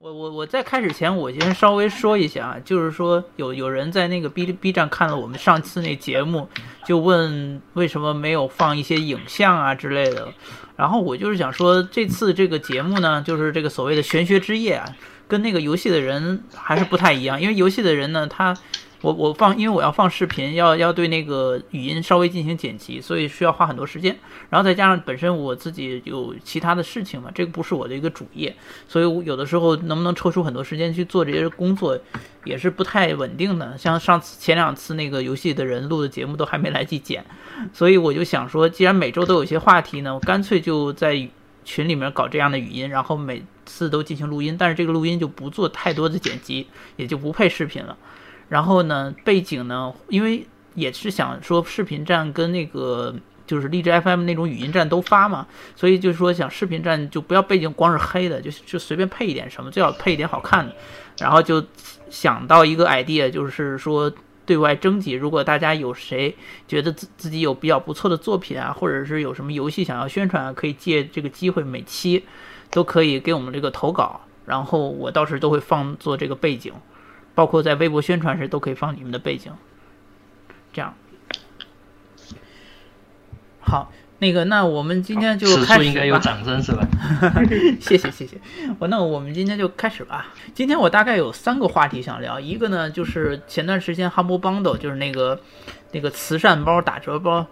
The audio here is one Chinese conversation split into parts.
我我我在开始前，我先稍微说一下啊，就是说有有人在那个 B B 站看了我们上次那节目，就问为什么没有放一些影像啊之类的。然后我就是想说，这次这个节目呢，就是这个所谓的玄学之夜啊，跟那个游戏的人还是不太一样，因为游戏的人呢，他。我我放，因为我要放视频，要要对那个语音稍微进行剪辑，所以需要花很多时间。然后再加上本身我自己有其他的事情嘛，这个不是我的一个主业，所以我有的时候能不能抽出很多时间去做这些工作，也是不太稳定的。像上次前两次那个游戏的人录的节目都还没来及剪，所以我就想说，既然每周都有一些话题呢，我干脆就在群里面搞这样的语音，然后每次都进行录音，但是这个录音就不做太多的剪辑，也就不配视频了。然后呢，背景呢，因为也是想说视频站跟那个就是荔枝 FM 那种语音站都发嘛，所以就是说想视频站就不要背景光是黑的，就就随便配一点什么，最好配一点好看的。然后就想到一个 idea，就是说对外征集，如果大家有谁觉得自自己有比较不错的作品啊，或者是有什么游戏想要宣传，可以借这个机会每期都可以给我们这个投稿，然后我到时都会放做这个背景。包括在微博宣传时都可以放你们的背景，这样。好，那个，那我们今天就开始应该有掌声是吧？谢谢谢谢。我那我们今天就开始吧。今天我大概有三个话题想聊，一个呢就是前段时间 Humble Bundle 就是那个那个慈善包打折包。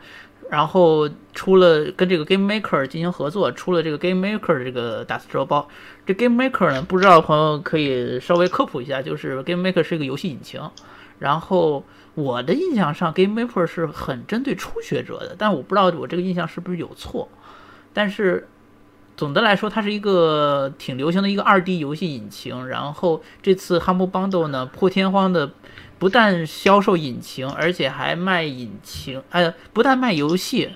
然后出了跟这个 Game Maker 进行合作，出了这个 Game Maker 的这个打字折包。这 Game Maker 呢，不知道朋友可以稍微科普一下，就是 Game Maker 是一个游戏引擎。然后我的印象上，Game Maker 是很针对初学者的，但我不知道我这个印象是不是有错。但是总的来说，它是一个挺流行的一个二 D 游戏引擎。然后这次 Humble Bundle 呢，破天荒的。不但销售引擎，而且还卖引擎。哎，不但卖游戏，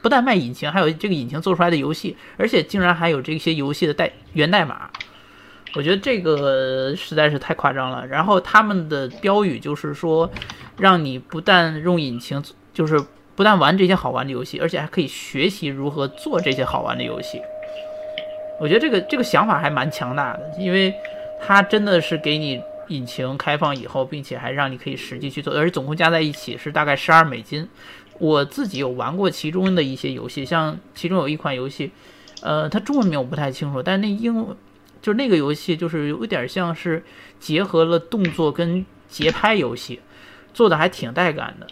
不但卖引擎，还有这个引擎做出来的游戏，而且竟然还有这些游戏的代源代码。我觉得这个实在是太夸张了。然后他们的标语就是说，让你不但用引擎，就是不但玩这些好玩的游戏，而且还可以学习如何做这些好玩的游戏。我觉得这个这个想法还蛮强大的，因为它真的是给你。引擎开放以后，并且还让你可以实际去做，而且总共加在一起是大概十二美金。我自己有玩过其中的一些游戏，像其中有一款游戏，呃，它中文名我不太清楚，但是那英文就是那个游戏，就是有点像是结合了动作跟节拍游戏，做的还挺带感的。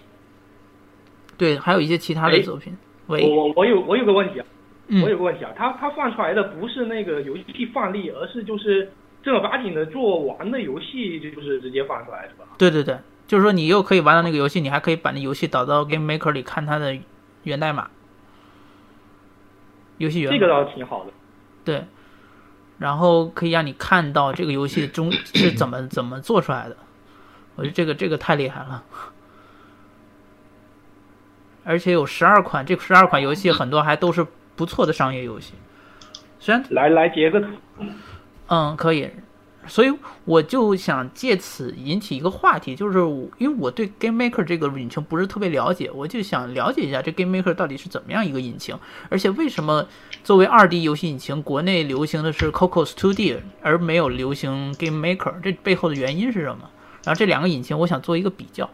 对，还有一些其他的作品。喂，我我有我有个问题啊，我有个问题啊，它它放出来的不是那个游戏范例，而是就是。正儿八经的做玩的游戏就是直接放出来是吧？对对对，就是说你又可以玩到那个游戏，你还可以把那游戏导到 Game Maker 里看它的源代码，游戏源。这个倒是挺好的。对，然后可以让你看到这个游戏中 是怎么怎么做出来的，我觉得这个这个太厉害了。而且有十二款，这十二款游戏很多还都是不错的商业游戏，虽然来来截个图。嗯，可以，所以我就想借此引起一个话题，就是因为我对 Game Maker 这个引擎不是特别了解，我就想了解一下这 Game Maker 到底是怎么样一个引擎，而且为什么作为二 D 游戏引擎，国内流行的是 Cocos 2D，而没有流行 Game Maker，这背后的原因是什么？然后这两个引擎，我想做一个比较。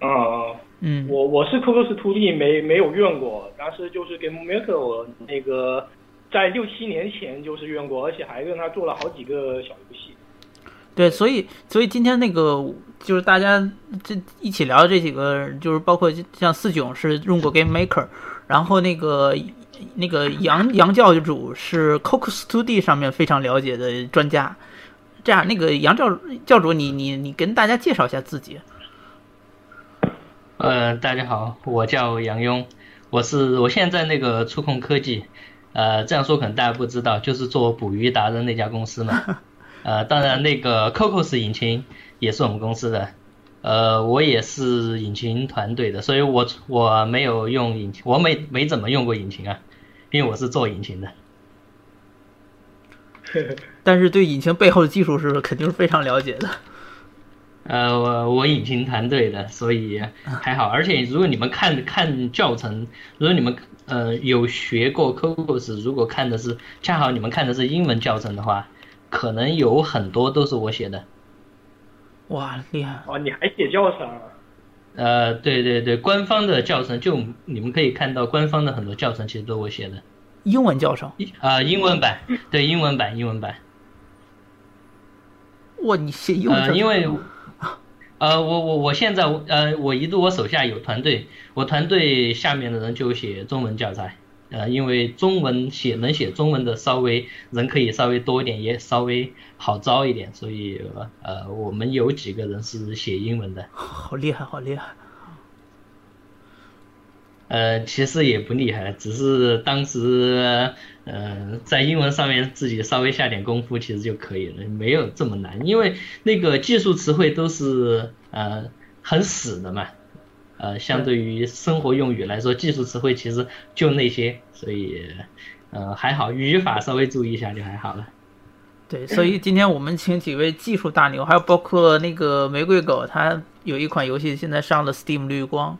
啊啊，嗯，我我是 Cocos 2D 没没有用过，但是就是 Game Maker 我那个。在六七年前就是用过，而且还跟他做了好几个小游戏。对，所以所以今天那个就是大家这一起聊的这几个，就是包括像四囧是用过 Game Maker，然后那个那个杨杨教主是 Cocos Two D 上面非常了解的专家。这样，那个杨教教主，你你你跟大家介绍一下自己。呃，大家好，我叫杨庸，我是我现在那个触控科技。呃，这样说可能大家不知道，就是做捕鱼达人那家公司嘛。呃，当然那个 Cocos 引擎也是我们公司的。呃，我也是引擎团队的，所以我我没有用引擎，我没没怎么用过引擎啊，因为我是做引擎的。但是对引擎背后的技术是肯定是非常了解的。呃，我我引擎团队的，所以还好。而且如果你们看看教程，如果你们呃有学过 Cocos，如果看的是恰好你们看的是英文教程的话，可能有很多都是我写的。哇，厉害！哦，你还写教程？呃，对对对，官方的教程就你们可以看到，官方的很多教程其实都是我写的。英文教程？啊，英文版，对，英文版，英文版。哇，你写英文？呃，因为，呃，我我我现在呃，我一度我手下有团队，我团队下面的人就写中文教材。呃，因为中文写能写中文的稍微人可以稍微多一点，也稍微好招一点，所以呃，我们有几个人是写英文的。好厉害，好厉害。呃，其实也不厉害，只是当时呃在英文上面自己稍微下点功夫，其实就可以了，没有这么难。因为那个技术词汇都是呃很死的嘛。呃，相对于生活用语来说，技术词汇其实就那些，所以，呃，还好，语法稍微注意一下就还好了。对，所以今天我们请几位技术大牛，还有包括那个玫瑰狗，他有一款游戏现在上了 Steam 绿光。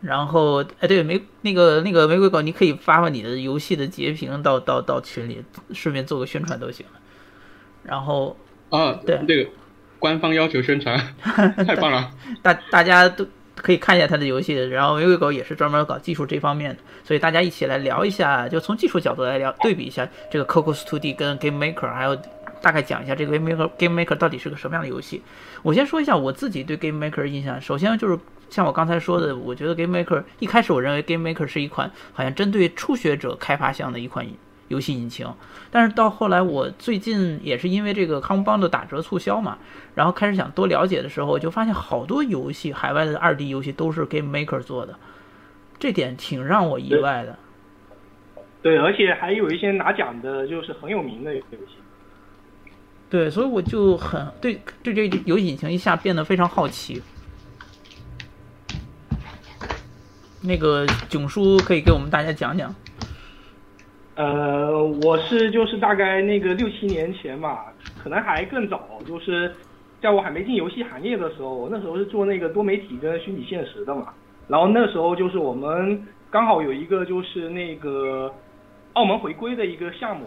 然后，哎，对，玫那个那个玫瑰狗，你可以发发你的游戏的截屏到到到群里，顺便做个宣传都行。然后，啊，对，这个。官方要求宣传，太棒了！大大家都可以看一下他的游戏，然后玫瑰狗也是专门搞技术这方面的，所以大家一起来聊一下，就从技术角度来聊，对比一下这个 Cocos 2D 跟 Game Maker，还有大概讲一下这个 Game Maker Game Maker 到底是个什么样的游戏。我先说一下我自己对 Game Maker 印象，首先就是像我刚才说的，我觉得 Game Maker 一开始我认为 Game Maker 是一款好像针对初学者开发向的一款。游戏引擎，但是到后来，我最近也是因为这个康邦的打折促销嘛，然后开始想多了解的时候，就发现好多游戏，海外的二 D 游戏都是 Game Maker 做的，这点挺让我意外的。对，而且还有一些拿奖的，就是很有名的游戏。对，所以我就很对对这游戏引擎一下变得非常好奇。那个囧叔可以给我们大家讲讲。呃，我是就是大概那个六七年前吧，可能还更早，就是在我还没进游戏行业的时候，我那时候是做那个多媒体跟虚拟现实的嘛。然后那时候就是我们刚好有一个就是那个澳门回归的一个项目，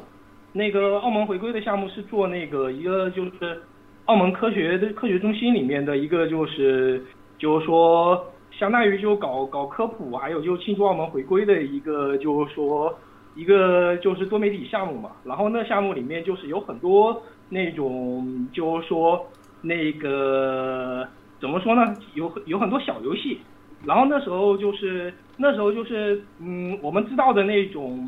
那个澳门回归的项目是做那个一个就是澳门科学的科学中心里面的一个就是就是说相当于就搞搞科普，还有就庆祝澳门回归的一个就是说。一个就是多媒体项目嘛，然后那项目里面就是有很多那种，就是说那个怎么说呢，有有很多小游戏，然后那时候就是那时候就是嗯，我们知道的那种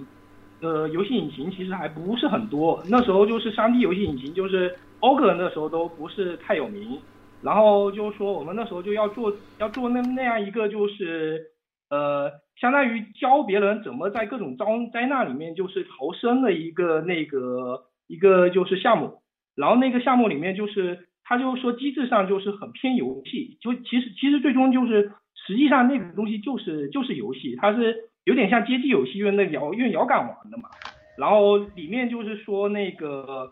呃游戏引擎其实还不是很多，那时候就是三 D 游戏引擎就是 Ogre 那时候都不是太有名，然后就是说我们那时候就要做要做那那样一个就是呃。相当于教别人怎么在各种灾灾难里面就是逃生的一个那个一个就是项目，然后那个项目里面就是他就说机制上就是很偏游戏，就其实其实最终就是实际上那个东西就是就是游戏，它是有点像街机游戏，用那摇用摇杆玩的嘛，然后里面就是说那个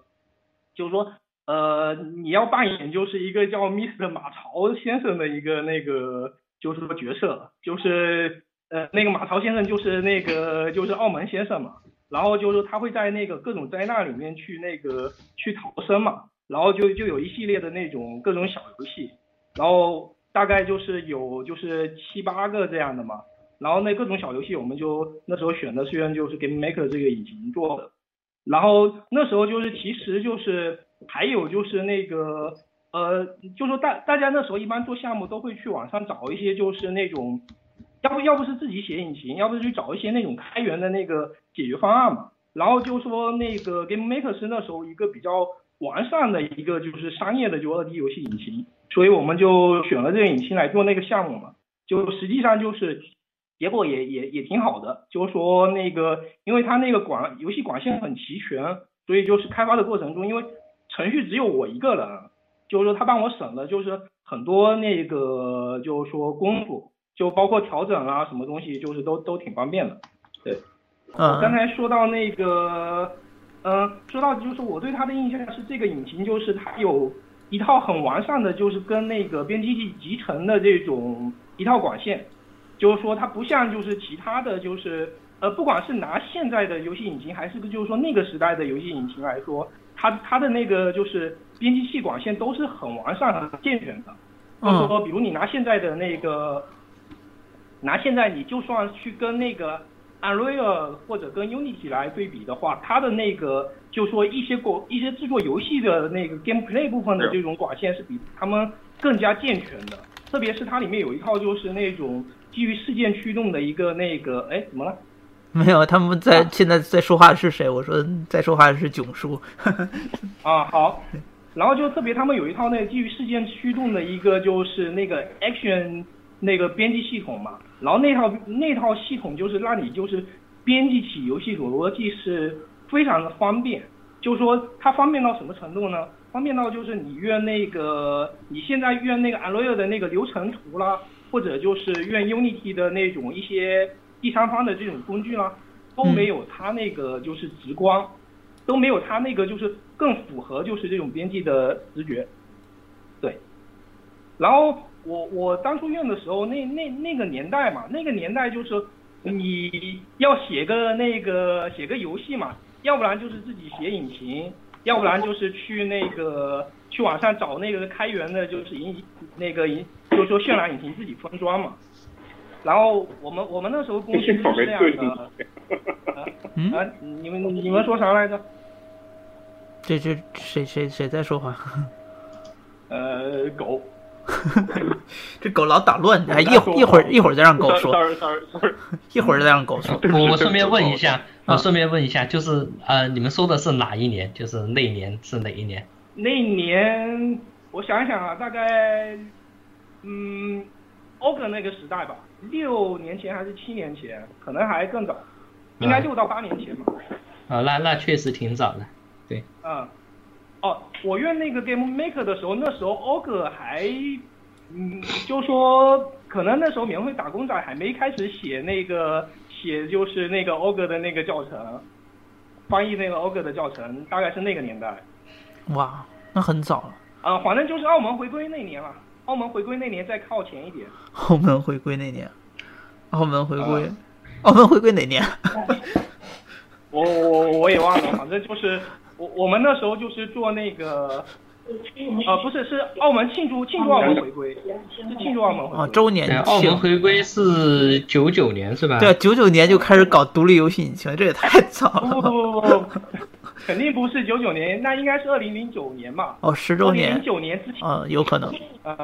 就是说呃你要扮演就是一个叫 Mr 马槽先生的一个那个就是说角色，就是。呃，那个马超先生就是那个就是澳门先生嘛，然后就是他会在那个各种灾难里面去那个去逃生嘛，然后就就有一系列的那种各种小游戏，然后大概就是有就是七八个这样的嘛，然后那各种小游戏我们就那时候选的虽然就是 Game Maker 这个引擎做的，然后那时候就是其实就是还有就是那个呃，就说大大家那时候一般做项目都会去网上找一些就是那种。要不要不是自己写引擎，要不是去找一些那种开源的那个解决方案嘛。然后就说那个 Game Maker 是那时候一个比较完善的一个就是商业的就二 D 游戏引擎，所以我们就选了这个引擎来做那个项目嘛。就实际上就是结果也也也挺好的，就是说那个因为它那个管游戏管线很齐全，所以就是开发的过程中，因为程序只有我一个人，就是说他帮我省了就是很多那个就是说功夫。就包括调整啊，什么东西，就是都都挺方便的。对，嗯，刚才说到那个，嗯，说到就是我对他的印象是这个引擎，就是它有一套很完善的，就是跟那个编辑器集成的这种一套管线，就是说它不像就是其他的就是呃，不管是拿现在的游戏引擎，还是就是说那个时代的游戏引擎来说，它它的那个就是编辑器管线都是很完善、很健全的。就是说，比如你拿现在的那个，拿现在你就算去跟那个 Unreal 或者跟 Unity 来对比的话，它的那个就说一些过一些制作游戏的那个 gameplay 部分的这种管线是比他们更加健全的。特别是它里面有一套就是那种基于事件驱动的一个那个，哎，怎么了？没有，他们在现在在说话的是谁？我说在说话的是囧叔。啊，好。然后就特别他们有一套那个基于事件驱动的一个就是那个 action 那个编辑系统嘛，然后那套那套系统就是让你就是编辑起游戏逻辑是非常的方便，就是说它方便到什么程度呢？方便到就是你用那个你现在用那个 Unreal 的那个流程图啦，或者就是用 Unity 的那种一些第三方的这种工具啦，都没有它那个就是直观。都没有它那个就是更符合就是这种编辑的直觉，对。然后我我当初用的时候，那那那个年代嘛，那个年代就是你要写个那个写个游戏嘛，要不然就是自己写引擎，要不然就是去那个去网上找那个开源的，就是引那个引就是说渲染引擎自己封装嘛。然后我们我们那时候公司 是这样的。啊，你们你们说啥来着？这这谁谁谁在说话？呃，狗。这狗老打乱，哎，一会一会儿 一会儿再让狗说。一会儿再让狗说。我我顺便问一下，我顺便问一下，就是呃，你们说的是哪一年？就是那年是哪一年？那年我想想啊，大概嗯，OG 那个时代吧，六年前还是七年前，可能还更早。应该六到八年前吧。啊，那那确实挺早的，对。嗯，哦，我用那个 Game Maker 的时候，那时候 OG 还，嗯，就说可能那时候免费打工仔还没开始写那个写就是那个 OG 的那个教程，翻译那个 OG 的教程，大概是那个年代。哇，那很早了。啊，反正就是澳门回归那年了。澳门回归那年再靠前一点。澳门回归那年，澳门回归。澳门回归哪年？我我我也忘了，反正就是我我们那时候就是做那个，呃，不是是澳门庆祝庆祝澳门回归，是庆祝澳门回归啊周年澳门回归是九九年是吧？对，九九年就开始搞独立游戏引擎，这也太早了。不不不不，肯定不是九九年，那应该是二零零九年嘛。哦，十周年。零九年之前。嗯，有可能。嗯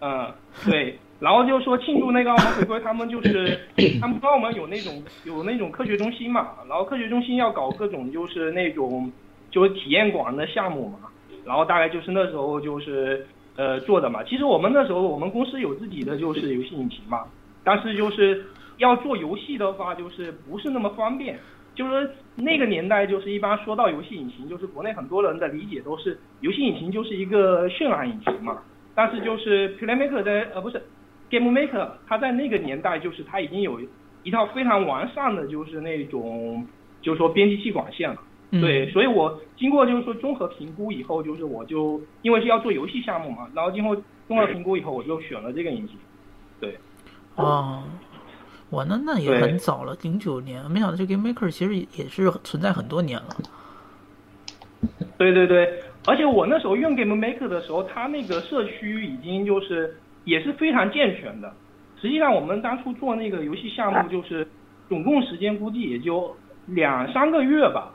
嗯，对。然后就说庆祝那个澳门回归，他们就是 他们澳门有那种有那种科学中心嘛，然后科学中心要搞各种就是那种就是体验馆的项目嘛，然后大概就是那时候就是呃做的嘛。其实我们那时候我们公司有自己的就是游戏引擎嘛，但是就是要做游戏的话就是不是那么方便，就是那个年代就是一般说到游戏引擎，就是国内很多人的理解都是游戏引擎就是一个渲染引擎嘛，但是就是 Playmaker 在呃不是。Game Maker，它在那个年代就是它已经有一套非常完善的，就是那种就是说编辑器管线了。对，所以我经过就是说综合评估以后，就是我就因为是要做游戏项目嘛，然后经过综合评估以后，我就选了这个引擎。对。哦，我那那也很早了，零九年，没想到这 Game Maker 其实也是存在很多年了。对对对，而且我那时候用 Game Maker 的时候，它那个社区已经就是。也是非常健全的。实际上，我们当初做那个游戏项目，就是总共时间估计也就两三个月吧。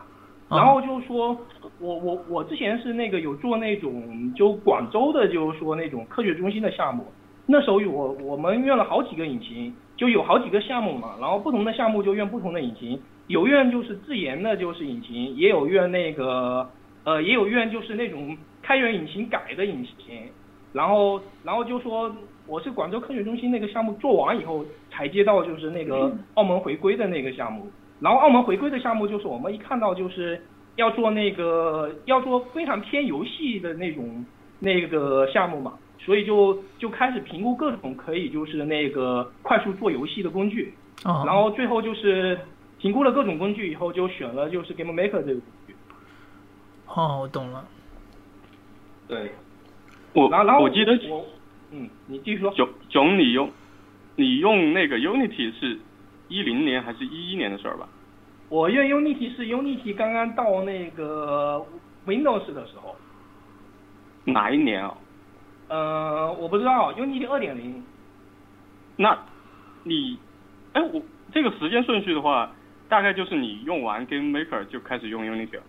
然后就是说，我我我之前是那个有做那种就广州的，就是说那种科学中心的项目。那时候我我们用了好几个引擎，就有好几个项目嘛。然后不同的项目就用不同的引擎，有用就是自研的，就是引擎，也有用那个呃，也有用就是那种开源引擎改的引擎。然后，然后就说我是广州科学中心那个项目做完以后，才接到就是那个澳门回归的那个项目。然后澳门回归的项目就是我们一看到就是要做那个要做非常偏游戏的那种那个项目嘛，所以就就开始评估各种可以就是那个快速做游戏的工具。然后最后就是评估了各种工具以后，就选了就是 Game Maker 这个工具。哦，我懂了。对，我然后然后我记得我，嗯，你继续说。囧囧你用你用那个 Unity 是一零年还是一一年的事儿吧？我用 Unity 是 Unity 刚刚到那个 Windows 的时候，哪一年啊？呃，我不知道 Unity 二点零，那你，哎，我这个时间顺序的话，大概就是你用完 Game Maker 就开始用 Unity 了。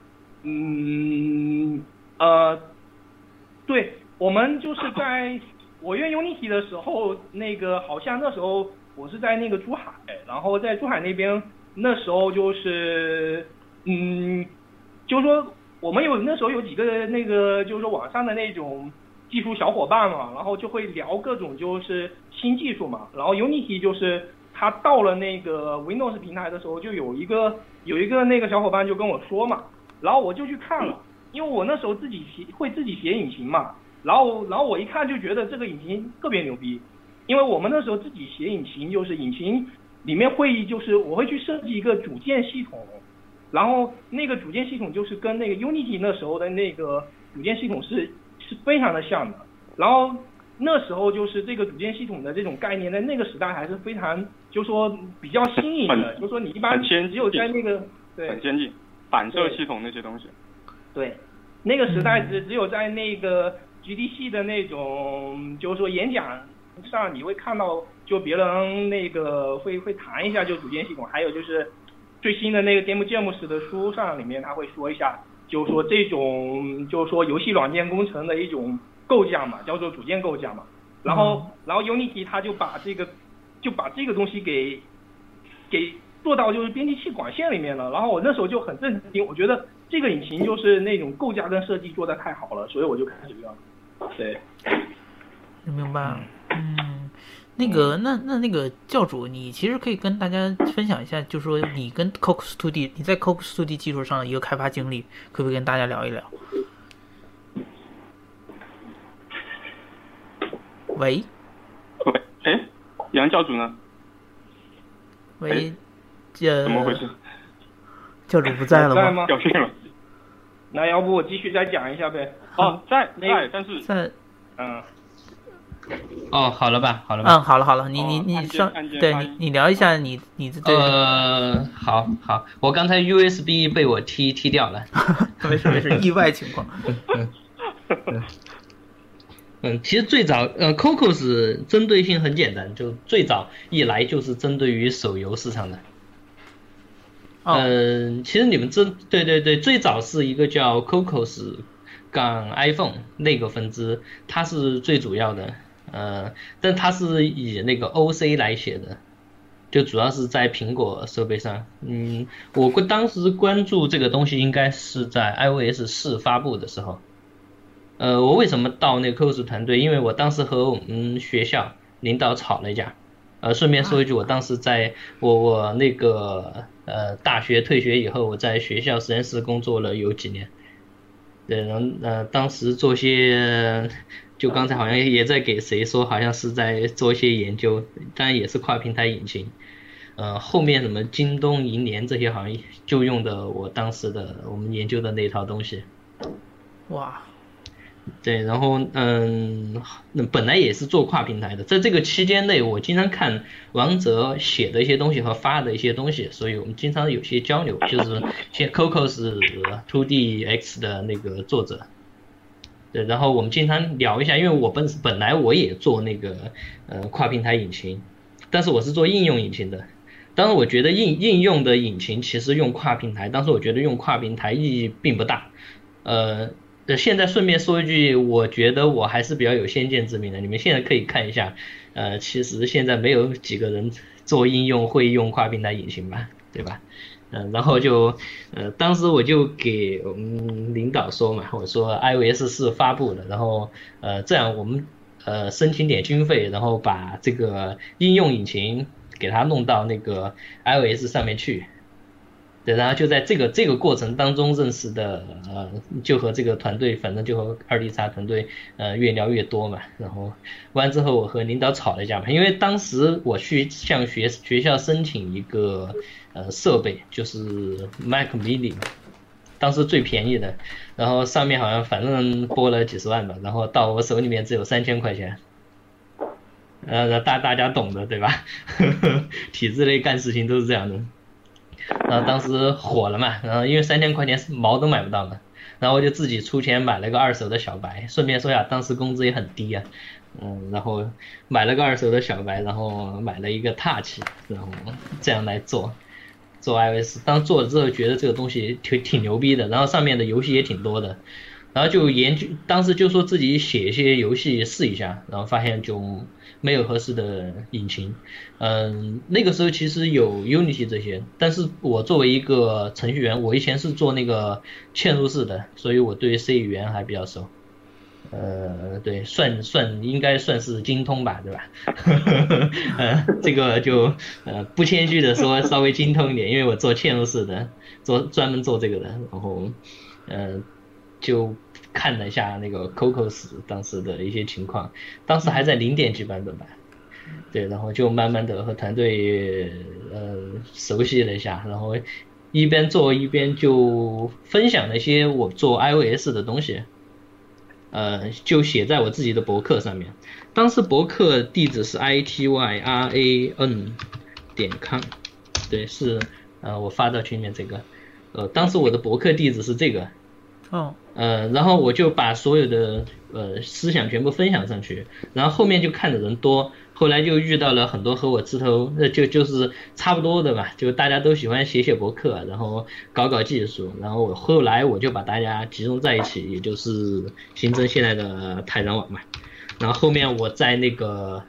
嗯，呃，对，我们就是在我用 Unity 的时候，那个好像那时候我是在那个珠海，然后在珠海那边那时候就是，嗯，就是说我们有那时候有几个那个就是说网上的那种技术小伙伴嘛，然后就会聊各种就是新技术嘛，然后 Unity 就是它到了那个 Windows 平台的时候，就有一个有一个那个小伙伴就跟我说嘛，然后我就去看了，因为我那时候自己写会自己写引擎嘛，然后然后我一看就觉得这个引擎特别牛逼，因为我们那时候自己写引擎，就是引擎里面会就是我会去设计一个组件系统，然后那个组件系统就是跟那个 Unity 那时候的那个组件系统是是非常的像的，然后那时候就是这个组件系统的这种概念，在那个时代还是非常就说比较新颖的，很就说你一般只有在那个对很先进，反射系统那些东西。对，那个时代只只有在那个 GDC 的那种，就是说演讲上你会看到，就别人那个会会谈一下就组件系统，还有就是最新的那个 Game Jams 的书上里面他会说一下，就是说这种就是说游戏软件工程的一种构架嘛，叫做组件构架嘛。然后然后 Unity 它就把这个就把这个东西给给做到就是编辑器管线里面了。然后我那时候就很震惊，我觉得这个引擎就是那种构架跟设计做的太好了，所以我就开始用。对，明白了。嗯，那个，那那那个教主，你其实可以跟大家分享一下，就是说你跟 Cox Two D，你在 Cox Two D 技术上的一个开发经历，可不可以跟大家聊一聊？喂喂，哎，杨教主呢？喂，这，怎么回事？教主不在了吗？在吗？掉线了。那要不我继续再讲一下呗？哦，在在，但是在，嗯，哦，好了吧，好了吧。嗯，好了好了，你你你上按键发音对你你聊一下你你对，呃，好好，我刚才 USB 被我踢踢掉了。没事没事，意外情况。嗯，其实最早，呃，Cocos 针对性很简单，就最早一来就是针对于手游市场的。哦，嗯，其实你们针，对对对，最早是一个叫 Cocos 杠 iPhone 那个分支，它是最主要的，呃，但它是以那个 OC 来写的，就主要是在苹果设备上。嗯，我关当时关注这个东西应该是在 iOS 四发布的时候。呃，我为什么到那个 Cocos 团队？因为我当时和我们学校领导吵了一架。呃，顺便说一句，我当时在我我那个呃大学退学以后，我在学校实验室工作了有几年。对，然后呃当时做些，就刚才好像也在给谁说，好像是在做一些研究，当然也是跨平台引擎。呃，后面什么京东、银联这些好像就用的我当时的我们研究的那套东西。哇，对，然后嗯，那本来也是做跨平台的，在这个期间内，我经常看王哲写的一些东西和发的一些东西，所以我们经常有些交流，就是像 Cocos 2DX 的那个作者，对，然后我们经常聊一下，因为我本本来我也做那个呃跨平台引擎，但是我是做应用引擎的。当时我觉得应应用的引擎其实用跨平台，当时我觉得用跨平台意义并不大，呃。呃，现在顺便说一句，我觉得我还是比较有先见之明的。你们现在可以看一下，呃，其实现在没有几个人做应用会用跨平台引擎吧，对吧？嗯、然后就，呃，当时我就给我们领导说嘛，我说 iOS 是发布了，然后呃，这样我们呃申请点经费，然后把这个应用引擎给它弄到那个 iOS 上面去。对，然后就在这个这个过程当中认识的，呃，就和这个团队，反正就和二 D 叉团队，呃，越聊越多嘛。然后完之后，我和领导吵了一架嘛，因为当时我去向学学校申请一个呃设备，就是 Mac Mini。当时最便宜的，然后上面好像反正拨了几十万吧，然后到我手里面只有三千块钱，呃，大大家懂的对吧？体制内干事情都是这样的，然后当时火了嘛，然后因为三千块钱毛都买不到嘛，然后我就自己出钱买了个二手的小白，顺便说一下，当时工资也很低啊，嗯，然后买了个二手的小白，然后买了一个 Touch，然后这样来做。做 iOS，当做了之后觉得这个东西挺挺牛逼的，然后上面的游戏也挺多的，然后就研究，当时就说自己写一些游戏试一下，然后发现就没有合适的引擎，嗯，那个时候其实有 Unity 这些，但是我作为一个程序员，我以前是做那个嵌入式的，所以我对 C 语言还比较熟。呃，对，算算应该算是精通吧，对吧？呃，这个就呃不谦虚的说，稍微精通一点，因为我做嵌入式的，做专门做这个的，然后呃就看了一下那个 Cocos 当时的一些情况，当时还在零点几版本吧，对，然后就慢慢的和团队呃熟悉了一下，然后一边做一边就分享了一些我做 iOS 的东西。呃，就写在我自己的博客上面。当时博客地址是 i t y r a n 点 com，对，是呃我发到群里面这个。呃，当时我的博客地址是这个。哦。呃，然后我就把所有的呃思想全部分享上去，然后后面就看的人多。后来就遇到了很多和我志头，那就就是差不多的吧，就大家都喜欢写写博客，然后搞搞技术，然后我后来我就把大家集中在一起，也就是形成现在的泰然网嘛。然后后面我在那个，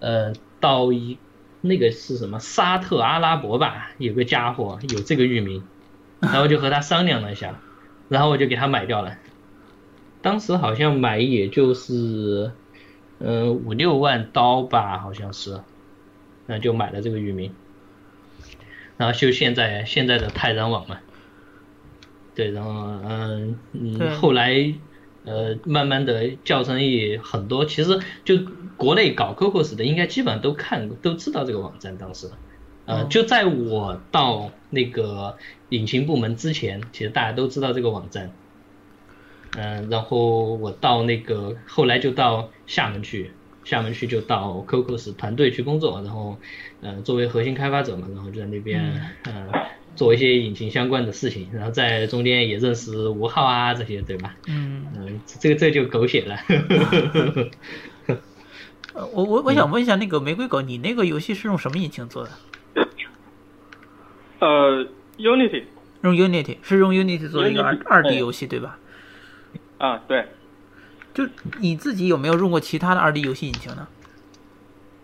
呃，到一那个是什么沙特阿拉伯吧，有个家伙有这个域名，然后就和他商量了一下，然后我就给他买掉了。当时好像买也就是。呃，五六万刀吧，好像是，那就买了这个域名，然后就现在现在的泰然网嘛，对，然后嗯嗯，后来呃慢慢的教程也很多，其实就国内搞 Cocos 的应该基本上都看都知道这个网站，当时，呃就在我到那个引擎部门之前，其实大家都知道这个网站。嗯，然后我到那个后来就到厦门去，厦门去就到 Cocos 团队去工作，然后，嗯，作为核心开发者嘛，然后就在那边，嗯，做一些引擎相关的事情，然后在中间也认识吴昊啊这些，对吧？嗯，嗯，这个这就狗血了。呃，我我我想问一下，那个玫瑰狗，你那个游戏是用什么引擎做的？呃，Unity。用 Unity 是用 Unity 做一个二二 D 游戏，对吧？啊，对，就你自己有没有用过其他的二 D 游戏引擎呢？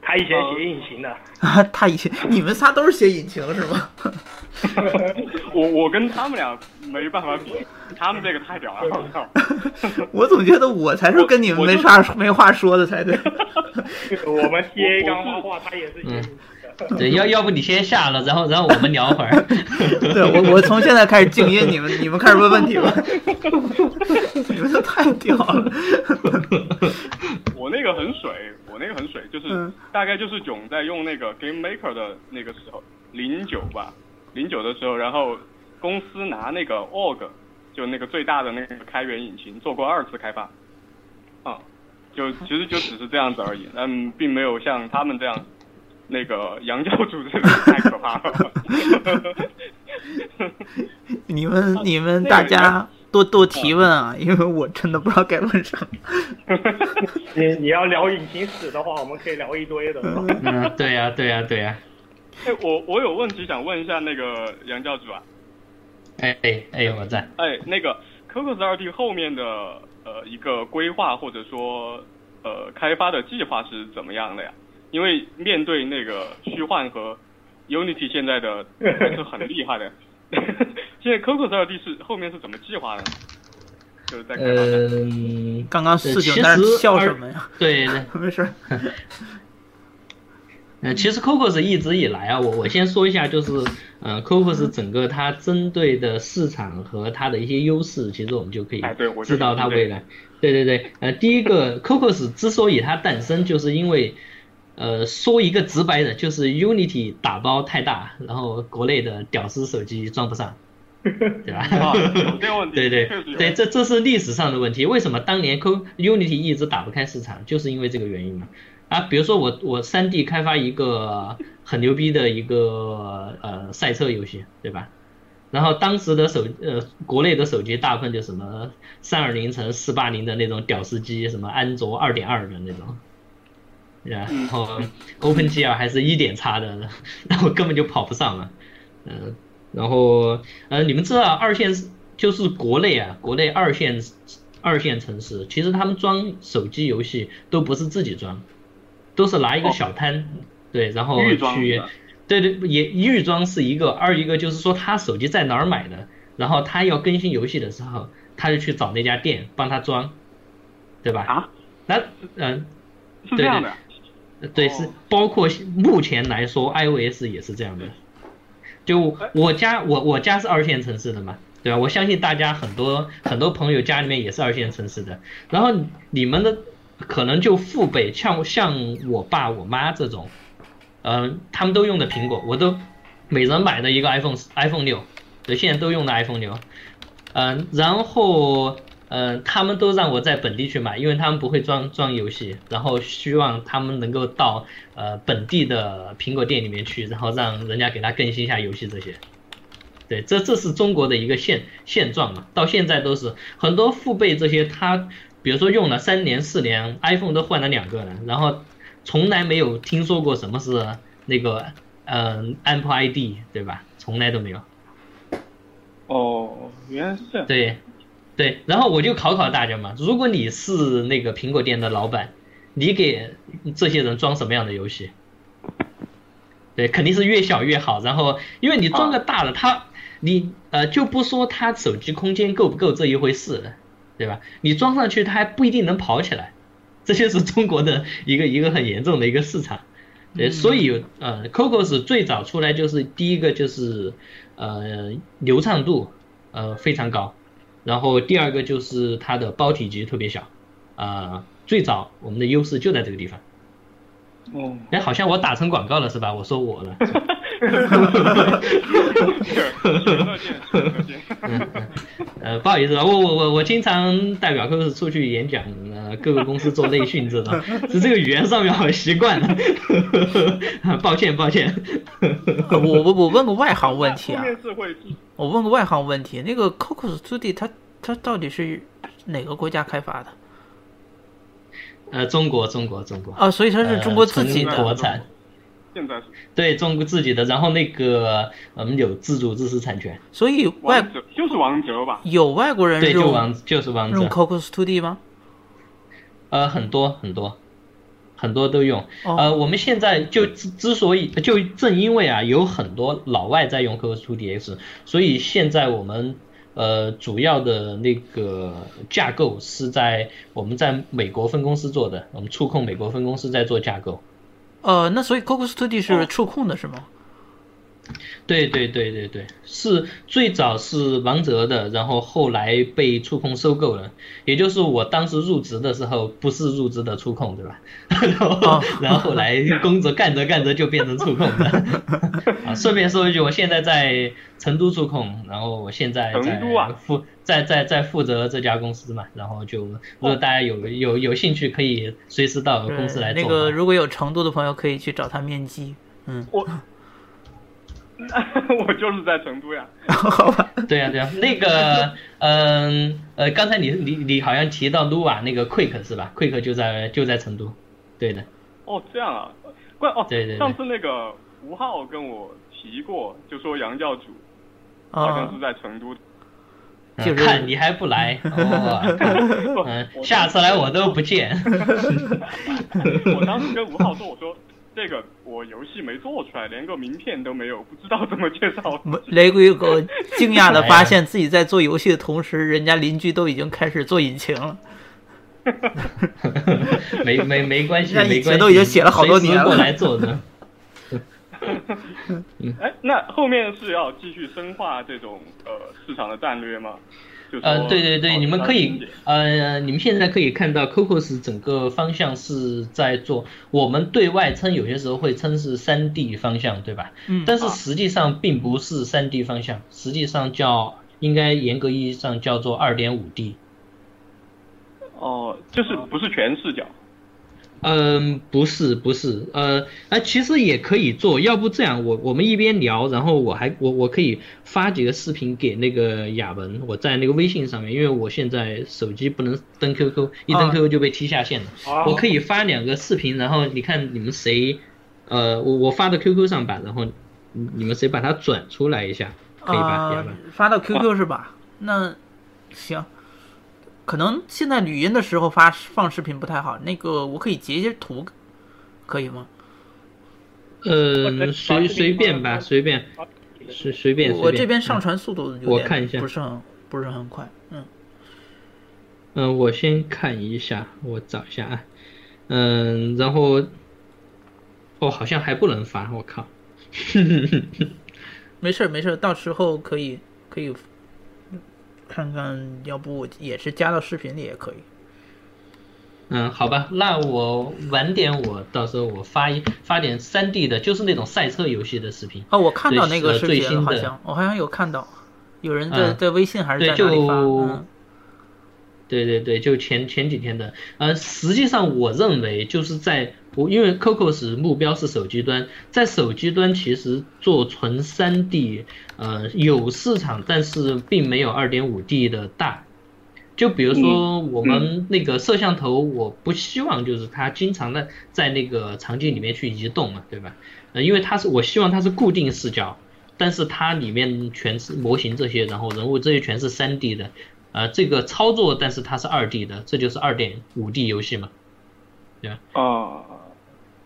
他以前写引擎的，啊 他以前你们仨都是写引擎是吗？我我跟他们俩没办法比，他们这个太屌了。我 总觉得我才是跟你们没啥没话说的才对。我们 T A 刚画画，他也是写引擎。对，要要不你先下了，然后然后我们聊会儿。对我我从现在开始静音，你们你们开始问问题吧。你们这太屌了。我那个很水，我那个很水，就是大概就是囧在用那个 Game Maker 的那个时候，零九吧，零九的时候，然后公司拿那个 Org，就那个最大的那个开源引擎做过二次开发。啊，就其实就只是这样子而已，但并没有像他们这样。那个杨教主这个太可怕了，你们你们大家多多提问啊，因为我真的不知道该问什么。你你要聊引擎史的话，我们可以聊一堆的。嗯，对呀对呀对呀。哎，我我有问题想问一下那个杨教主啊。哎哎哎，我在。哎，那个 Cocos 二 D 后面的呃一个规划或者说呃开发的计划是怎么样的呀？因为面对那个虚幻和 Unity 现在的还是很厉害的，现在 Cocos 2D 是后面是怎么计划的？就是在嗯，刚刚四九在笑什么呀？对对，没事。嗯，其实 Cocos 一直以来啊，我我先说一下，就是呃，Cocos 整个它针对的市场和它的一些优势，其实我们就可以知道它未来。对对对，呃，第一个 Cocos 之所以它诞生，就是因为。呃，说一个直白的，就是 Unity 打包太大，然后国内的屌丝手机装不上，对吧？有问题，对对对，这这是历史上的问题。为什么当年 Co Unity 一直打不开市场，就是因为这个原因嘛。啊，比如说我我三 D 开发一个很牛逼的一个呃赛车游戏，对吧？然后当时的手呃国内的手机大部分就什么三二零乘四八零的那种屌丝机，什么安卓二点二的那种？然后 OpenGL 还是一点差的，然后根本就跑不上了。嗯、然后呃你们知道二线就是国内啊，国内二线二线城市，其实他们装手机游戏都不是自己装，都是拿一个小摊，对，然后去，对对，也预装是一个，二一个就是说他手机在哪儿买的，然后他要更新游戏的时候，他就去找那家店帮他装，对吧？啊，那嗯、是这样的，对，哦是包括目前来说，iOS 也是这样的。就我家，我我家是二线城市的嘛，对吧？我相信大家很多很多朋友家里面也是二线城市的。然后你们的可能就父辈，像像我爸我妈这种，嗯、他们都用的苹果，我都每人买的一个 iPhone iPhone 六，对，现在都用的 iPhone 六。嗯、然后嗯，他们都让我在本地去买，因为他们不会装装游戏，然后希望他们能够到呃本地的苹果店里面去，然后让人家给他更新一下游戏这些。对，这这是中国的一个现现状嘛，到现在都是很多父辈这些他，比如说用了三年四年，iPhone 都换了两个了，然后从来没有听说过什么是那个嗯、Apple ID，对吧？从来都没有。哦，原来是这样，对，对，然后我就考考大家嘛，如果你是那个苹果店的老板，你给这些人装什么样的游戏？对，肯定是越小越好。然后，因为你装个大的，他你呃就不说他手机空间够不够这一回事了，对吧？你装上去，它还不一定能跑起来，这就是中国的一个一个很严重的一个市场。对，所以呃，Cocos 最早出来就是第一个就是呃流畅度呃非常高，然后第二个就是它的包体积特别小，啊、最早我们的优势就在这个地方。哦，哎，好像我打成广告了是吧？我说我了。不好意思啊，我我我我经常代表 Cocos 出去演讲，呃，各个公司做内训这种，是这个语言上面好习惯了，抱歉抱歉。呃我我我问个外行问题啊我问个外行问题，那个 Cocos Studio 它它到底是哪个国家开发的呃，中国中国中国。啊？所以它是中国自己国产，现在是对中国自己的，然后那个我们有自主知识产权，所以外王者，就是王者吧？有外国人对，就用王就是王用者，Cocos Studio 吗？呃，很多很多很多都用。哦呃，我们现在就之之所以就正因为啊，有很多老外在用 Cocos 2DX，所以现在我们呃主要的那个架构是在我们在美国分公司做的，我们触控美国分公司在做架构。呃，那所以 Cocos Studio 是哦触控的是吗？对对对对对，是最早是王哲的，然后后来被触控收购了，也就是我当时入职的时候不是入职的触控，对吧？然后、哦然后后来 工作干着干着就变成触控的。啊，顺便说一句，我现在在成都触控，然后我现在在成都啊负在在在负责这家公司嘛，然后就如果大家有有有兴趣，可以随时到公司来，做。那个如果有成都的朋友可以去找他面基。嗯，我，我就是在成都呀。好吧。对呀、对呀、那个，嗯呃，刚才你你你好像提到 Lua 那个 Quick 是吧？Quick 就在就在成都，对的，哦，这样啊，怪哦，对对对。上次那个吴昊跟我提过，就说杨教主好像啊是，在成都。嗯就是。看你还不来，哦，嗯，下次来我都不见，我当时跟吴昊说，我说这个我游戏没做出来，连个名片都没有，不知道怎么介绍。雷鬼狗 惊讶的发现自己在做游戏的同时，人家邻居都已经开始做引擎了。没没没关系，那以前没关系，都已经写了好多年过来做的。哎，那后面是要继续深化这种呃市场的战略吗？呃，对对对，你们可以呃，你们现在可以看到 Cocos 整个方向是在做，我们对外称有些时候会称是三 D 方向，对吧？嗯。但是实际上并不是三 D 方向，实际上叫应该严格意义上叫做二点五 D。哦，就是不是全视角。嗯，不是不是，呃，啊，其实也可以做，要不这样，我我们一边聊，然后我还我我可以发几个视频给那个雅文，我在那个微信上面，因为我现在手机不能登 QQ，一登 QQ 就被踢下线了，我可以发两个视频，然后你看你们谁，呃，我我发到 QQ 上吧，然后你们谁把它转出来一下，可以吧？雅文发到 QQ 是吧？那行。可能现在语音的时候发放视频不太好，那个我可以截一些图，可以吗？呃，随随便吧，随便，随随便。我这边上传速度我看一下，不是很不是很快，嗯。嗯，我先看一下，我找一下啊，嗯，然后，哦，好像还不能发，我靠。没事没事，到时候可以可以。看看，要不也是加到视频里也可以。嗯，好吧，那我晚点，我到时候我发一发点三 D 的，就是那种赛车游戏的视频。哦，我看到那个视频好像，我好像有看到，有人在在微信还是在哪里发？对对对，就前前几天的。呃，实际上我认为就是在。我因为 Cocos 目标是手机端，在手机端其实做纯 3D，呃，有市场，但是并没有 2.5D 的大。就比如说我们那个摄像头，我不希望就是它经常的在那个场景里面去移动嘛，对吧？呃，因为它是我希望它是固定视角，但是它里面全是模型这些，然后人物这些全是 3D 的，呃，这个操作但是它是 2D 的，这就是 2.5D 游戏嘛，对吧？啊。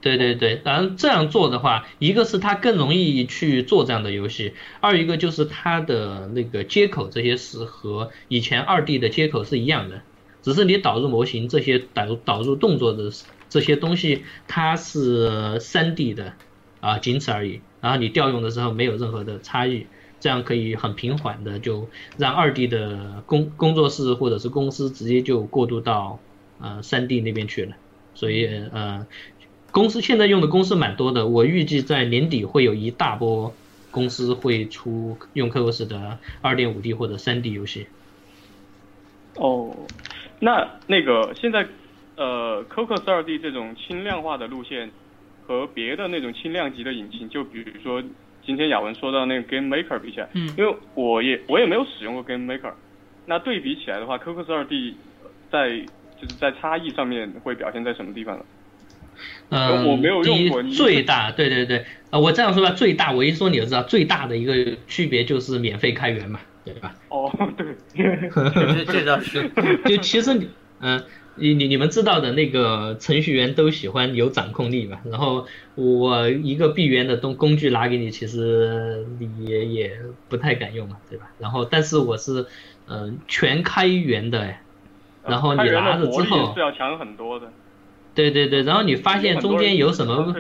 对对对，然后这样做的话，一个是它更容易去做这样的游戏，二一个就是它的那个接口这些是和以前二 D 的接口是一样的，只是你导入模型这些导导入动作的这些东西，它是三 D 的啊，仅此而已。然后你调用的时候没有任何的差异，这样可以很平缓的就让二 D 的工工作室或者是公司直接就过渡到呃三 D 那边去了，所以呃。公司现在用的公司蛮多的，我预计在年底会有一大波公司会出用 Cocos 的二点五 D 或者三 D 游戏。哦，那那个现在呃 Cocos 二 D 这种轻量化的路线和别的那种轻量级的引擎，就比如说今天雅文说到那个 Game Maker 比起来，嗯，因为我也我也没有使用过 Game Maker，那对比起来的话，Cocos 二 D 在就是在差异上面会表现在什么地方呢？嗯，第一最大，对对对，呃，我这样说吧，最大，我一说你就知道，最大的一个区别就是免费开源嘛，对吧？哦，对，这倒是，就其实你，嗯，你你你们知道的那个程序员都喜欢有掌控力嘛，然后我一个闭源的东工具拿给你，其实你也也不太敢用嘛，对吧？然后但是我是，嗯，全开源的，哎，然后你拿着之后是要强很多的。对对对，然后你发现中间有什么？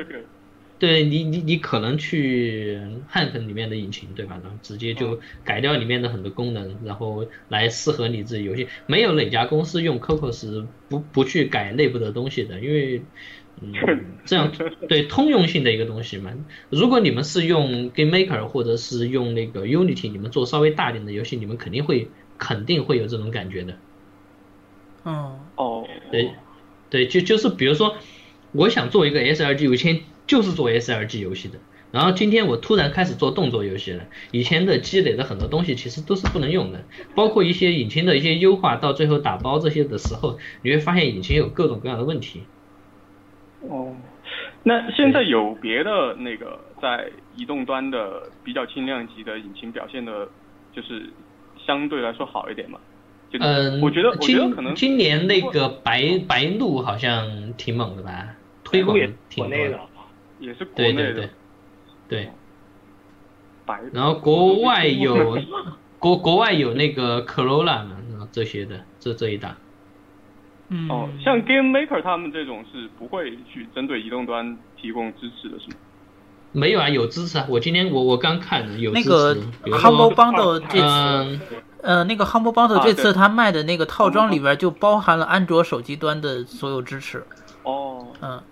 对你你你可能去 Hank 里面的引擎，对吧？然后直接就改掉里面的很多功能，然后来适合你自己游戏。没有哪家公司用 Cocos 不不去改内部的东西的，因为嗯这样对通用性的一个东西嘛。如果你们是用 Game Maker 或者是用那个 Unity，你们做稍微大点的游戏，你们肯定会肯定会有这种感觉的。嗯哦对。对，就就是比如说，我想做一个 S R G，以前就是做 S R G 游戏的，然后今天我突然开始做动作游戏了，以前的积累的很多东西其实都是不能用的，包括一些引擎的一些优化，到最后打包这些的时候，你会发现引擎有各种各样的问题。哦，那现在有别的那个在移动端的比较轻量级的引擎表现的，就是相对来说好一点吗？嗯，我觉得今今年那个白白鹿好像挺猛的吧，推广挺多的，也是国内的，对对对，对。白。然后国外有 国国外有那个 Corolla 嘛，这些的这这一档。嗯。哦，像 Game Maker 他们这种是不会去针对移动端提供支持的，是吗？没有啊，有支持啊！我今天我我刚看有那个 Humble Bundle 这次。呃，那个 Humble Bundle 啊这次对它卖的那个套装里边就包含了安卓手机端的所有支持。哦，嗯，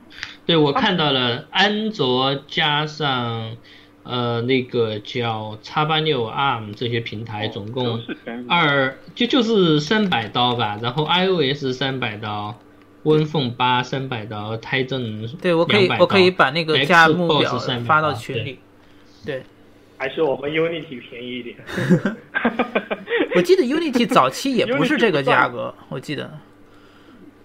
对，我看到了安卓加上呃那个叫叉八六 ARM 这些平台，总共二就就是三百刀吧，然后 iOS 三百刀，WinPhone 八三百刀，Tizen 对，我可以我可以把那个价目表300发到群里。对，还是我们 Unity 便宜一点。我记得 Unity 早期也不是这个价格，我记得。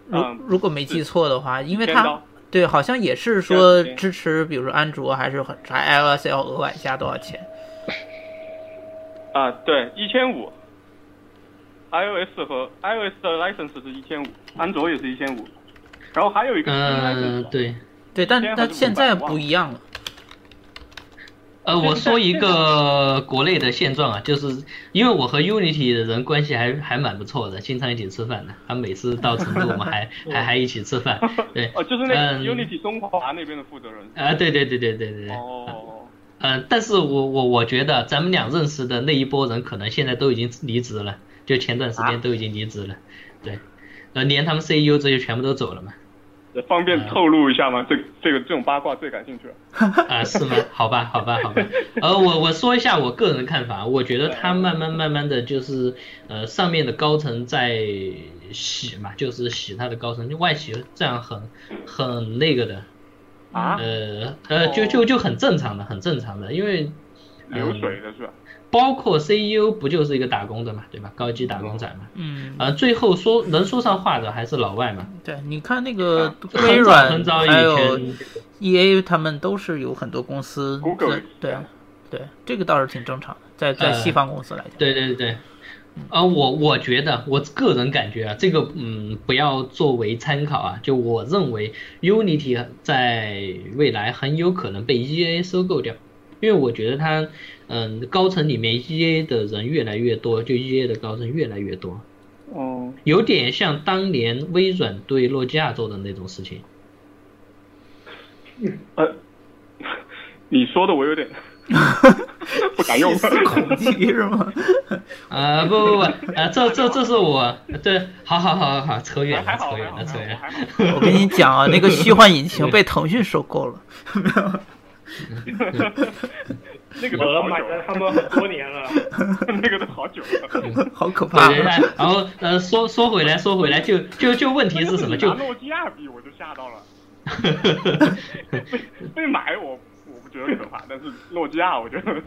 如嗯如果没记错的话，因为它对好像也是说支持，比如说安卓还是很还 iOS 要额外加多少钱？啊，对，一千五。iOS 和 iOS 的 license 是一千五，安卓也是一千五，然后还有一个新呃 license，对，对，但但现在不一样了。呃，我说一个国内的现状啊，就是因为我和 Unity 的人关系还还蛮不错的，经常一起吃饭的。他每次到成都，我们还 还还一起吃饭。对，哦，就是那 Unity 中华那边的负责人。啊，对对对对对对对。哦，嗯，但是我我我觉得咱们俩认识的那一波人，可能现在都已经离职了，就前段时间都已经离职了。对，呃，连他们 CEO 这些全部都走了嘛。方便透露一下吗？这这个这种八卦最感兴趣了。啊，是吗？好吧，好吧，好吧。呃，我我说一下我个人的看法，我觉得他慢慢慢慢的就是，呃，上面的高层在洗嘛，就是洗他的高层，就外洗，这样很很那个的，啊，呃呃，就就就很正常的，很正常的，因为流水的是吧？包括 CEO 不就是一个打工的嘛，对吧？高级打工仔嘛，嗯，呃，最后说能说上话的还是老外嘛，对，你看那个微很早软很早以还有前 EA 他们都是有很多公司对对，这个倒是挺正常的，在在呃西方公司来讲。对对对，呃，我我觉得我个人感觉啊，这个嗯不要作为参考啊，就我认为 Unity 在未来很有可能被 EA 收购掉，因为我觉得他嗯高层里面 EA 的人越来越多，就 EA 的高层越来越多，哦，有点像当年微软对诺基亚做的那种事情。呃，你说的我有点 不敢用。恐惧 是吗？啊、不不不，啊、这这这是我对，好好好好好，扯远了，扯远了，扯远了。我跟你讲啊，那个虚幻引擎被腾讯收购了。那个都我买好久了，了他们很多年了。那个都好久了。好可怕对对对，然后呃，说说回来，说回来，就就就问题是什么？就诺基亚比我就吓到了。被被买我我不觉得可怕，但是诺基亚我觉得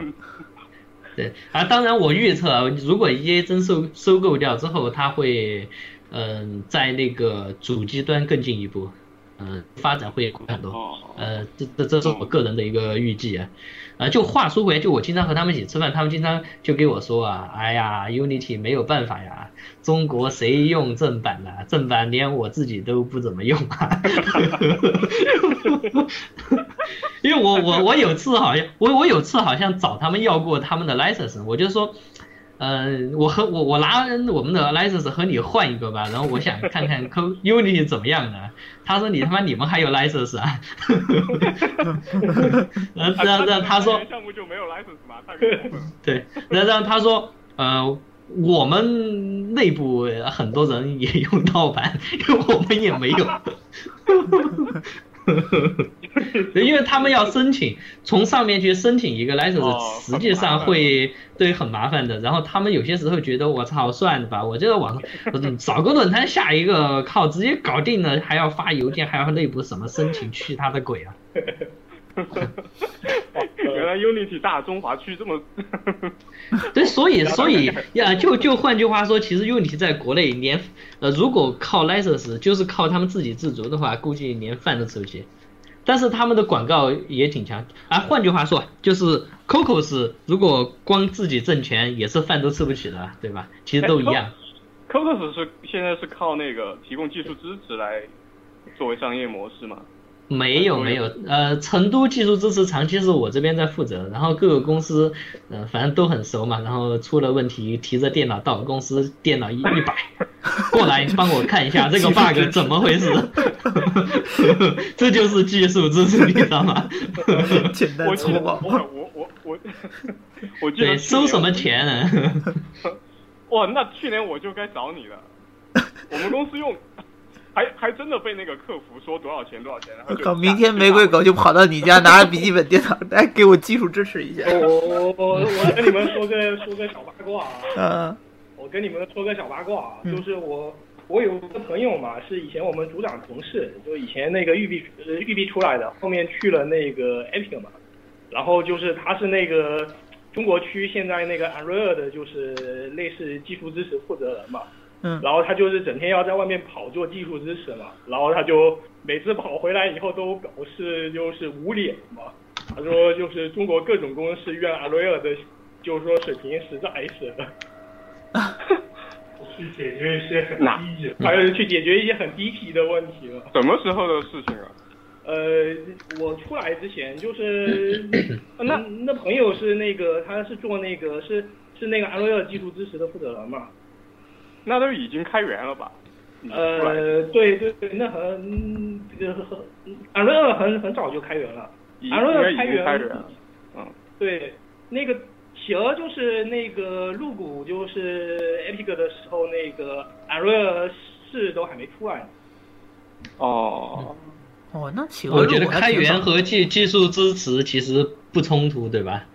对啊，当然我预测啊，如果 EA 真收收购掉之后，它会嗯、在那个主机端更进一步，嗯、发展会快很多。哦，呃，这这这是我个人的一个预计啊。呃，就话说回来，就我经常和他们一起吃饭，他们经常就给我说啊，哎呀，Unity 没有办法呀，中国谁用正版呢、正版连我自己都不怎么用啊。因为我我我有次好像我我有次好像找他们要过他们的 license，我就说，呃，我和我我拿我们的 license 和你换一个吧，然后我想看看 Co Unity 怎么样呢？他说你他妈你们还有 license 啊？然后然后然后他说项目就没有 license 嘛，太过分了。对，然后然后他说呃。我们内部很多人也用盗版，因为我们也没有。对，因为他们要申请，从上面去申请一个 license，、哦实际上会对很麻烦的。然后他们有些时候觉得我操，算了吧，我就在网上嗯找个论坛下一个，靠，直接搞定了，还要发邮件，还要内部什么申请，去他的鬼啊！原来 Unity 大中华区这么，对，所以 所以呀，就就换句话说，其实 Unity 在国内连呃，如果靠 license 就是靠他们自给自足的话，估计连饭都吃不起。但是他们的广告也挺强啊。换句话说，就是 Cocos 如果光自己挣钱，也是饭都吃不起的，对吧？其实都一样。Cocos 是现在是靠那个提供技术支持来作为商业模式嘛？没有没有，呃，成都技术支持长期是我这边在负责，然后各个公司，呃，反正都很熟嘛，然后出了问题，提着电脑到公司，电脑一一摆，过来帮我看一下这个 bug 怎么回事，这就是技术支持，你知道吗？简单我。我我我我我记得对，收什么钱啊？哇，那去年我就该找你了。我们公司用，还还真的被那个客服说多少钱多少钱，然后就靠，明天玫瑰狗就跑到你家拿着笔记本电脑来给我技术支持一下。我我我我跟你们说个说个小八卦啊，嗯我跟你们说个小八卦啊，就是我我有个朋友嘛，是以前我们组长同事，就以前那个育碧呃育碧出来的，后面去了那个 Epic 嘛，然后就是他是那个中国区现在那个 Unreal 的，就是类似技术支持负责人嘛。嗯然后他就是整天要在外面跑做技术支持嘛，然后他就每次跑回来以后都表示就是捂脸嘛，他说就是中国各种公司用 Unreal 的，就是说水平实在是，去解决一些很低级，还有去解决一些很低级的问题了。什么时候的事情啊？呃，我出来之前就是 那那朋友是那个他是做那个是是那个 Unreal 技术支持的负责人嘛。那都已经开源了吧？呃，对对对，那很这个很 Unreal 很很早就开源了已应该，Unreal 已开源经开源了。嗯，对，那个企鹅就是那个入股就是 Epic 的时候，那个 Unreal 四都还没出来呢。哦，哦，那企鹅我觉得开源和技技术支持其实不冲突，对吧？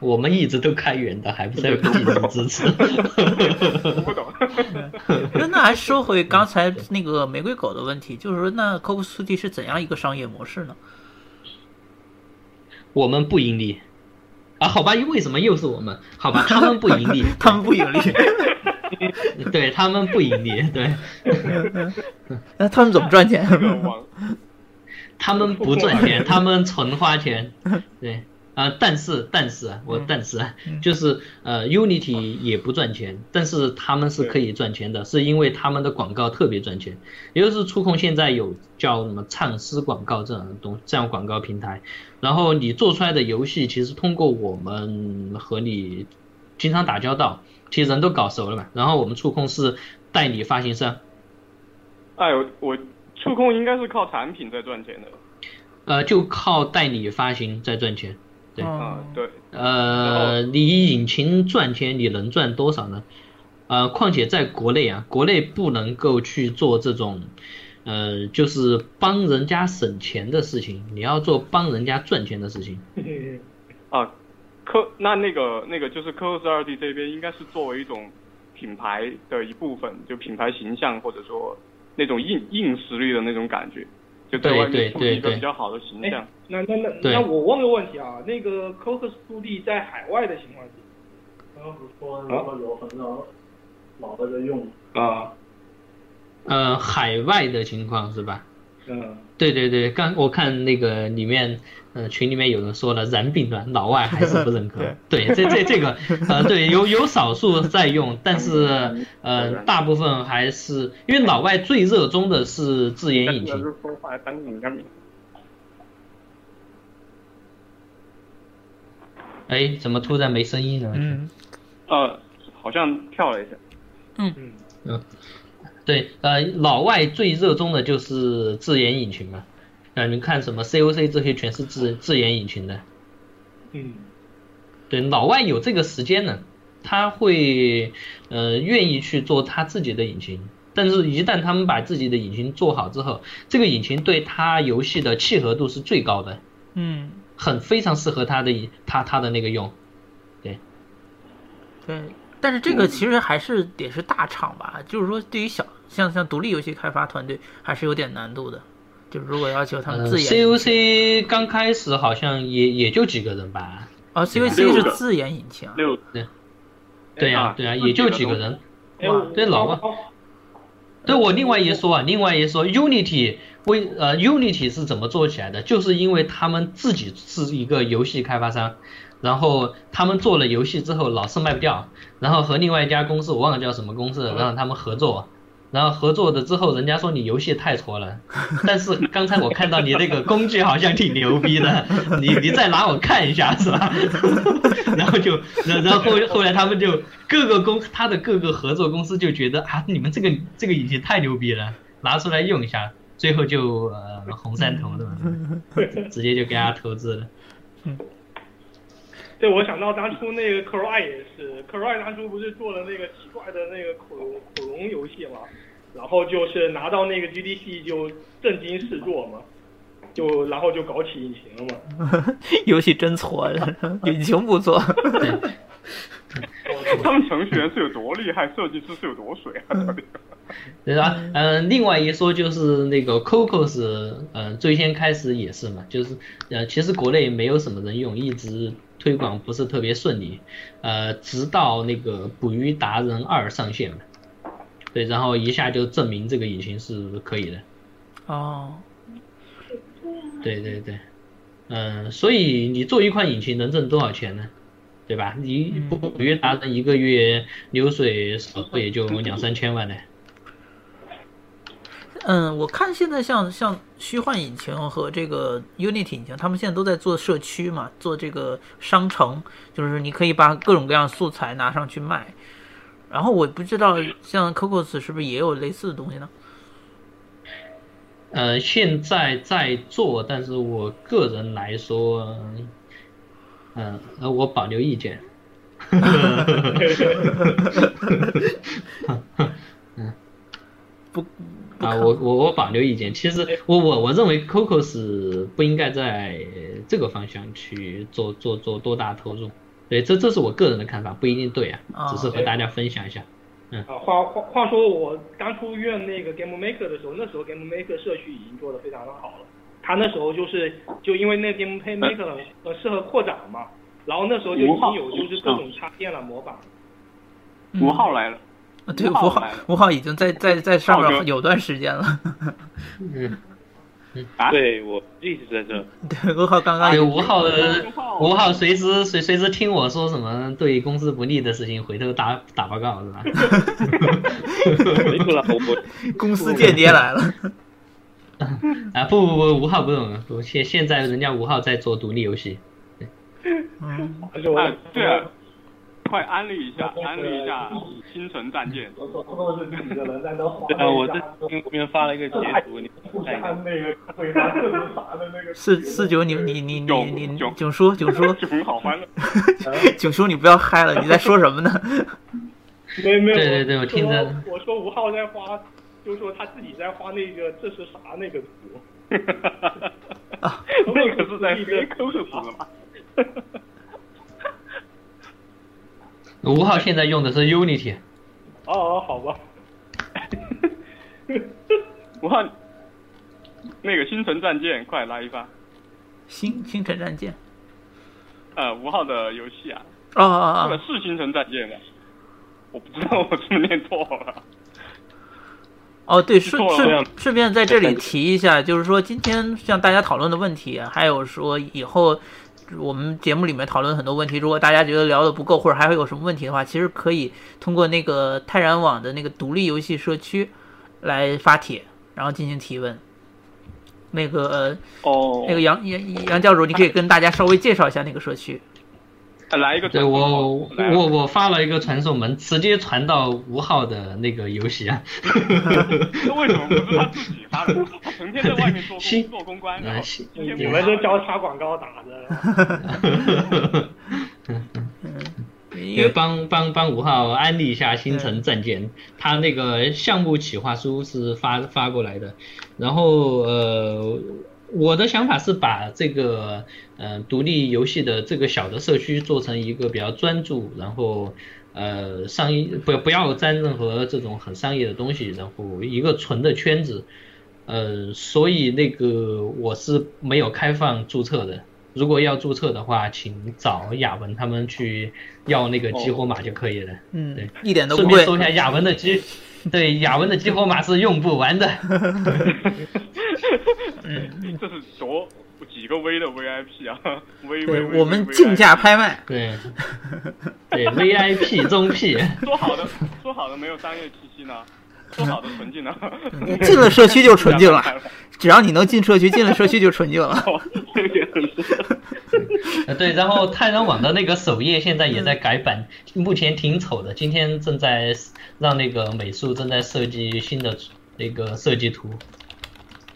我们一直都开源的，还不是有技术支持？不懂。那那还说回刚才那个玫瑰狗的问题，就是说那 Coco Studio 是怎样一个商业模式呢？我们不盈利啊？好吧，为什么又是我们？好吧，他们不盈利，他们不盈利，对他们不盈利，对那他们怎么赚钱？他们不赚钱，他们纯花钱，对。啊、但是但是啊，我但是啊，就是呃，Unity 也不赚钱，但是他们是可以赚钱的，是因为他们的广告特别赚钱。也就是触控现在有叫什么畅思广告这样的东这样广告平台，然后你做出来的游戏，其实通过我们和你经常打交道，其实人都搞熟了嘛。然后我们触控是代理发行商，哎，我我触控应该是靠产品在赚钱的。呃，就靠代理发行在赚钱。对哦啊，对，呃，你引擎赚钱，你能赚多少呢？呃，况且在国内啊，国内不能够去做这种，呃，就是帮人家省钱的事情，你要做帮人家赚钱的事情。啊，科那那个那个就是科沃斯二 D 这边应该是作为一种品牌的一部分，就品牌形象或者说那种硬硬实力的那种感觉，就在外面树立一个对对。对比较好的形象。那那那那我问个问题啊，那个 Cocos 速递在海外的情况是，刚刚不是说如果有很多老的在用，啊，呃，海外的情况是吧？嗯，对对对，刚我看那个里面，呃，群里面有人说了燃并卵，老外还是不认可。对，这这这个，呃，对，有有少数在用，但是呃，大部分还是因为老外最热衷的是自研引擎。哎，怎么突然没声音了？嗯呃，好像跳了一下。嗯嗯，对，呃，老外最热衷的就是自研引擎嘛。呃，你看什么 COC 这些全是自自研引擎的。嗯，对，老外有这个时间呢，他会呃愿意去做他自己的引擎，但是一旦他们把自己的引擎做好之后，这个引擎对他游戏的契合度是最高的，嗯，很非常适合他的他他的那个用。对对。但是这个其实还是得是大厂吧，就是说对于小像像独立游戏开发团队还是有点难度的。就是如果要求他们呃自研，COC 刚开始好像也也就几个人吧。哦，COC 是自研引擎啊，六。对。对呀、啊对呀、也就几个人。对老外对我另外一说啊，另外一说，Unity 为呃 Unity 是怎么做起来的？就是因为他们自己是一个游戏开发商，然后他们做了游戏之后老是卖不掉，然后和另外一家公司我忘了叫什么公司然后他们合作，然后合作的之后，人家说你游戏太挫了，但是刚才我看到你那个工具好像挺牛逼的，你你再拿我看一下是吧？然后就然然后后后来他们就各个公他的各个合作公司就觉得啊你们这个这个引擎太牛逼了，拿出来用一下，最后就呃红三头的嘛，直接就给他投资了。对，我想到当初那个 Cry 也是，Cry 当初不是做了那个奇怪的那个恐龙恐龙游戏嘛，然后就是拿到那个 GDC 就震惊视作嘛，就然后就搞起引擎了嘛。游戏真错，引擎不错。他们程序员是有多厉害，设计师是有多水啊！到底对吧？嗯，另外一说就是那个 Cocos，嗯，最先开始也是嘛，就是呃，其实国内没有什么人用，一直推广不是特别顺利，呃，直到那个捕鱼达人二上线嘛，对，然后一下就证明这个引擎是可以的。哦，对对对，嗯，所以你做一款引擎能挣多少钱呢？对吧？你捕鱼达人一个月流水少说也就两三千万呢。嗯，我看现在像像虚幻引擎和这个 Unity 引擎，他们现在都在做社区嘛，做这个商城，就是你可以把各种各样素材拿上去卖。然后我不知道像 Cocos 是不是也有类似的东西呢？呃，现在在做，但是我个人来说，嗯，呃，我保留意见。啊，我我我保留意见。其实我我我认为 Cocos 不应该在这个方向去做做做多大投入。对，这这是我个人的看法，不一定对啊，只是和大家分享一下。嗯。啊，话话话说，我当初用那个 Game Maker 的时候，那时候 Game Maker 社区已经做得非常的好了。他那时候就是就因为那 Game Maker 适合扩展嘛，然后那时候就已经有就是各种插件了模板。吴昊来了。对，吴昊吴昊已经在在在上面有段时间了。嗯。啊，对我一直在这。对，吴昊刚刚对吴昊的吴昊随时随随时听我说什么对公司不利的事情，回头打打报告是吧？公司间谍来了。啊不不不，吴昊不懂，不现现在人家吴昊在做独立游戏。嗯。啊，对啊。快安利一下，安利一下《星辰战舰》。对啊，我这这边发了一个截图，你看那个。四四九，你你你你你囧叔囧叔。囧 好欢乐。囧叔，你不要嗨了，你在说什么呢？没没有。对对对，我听着。我说吴昊在发，就说他自己在发那个这是啥那个图。啊，那个是在黑抠的图吗？吴昊现在用的是 Unity。哦，好吧。吴昊，那个星辰战舰，快来一发。星星辰战舰。呃，吴昊的游戏啊。哦哦哦。是星辰战舰吗？我不知道，我是不是念错了？哦，对，顺顺顺便在这里提一下，就是说今天向大家讨论的问题，还有说以后。我们节目里面讨论很多问题，如果大家觉得聊的不够，或者还会有什么问题的话，其实可以通过那个泰然网的那个独立游戏社区来发帖，然后进行提问。那个哦，那个杨杨杨教主，你可以跟大家稍微介绍一下那个社区。来一个，对我我我发了一个传送门，直接传到吴昊的那个游戏啊。那为什么不是他自己发的？他成天在外面做 工做公关，你们这交叉广告打的。也帮帮帮吴昊安利一下星辰战舰，他那个项目企划书是发发过来的，然后呃。我的想法是把这个呃独立游戏的这个小的社区做成一个比较专注，然后呃商业不不要沾任何这种很商业的东西，然后一个纯的圈子，呃所以那个我是没有开放注册的，如果要注册的话，请找雅文他们去要那个激活码就可以了。嗯，对，一点都不顺便说一下雅文的激，对雅文的激活码是用不完的。嗯，这是多几个 V 的 VIP 啊，V V 我们竞价拍卖，对，对 VIP 中 P，说好的说好的没有商业气息呢，说好的纯净呢，进了社区就纯净了，只要你能进社区，进了社区就纯净了。对，然后太阳网的那个首页现在也在改版，目前挺丑的，今天正在让那个美术正在设计新的那个设计图。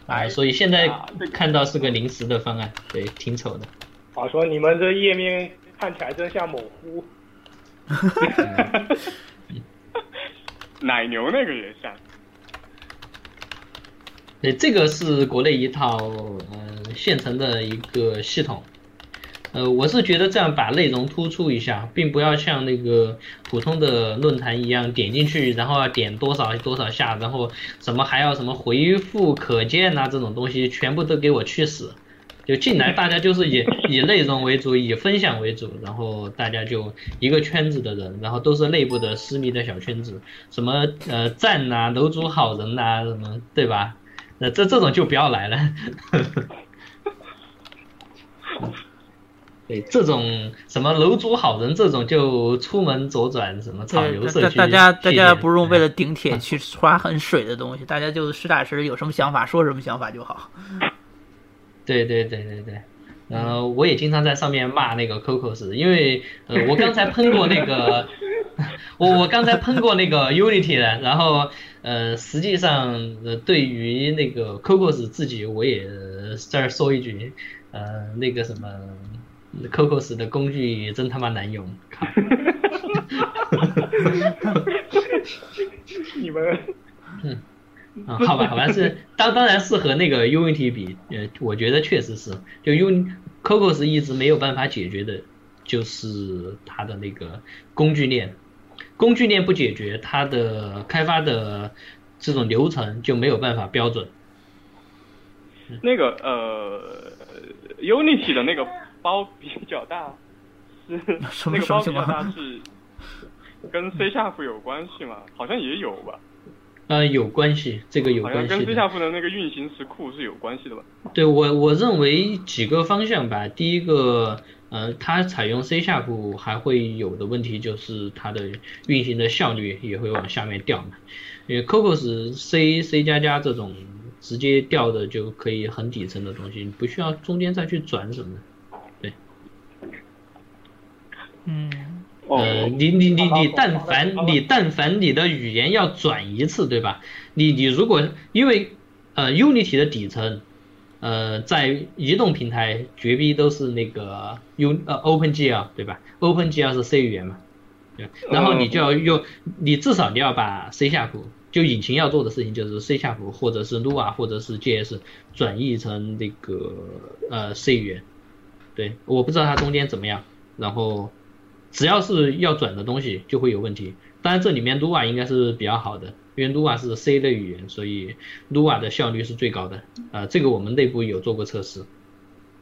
哎，所以现在看到是个临时的方案，对，挺丑的。话说你们这页面看起来真像某乎。奶牛那个也像。对，这个是国内一套呃现成的一个系统，呃，我是觉得这样把内容突出一下，并不要像那个普通的论坛一样点进去，然后要点多少多少下，然后什么还要什么回复可见呐这种东西，全部都给我去死。就进来大家就是以以内容为主，以分享为主，然后大家就一个圈子的人，然后都是内部的私密的小圈子，什么呃赞呐、楼主好人呐什么，对吧？那这这种就不要来了，对，这种什么楼主好人这种就出门左转什么草游社区，大家大家不用为了顶帖去刷很水的东西，大家就实打实有什么想法说什么想法就好。对对对对对，呃，我也经常在上面骂那个 Cocos，因为呃我刚才喷过那个，我我刚才喷过那个 Unity 的，然后。呃，实际上，呃，对于那个 Cocos 自己，我也这儿说一句，呃，那个什么，Cocos 的工具真他妈难用，靠！你们，嗯，啊，好吧，好吧，是当当然是和那个 Unity 比，呃，我觉得确实是，就 Un Cocos 一直没有办法解决的，就是它的那个工具链。工具链不解决，它的开发的这种流程就没有办法标准。那个呃，Unity 的那个包比较大，是那个包比较大是跟 C Sharp 有关系吗？好像也有吧。呃，有关系，这个有关系。好像跟 C Sharp 的那个运行时库是有关系的吧？对我我认为几个方向吧，第一个。呃，它采用 C 下部还会有的问题就是它的运行的效率也会往下面掉嘛，因为 Cocos C C 加加这种直接掉的就可以很底层的东西，你不需要中间再去转什么的，对。嗯。呃，你你你你但凡你但凡你的语言要转一次，对吧？你你如果因为呃 Unity 的底层。呃，在移动平台绝逼都是那个 U 呃 OpenGL 对吧？OpenGL 是 C 语言嘛，对。然后你就要用，你至少你要把 C 下谱，就引擎要做的事情就是 C 下谱或者是 Lua 或者是 JS 转译成那个呃 C 语言。对，我不知道它中间怎么样。然后只要是要转的东西就会有问题。当然这里面 Lua 应该是比较好的。因为 Lua 是 C 类语言，所以 Lua 的效率是最高的。啊，这个我们内部有做过测试。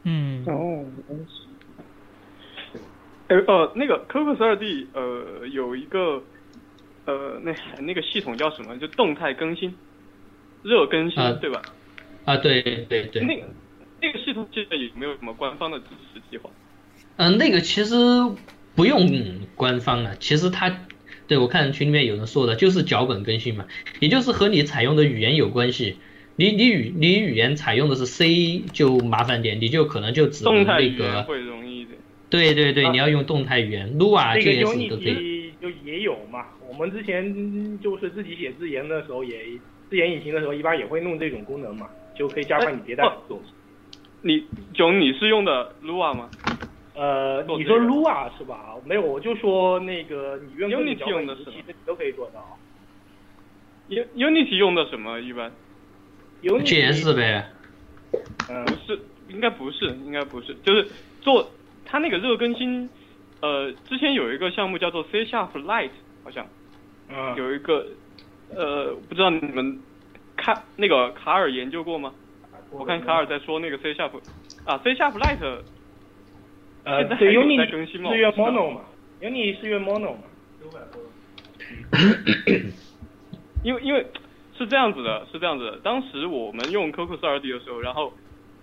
嗯。哦。呃呃，那个 Cocos 二 D 呃有一个呃那那个系统叫什么？就动态更新、热更新，对吧？啊，对对对。那个那个系统现在有没有什么官方的支持计划？嗯，那个其实不用官方的，其实它。对，我看群里面有人说的，就是脚本更新嘛，也就是和你采用的语言有关系。你你语你语言采用的是 C 就麻烦点，你就可能就只能那个。会容易一点。对对对，你要用动态语言，Lua 这些都可以。就也有嘛，我们之前就是自己写自研的时候，也自研引擎的时候，一般也会弄这种功能嘛，就可以加快你迭代速度。你囧，你是用的 Lua 吗？呃，你说 Lua 是吧？没有，我就说那个你用 Unity 用的是其实都可以做到。Unity 用的什么一般？JS 呗。嗯，不是，应该不是，应该不是，就是做它那个热更新。呃，之前有一个项目叫做 C Sharp Lite，好像，有一个，呃，不知道你们看那个卡尔研究过吗？我看卡尔在说那个 C Sharp，啊，C Sharp Lite。呃，对，Uni 是用 Mono 嘛？Uni 是用 Mono 嘛？因为因为是这样子的，是这样子的。当时我们用 Cocos 2D 的时候，然后，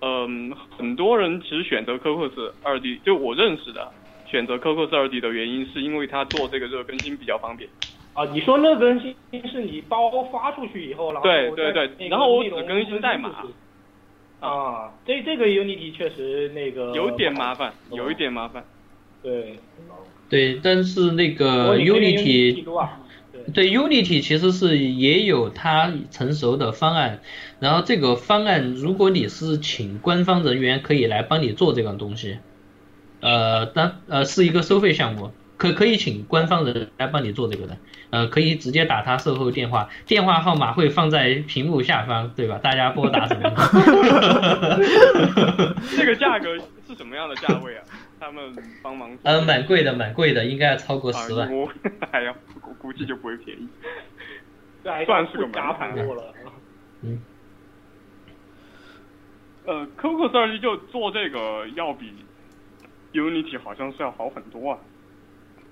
嗯，很多人其实选择 Cocos 2D，就我认识的，选择 Cocos 2D 的原因是因为它做这个热更新比较方便。啊，你说热更新是你包发出去以后，然后对对对，然后我只更新代码。啊，这这个 Unity 确实那个有点麻烦，有一点麻烦。对，对，但是那个 Unity，对 Unity 其实是也有它成熟的方案，然后这个方案如果你是请官方人员可以来帮你做这个东西，呃，当呃是一个收费项目，可可以请官方人来帮你做这个的，呃，可以直接打他售后电话，电话号码会放在屏幕下方，对吧？大家拨打什么？这个价格是什么样的价位啊？他们帮忙？呃，蛮贵的，蛮贵的，应该要超过十万。我 哎呀，估估计就不会便宜。算是个加盘过了。嗯。呃，Coco 设计就做这个要比 Unity 好像是要好很多啊，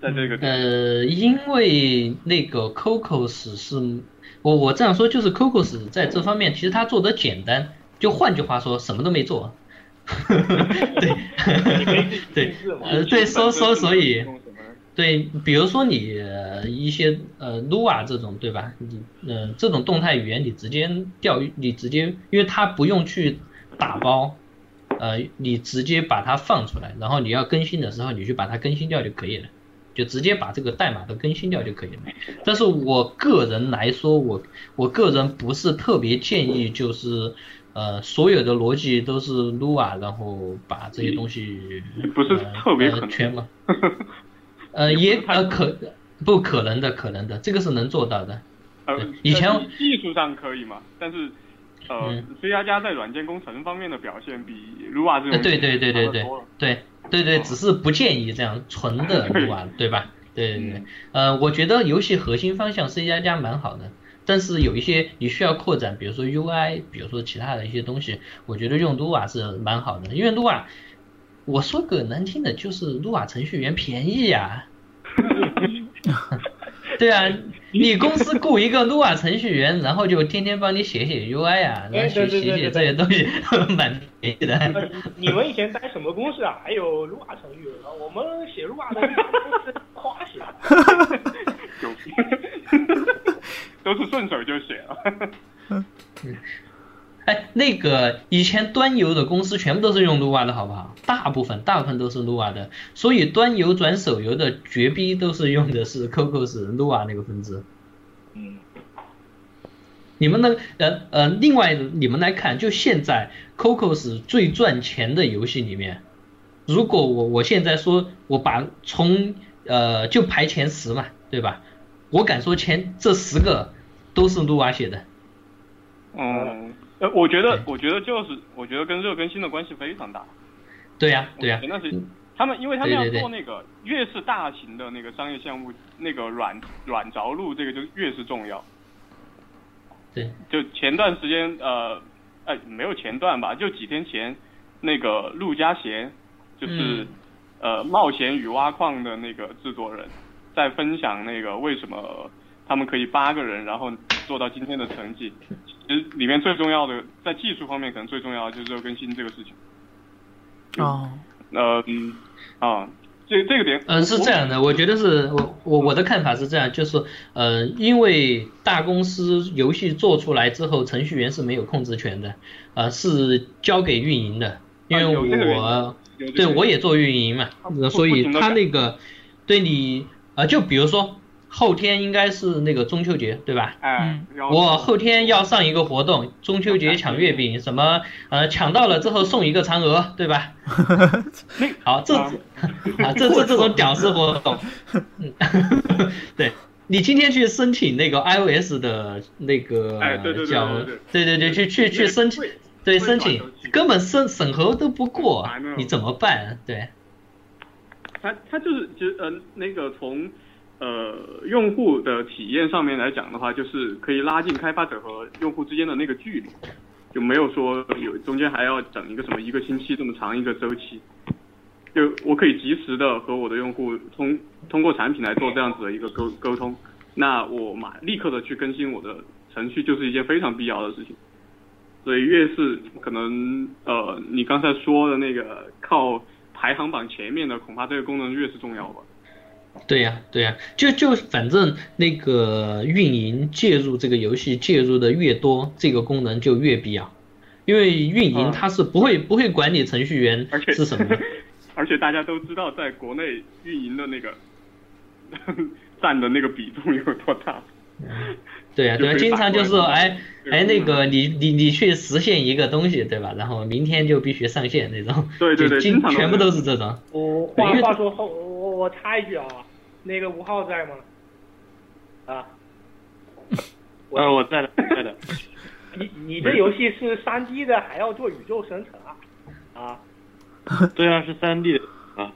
在这个呃，因为那个 Cocos 是，我我这样说就是 Cocos 在这方面其实他做的简单，就换句话说什么都没做。对，对，呃，对，所所所以，对，比如说你一些呃 Lua 这种对吧？你呃这种动态语言你直接调，你直接，因为它不用去。打包，呃，你直接把它放出来，然后你要更新的时候，你去把它更新掉就可以了，就直接把这个代码都更新掉就可以了。但是我个人来说，我我个人不是特别建议，就是呃，所有的逻辑都是 Lua，然后把这些东西不是特别全吗？呃，也呃可不可能的，可能的，这个是能做到的。呃，以前技术上可以嘛，但是。呃，C 加加在软件工程方面的表现比 Lua 这种对对对对对对对对，只是不建议这样纯的 Lua，对吧？对对对，呃，我觉得游戏核心方向 C 加加蛮好的，但是有一些你需要扩展，比如说 UI，比如说其他的一些东西，我觉得用撸啊是蛮好的，因为撸啊我说个难听的，就是撸啊程序员便宜呀。对啊。你公司雇一个 Lua 程序员，然后就天天帮你写写 UI 啊，然后写写写这些东西，蛮便宜的。你们以前待什么公司啊？还有 Lua 程序员，我们写 Lua 的 都是夸写，都是顺手就写了。哎，那个以前端游的公司全部都是用 Lua 的，好不好？大部分大部分都是 Lua 的，所以端游转手游的绝逼都是用的是 Cocos Lua 那个分支。嗯。你们呢？呃呃，另外你们来看，就现在 Cocos 最赚钱的游戏里面，如果我我现在说我把从呃就排前十嘛，对吧？我敢说前这十个都是 Lua 写的。嗯。呃，我觉得，我觉得就是，我觉得跟热更新的关系非常大。对呀，对呀。前段时间，他们因为他们要做那个越是大型的那个商业项目，那个软软着陆这个就越是重要。对。就前段时间，呃，哎，没有前段吧，就几天前，那个陆家贤，就是呃冒险与挖矿的那个制作人，在分享那个为什么他们可以八个人，然后做到今天的成绩。其实里面最重要的，在技术方面可能最重要的就是热更新这个事情。哦。呃嗯啊，这这个点。嗯，是这样的，我觉得是我我我的看法是这样，就是呃，因为大公司游戏做出来之后，程序员是没有控制权的，呃，是交给运营的，因为我对我也做运营嘛，所以他那个对你呃，就比如说。后天应该是那个中秋节，对吧？嗯。我后天要上一个活动，中秋节抢月饼，什么呃抢到了之后送一个嫦娥，对吧？好，这啊 这这这种屌丝活动，对，你今天去申请那个 iOS 的那个叫对对对去去去申请对申请根本审审核都不过，你怎么办？对。他他就是就呃那个从。呃，用户的体验上面来讲的话，就是可以拉近开发者和用户之间的那个距离，就没有说有中间还要等一个什么一个星期这么长一个周期，就我可以及时的和我的用户通通过产品来做这样子的一个沟沟通，那我马立刻的去更新我的程序就是一件非常必要的事情，所以越是可能呃你刚才说的那个靠排行榜前面的，恐怕这个功能越是重要吧。对呀，对呀，就就反正那个运营介入这个游戏介入的越多，这个功能就越必要，因为运营它是不会不会管你程序员是什么，而且大家都知道，在国内运营的那个 占的那个比重有多大。对呀，对，经常就是哎哎，那个你你你去实现一个东西，对吧？然后明天就必须上线那种。对对对，经常全部都是这种。我话话说，我我我插一句啊，那个吴昊在吗？啊？呃，我在的，在的。你你这游戏是三 D 的，还要做宇宙生成啊？啊？对啊，是三 D 的啊。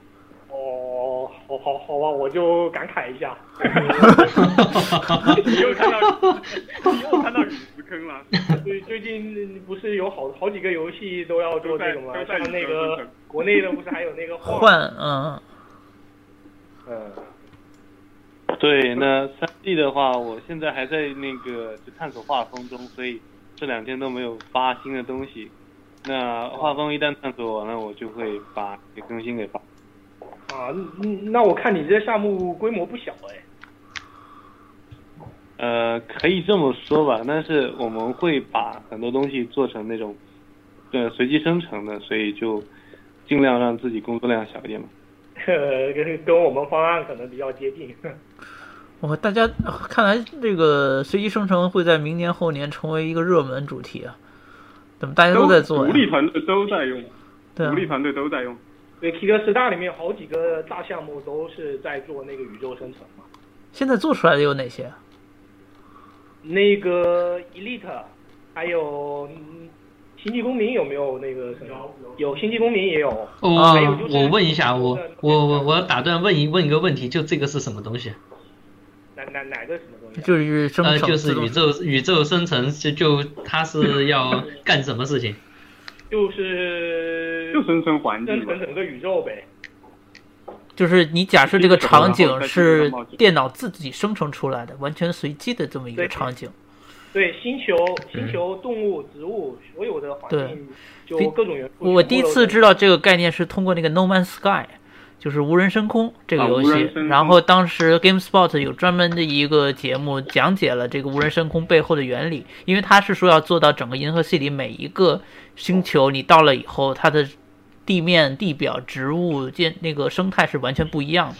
哦，好好好吧，我就感慨一下。你又看到，你又看到陨石坑了。最最近不是有好好几个游戏都要做这个吗？像那个国内的不是还有那个换嗯嗯。对，那三 D 的话，我现在还在那个就探索画风中，所以这两天都没有发新的东西。那画风一旦探索完了，我就会把更新给发。啊，那我看你这项目规模不小哎。呃，可以这么说吧，但是我们会把很多东西做成那种，呃，随机生成的，所以就尽量让自己工作量小一点嘛。呃，跟跟我们方案可能比较接近。我大家看来这个随机生成会在明年后年成为一个热门主题啊？怎么大家都在做？独立团队都在用，对，独立团队都在用。对，K 歌十大里面好几个大项目都是在做那个宇宙生成嘛。现在做出来的有哪些？那个 Elite，还有星际公民有没有那个什么？有星际公民也有。哦，我问一下，我我我我打断问一问一个问题，就这个是什么东西？哪哪哪个什么东西？就是生成，就是宇宙宇宙生成，就就它是要 干什么事情？就是就生成环境，生成整个宇宙呗。就是你假设这个场景是电脑自己生成出来的，完全随机的这么一个场景。对，星球、星球、动物、植物，所有的环境就各种元素。我第一次知道这个概念是通过那个《No Man's Sky》。就是无人升空这个游戏，然后当时 GameSpot 有专门的一个节目讲解了这个无人升空背后的原理，因为他是说要做到整个银河系里每一个星球，你到了以后，它的地面、地表、植物、建那个生态是完全不一样的。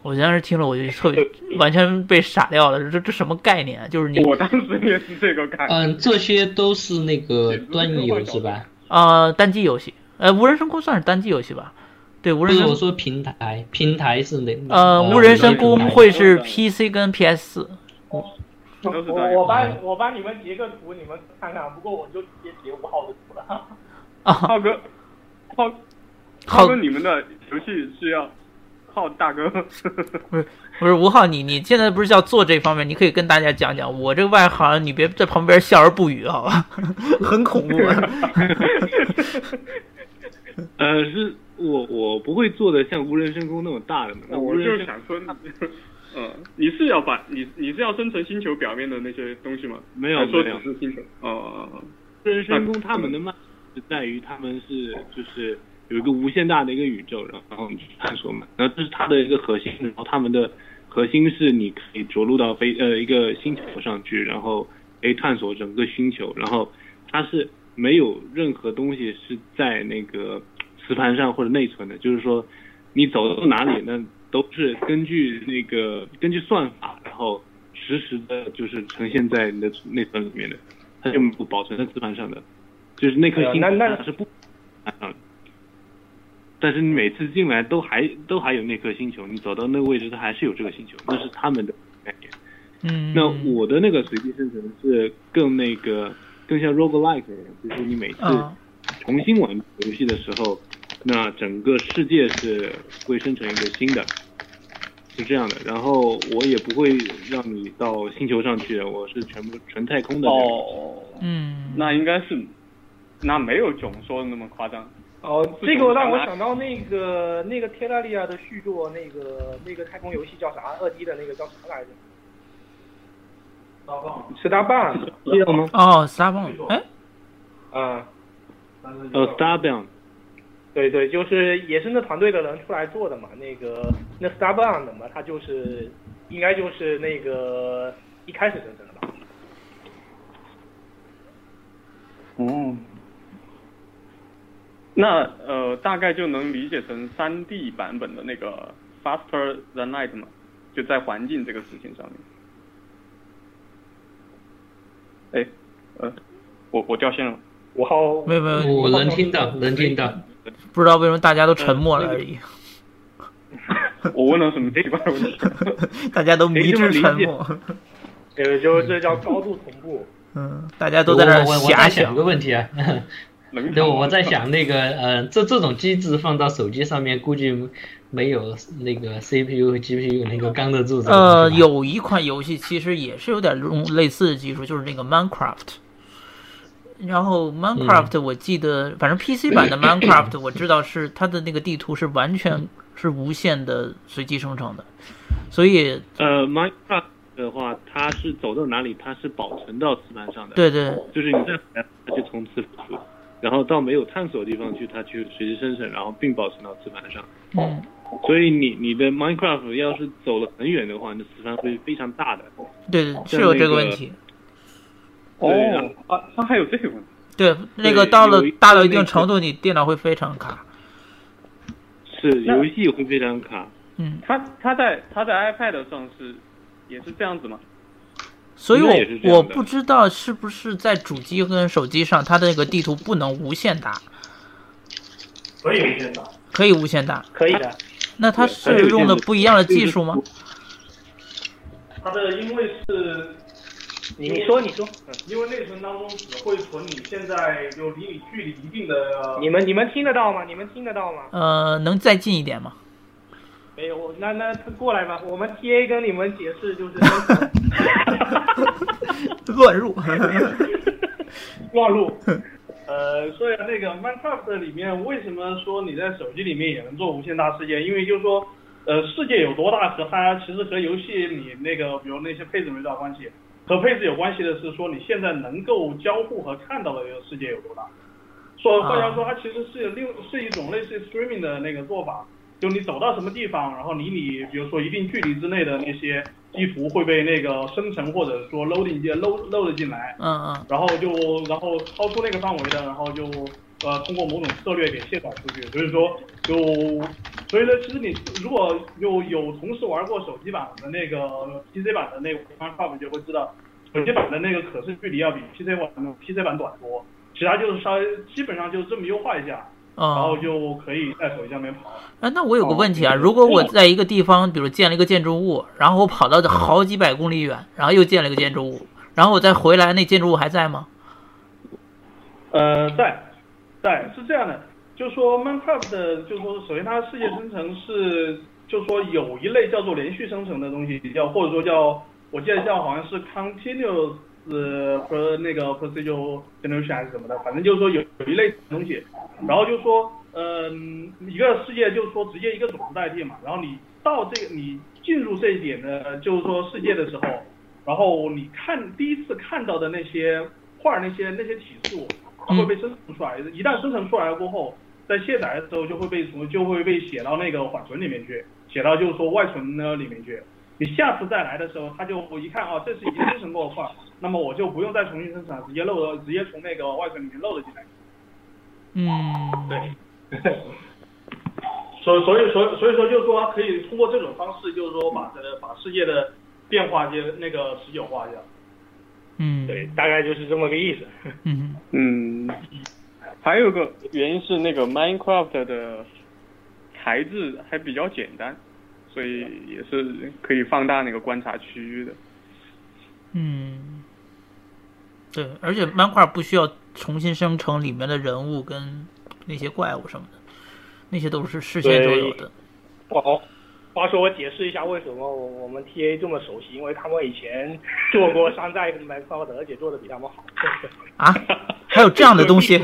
我当时听了，我就特别完全被傻掉了，这这什么概念？就是你我当时也是这个概念。嗯，这些都是那个端游是吧？啊，单机游戏，呃，无人升空算是单机游戏吧？对，无人我说平台，平台是哪？呃，无人声公会是 PC 跟 PS 四。我我帮我帮你们截个图，你们看看。不过我就直接截五号的图了。啊，浩哥，浩，浩哥，你们的游戏是要浩大哥？不是不是吴浩，你你现在不是要做这方面？你可以跟大家讲讲。我这个外行，你别在旁边笑而不语，好吧？很恐怖。呃，是。我我不会做的像无人深空那么大的嘛。那我就是想说，嗯，你是要把你你是要生成星球表面的那些东西吗？没有，说只是星球。哦哦哦。无人深空他们的慢是在于他们是就是有一个无限大的一个宇宙，然后然后你去探索嘛。然后这是它的一个核心，然后他们的核心是你可以着陆到飞呃一个星球上去，然后可以探索整个星球，然后它是没有任何东西是在那个。磁盘上或者内存的，就是说，你走到哪里，那都是根据那个根据算法，然后实时的，就是呈现在你的内存里面的，它就不保存在磁盘上的，就是那颗星那那是不啊，但是你每次进来都还都还有那颗星球，你走到那个位置，它还是有这个星球，那是他们的概念。嗯，那我的那个随机生成是更那个更像 roguelike，就是你每次重新玩游戏的时候。那整个世界是会生成一个新的，是这样的。然后我也不会让你到星球上去，我是全部纯太空的。哦，嗯，那应该是，那没有囧说的那么夸张。哦，这个让我想到那个那个天拉利亚的续作，那个那个太空游戏叫啥？二 D 的那个叫啥来着？Starbound，Starbound，记得吗？哦，Starbound，哎，啊，哦，Starbound。对对，就是也是那团队的人出来做的嘛，那个那 Starbound 嘛，他就是应该就是那个一开始生成的吧。哦，那呃大概就能理解成三 D 版本的那个 Faster Than Light 嘛，就在环境这个事情上面。哎，呃，我我掉线了。五号没有没有，我能听到，能听到。不知道为什么大家都沉默了而已。我问了什么奇怪的问题？大家都迷之沉默。呃，就这叫高度同步。嗯，大家都在那遐想。个问题啊，对，我在想那个呃，这这种机制放到手机上面，估计没有那个 CPU 和 GPU 那个刚得住。呃，有一款游戏其实也是有点用类似的技术，就是那个 Minecraft。然后 Minecraft 我记得，反正 PC 版的 Minecraft 我知道是它的那个地图是完全是无限的随机生成的，所以呃 Minecraft 的话，它是走到哪里它是保存到磁盘上的，对对，就是你在它就从磁盘，然后到没有探索的地方去，它去随机生成，然后并保存到磁盘上。嗯，所以你你的 Minecraft 要是走了很远的话，那磁盘会非常大的。对对，是有这个问题。哦啊，它还有这个问题。对，那个到了大到一定程度，你电脑会非常卡。是，游戏会非常卡。嗯，它它在它在 iPad 上是也是这样子吗？所以我我不知道是不是在主机跟手机上，它的那个地图不能无限打。可以无限打。可以无限打。可以的。那它是用的不一样的技术吗？它的因为是。你说，你说，因为内存当中只会存你现在就离你距离一定的。你们你们听得到吗？你们听得到吗？呃，能再近一点吗？没有，那那过来吧，我们 T A 跟你们解释就是。乱入。乱入。呃，所以那个 Minecraft 里面为什么说你在手机里面也能做无限大世界？因为就是说，呃，世界有多大和它其实和游戏里那个比如那些配置没多大关系。和配置有关系的是说你现在能够交互和看到的这个世界有多大。说换句话说，它其实是另是一种类似于 streaming 的那个做法，就你走到什么地方，然后离你比如说一定距离之内的那些地图会被那个生成或者说 loading 进 load load 进来。嗯嗯。然后就然后超出那个范围的，然后就呃通过某种策略给卸载出去。所以说就所以呢，其实你如果有有同事玩过手机版的那个 PC 版的那个 Minecraft，就会知道。手机版的那个可视距离要比 PC 版的 PC 版短多，其他就是稍微基本上就这么优化一下，然后就可以在手机上面跑。哎，那我有个问题啊，如果我在一个地方，比如建了一个建筑物，然后我跑到好几百公里远，然后又建了一个建筑物，然后我再回来，那建筑物还在吗？呃，在，对是这样的，就是说 Minecraft，就是说首先它世界生成是，就是说有一类叫做连续生成的东西，叫或者说叫。我记得叫好像是 continuous 和那个 procedure generation 还是什么的，反正就是说有有一类东西，然后就是说，嗯，一个世界就是说直接一个种子代替嘛，然后你到这个你进入这一点的，就是说世界的时候，然后你看第一次看到的那些画那些那些体数，它会被生成出来，一旦生成出来了过后，在卸载的时候就会被什么就会被写到那个缓存里面去，写到就是说外存呢里面去。你下次再来的时候，他就我一看啊，这是已经生成过的话，那么我就不用再重新生成，直接漏了，直接从那个外存里面漏了进来。嗯，对。所所以所所以说就是说可以通过这种方式，就是说把这把世界的变化就那个持久化一下。嗯，对，大概就是这么个意思。嗯嗯，还有个原因是那个 Minecraft 的材质还比较简单。所以也是可以放大那个观察区域的。嗯，对，而且漫画不需要重新生成里面的人物跟那些怪物什么的，那些都是事先就有的。哦，话说我解释一下为什么我我们 T A 这么熟悉，因为他们以前做过山寨跟麦克的，而且做的比他们好。啊？还有这样的东西？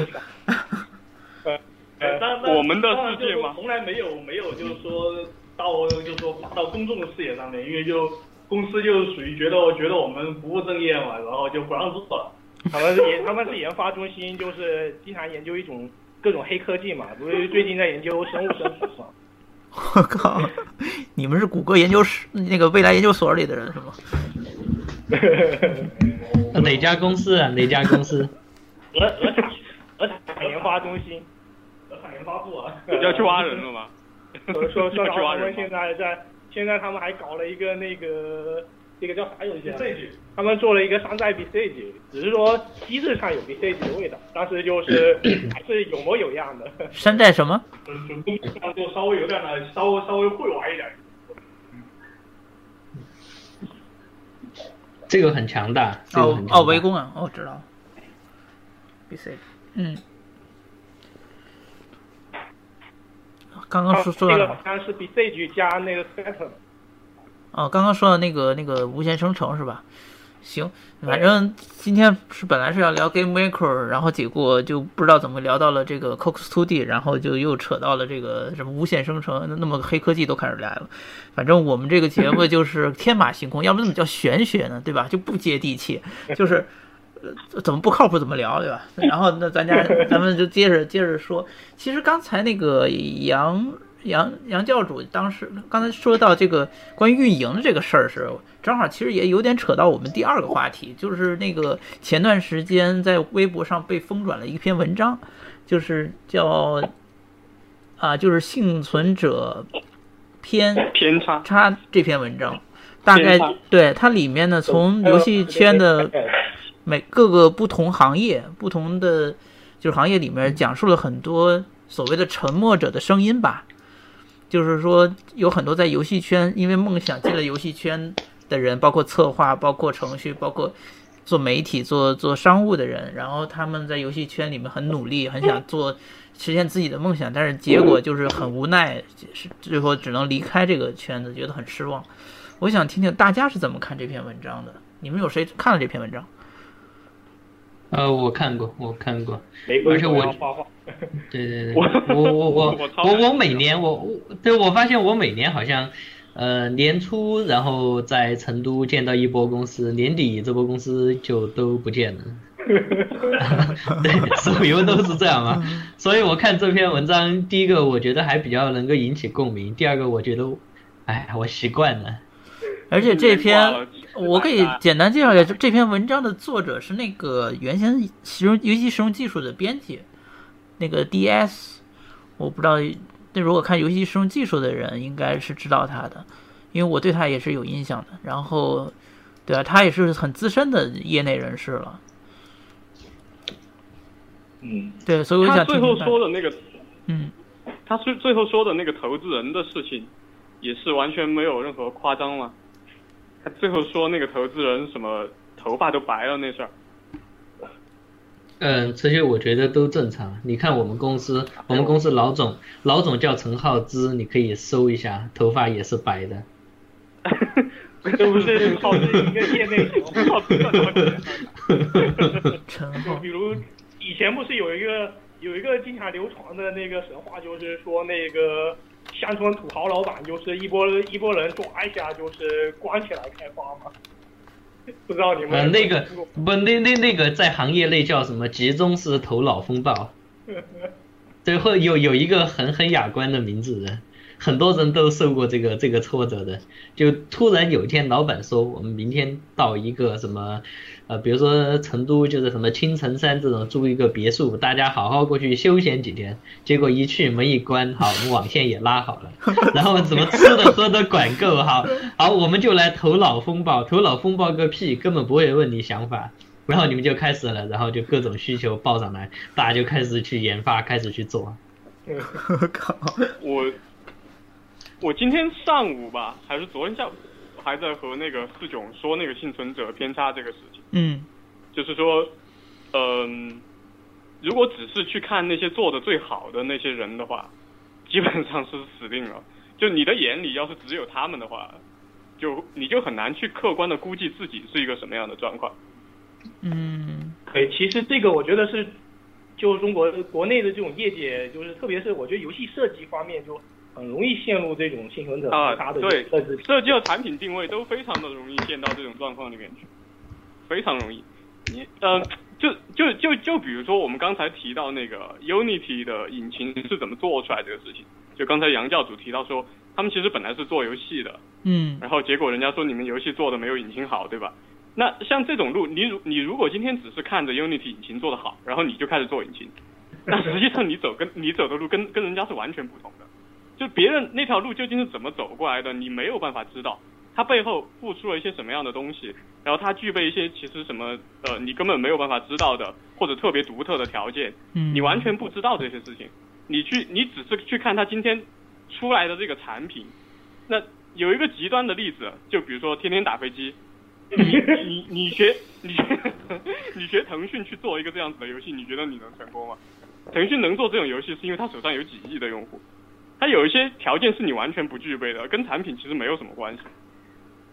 呃，我们的世界吗？从来没有没有，就是说。到就是说发到公众的视野上面，因为就公司就属于觉得我觉得我们不务正业嘛，然后就不让做了。他们是研他们是研发中心，就是经常研究一种各种黑科技嘛，不是最近在研究生物生殖嘛。我靠，你们是谷歌研究室那个未来研究所里的人是吗？哪家公司啊？哪家公司？鹅鹅塔鹅塔研发中心，俄塔研发部啊？要去挖人了吗？说说说他们现在在，现在他们还搞了一个那个这个叫啥游戏啊？他们做了一个山寨 BCG，只是说机制上有 BCG 的味道，但是就是 还是有模有样的。山寨什么？准备上就稍微有点的，稍微稍微会玩一点。这个很强大。哦哦，围攻啊！哦，知道。BCG，嗯。刚刚说说的。这个好像是 BCG 加那个 Scatter。哦，刚刚说的那个那个无限生成是吧？行，反正今天是本来是要聊 Game Maker，然后结果就不知道怎么聊到了这个 Cox 2D，然后就又扯到了这个什么无限生成，那么黑科技都开始来了。反正我们这个节目就是天马行空，要不怎么叫玄学呢？对吧？就不接地气，就是呃怎么不靠谱怎么聊，对吧？然后那咱家咱们就接着接着说，其实刚才那个杨。杨杨教主当时刚才说到这个关于运营的这个事儿时，正好其实也有点扯到我们第二个话题，就是那个前段时间在微博上被疯转了一篇文章，就是叫啊，就是幸存者偏偏差差这篇文章，大概对它里面呢，从游戏圈的每各个不同行业、不同的就是行业里面讲述了很多所谓的沉默者的声音吧。就是说，有很多在游戏圈因为梦想进了游戏圈的人，包括策划、包括程序、包括做媒体、做做商务的人，然后他们在游戏圈里面很努力，很想做实现自己的梦想，但是结果就是很无奈，是最后只能离开这个圈子，觉得很失望。我想听听大家是怎么看这篇文章的？你们有谁看了这篇文章？呃，我看过，我看过，而且我，对对对，我我我我我我每年我我对我发现我每年好像，呃年初然后在成都见到一波公司，年底这波公司就都不见了，对，手游都是这样嘛，所以我看这篇文章，第一个我觉得还比较能够引起共鸣，第二个我觉得，哎，我习惯了，而且这篇。我可以简单介绍一下，这篇文章的作者是那个原先使用游戏使用技术的编辑，那个 DS，我不知道，那如果看游戏使用技术的人应该是知道他的，因为我对他也是有印象的。然后，对啊，他也是很资深的业内人士了。嗯，对，所以我想最后说的那个，嗯，他最最后说的那个投资人的事情，也是完全没有任何夸张了？他最后说那个投资人什么头发都白了那事儿，嗯，这些我觉得都正常。你看我们公司，我们公司老总，老总叫陈浩之，你可以搜一下，头发也是白的。这不是陈浩之一个业内陈浩之 就比如以前不是有一个有一个经常流传的那个神话，就是说那个。乡村土豪老板就是一波一波人抓一下就是关起来开花嘛，不知道你们呃那个不那那那个在行业内叫什么集中式头脑风暴，最后有有一个很很雅观的名字的。很多人都受过这个这个挫折的，就突然有一天老板说我们明天到一个什么，呃，比如说成都就是什么青城山这种租一个别墅，大家好好过去休闲几天。结果一去门一关，好，我们网线也拉好了，然后怎么吃的喝的管够，好，好，我们就来头脑风暴，头脑风暴个屁，根本不会问你想法，然后你们就开始了，然后就各种需求报上来，大家就开始去研发，开始去做。我靠，我。我今天上午吧，还是昨天下午，还在和那个四囧说那个幸存者偏差这个事情。嗯，就是说，嗯，如果只是去看那些做的最好的那些人的话，基本上是死定了。就你的眼里要是只有他们的话，就你就很难去客观的估计自己是一个什么样的状况。嗯，对，其实这个我觉得是，就中国国内的这种业界，就是特别是我觉得游戏设计方面就。很容易陷入这种幸存者偏差的对设计和产品定位都非常的容易陷到这种状况里面去，非常容易。你呃，就就就就比如说我们刚才提到那个 Unity 的引擎是怎么做出来这个事情，就刚才杨教主提到说，他们其实本来是做游戏的，嗯，然后结果人家说你们游戏做的没有引擎好，对吧？那像这种路，你如你如果今天只是看着 Unity 引擎做的好，然后你就开始做引擎，那实际上你走跟你走的路跟跟人家是完全不同的。就别人那条路究竟是怎么走过来的，你没有办法知道。他背后付出了一些什么样的东西，然后他具备一些其实什么呃你根本没有办法知道的或者特别独特的条件，嗯你完全不知道这些事情，你去你只是去看他今天出来的这个产品，那有一个极端的例子，就比如说天天打飞机，你你你学 你学你学腾讯去做一个这样子的游戏，你觉得你能成功吗？腾讯能做这种游戏，是因为他手上有几亿的用户，它有一些条件是你完全不具备的，跟产品其实没有什么关系。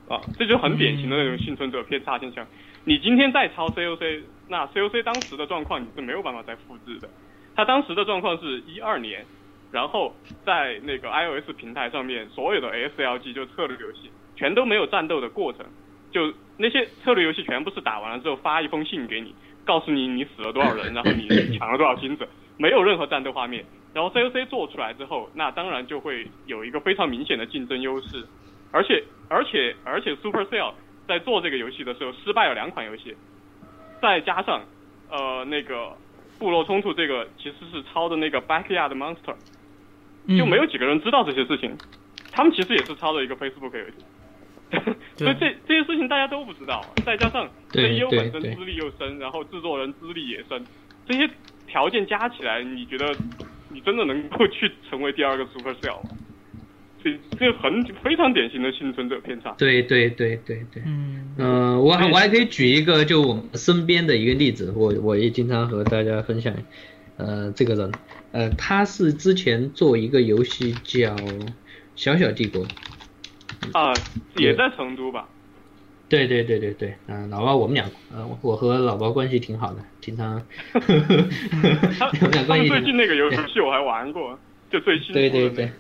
啊，这就很典型的那种幸存者偏差现象。你今天再抄 COC，那 COC 当时的状况你是没有办法再复制的。它当时的状况是一二年，然后在那个 iOS 平台上面，所有的 SLG 就策略游戏全都没有战斗的过程，就那些策略游戏全部是打完了之后发一封信给你，告诉你你死了多少人，然后你抢了多少金子，没有任何战斗画面。然后 COC 做出来之后，那当然就会有一个非常明显的竞争优势，而且而且而且 Supercell 在做这个游戏的时候失败了两款游戏，再加上呃那个部落冲突这个其实是抄的那个 Backyard Monster，嗯。就没有几个人知道这些事情，他们其实也是抄的一个 Facebook 游戏，所以这这些事情大家都不知道，再加上 CEO 本身资历又深，然后制作人资历也深，这些条件加起来，你觉得你真的能够去成为第二个 Supercell 吗？这这很非常典型的幸存者偏差。对对对对对。嗯嗯、我还我还可以举一个就我们身边的一个例子，我我也经常和大家分享。呃，这个人，呃，他是之前做一个游戏叫《小小帝国》，啊，也在成都吧？对对对对对，嗯、老包我们俩，呃，我和老包关系挺好的，平常 我们俩他们最近那个游戏我还玩过，就最新的那个。对对对，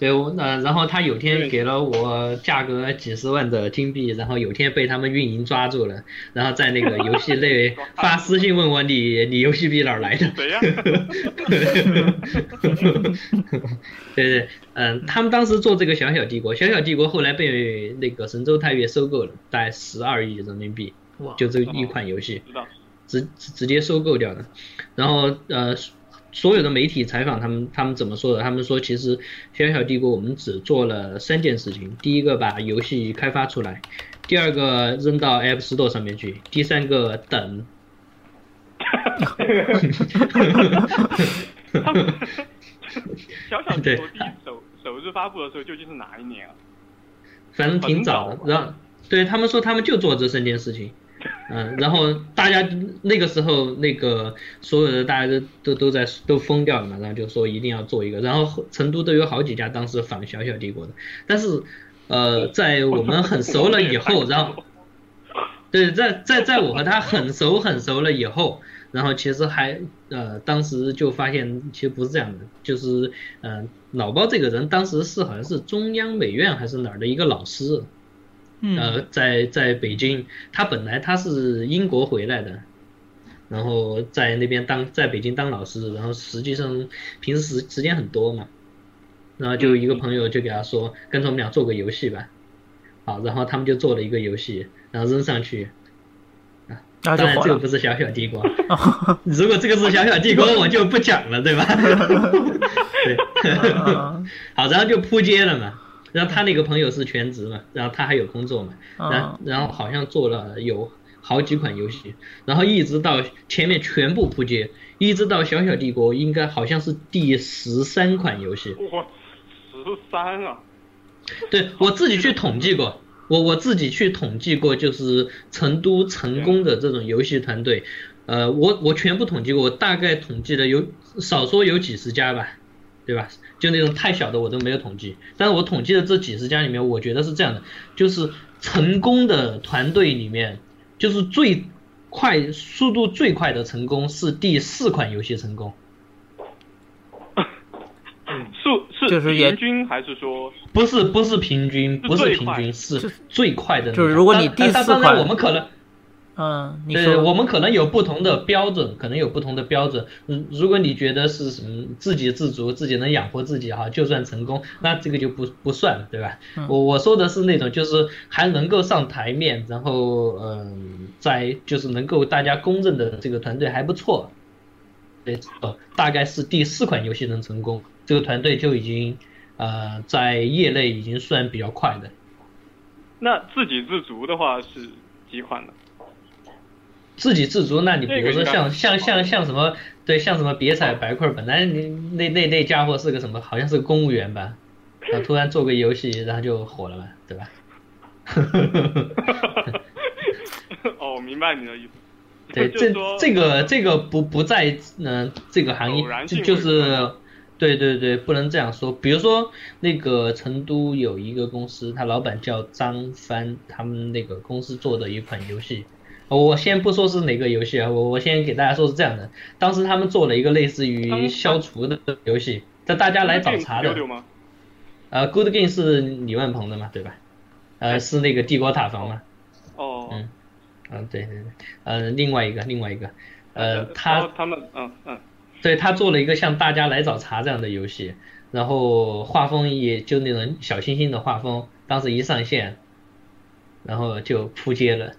对我呃，然后他有天给了我价格几十万的金币，然后有天被他们运营抓住了，然后在那个游戏内 发私信问我你你游戏币哪儿来的？谁呀？对对，嗯，他们当时做这个小小帝国，小小帝国后来被那个神州太岳收购了，大概十二亿人民币，就这一款游戏。直直直接收购掉的。然后呃，所有的媒体采访他们，他们怎么说的？他们说其实《小小帝国》我们只做了三件事情：第一个把游戏开发出来，第二个扔到 App Store 上面去，第三个等。小小帝对国第一 首首日发布的时候究竟是哪一年啊？反正挺早的。然后对他们说他们就做这三件事情。嗯，然后大家那个时候那个所有的大家都都都在都疯掉了嘛，然后就说一定要做一个，然后成都都有好几家当时仿小小帝国的，但是呃，在我们很熟了以后，然后 对，在在在我和他很熟很熟了以后，然后其实还呃，当时就发现其实不是这样的，就是嗯、呃，老包这个人当时是好像是中央美院还是哪儿的一个老师，嗯。呃，在在北京，他本来他是英国回来的，然后在那边当在北京当老师，然后实际上平时时时间很多嘛，然后就一个朋友就给他说，跟着我们俩做个游戏吧，好，然后他们就做了一个游戏，然后扔上去，当然。这个不是小小帝国，如果这个是小小帝国，我就不讲了，对吧？对，嗯 好，然后就扑街了嘛。然后他那个朋友是全职嘛，然后他还有工作嘛，然后然后好像做了有好几款游戏，然后一直到前面全部扑街，一直到小小帝国应该好像是第十三款游戏。哇，十三啊！对我自己去统计过，我我自己去统计过，就是成都成功的这种游戏团队，呃，我我全部统计过，我大概统计了有少说有几十家吧，对吧？就那种太小的我都没有统计，但是我统计的这几十家里面，我觉得是这样的，就是成功的团队里面，就是最快速度最快的成功是第四款游戏成功。是就是也平均还是说不是不是平均，不是平均，是是最快的。就是如果你第四款我们可能嗯，你对，我们可能有不同的标准，可能有不同的标准。嗯，如果你觉得是什么自给自足，自己能养活自己哈，就算成功，那这个就不不算了，对吧？嗯我我说的是那种就是还能够上台面，然后嗯，在就是能够大家公认的这个团队还不错。对，呃，大概是第四款游戏能成功，这个团队就已经呃在业内已经算比较快的。那自给自足的话是几款呢？自给自足，那你比如说像像像像什么，对，像什么别踩白块，本来你那那那家伙是个什么，好像是个公务员吧，然后突然做个游戏，然后就火了嘛，对吧？哦，我明白你的意思。对，这这个这个不不在嗯、呃这个行业，就就是对对对，不能这样说。比如说那个成都有一个公司，他老板叫张帆，他们那个公司做的一款游戏。我先不说是哪个游戏啊，我我先给大家说是这样的，当时他们做了一个类似于消除的游戏，叫大家来找茬的？呃，Good Game 是李万鹏的嘛，对吧？呃，是那个帝国塔防嘛。哦，嗯嗯，对对对，呃，另外一个，另外一个，呃，他他们嗯嗯对他做了一个像大家来找茬这样的游戏，然后画风也就那种小清新的画风，当时一上线，然后就扑街了。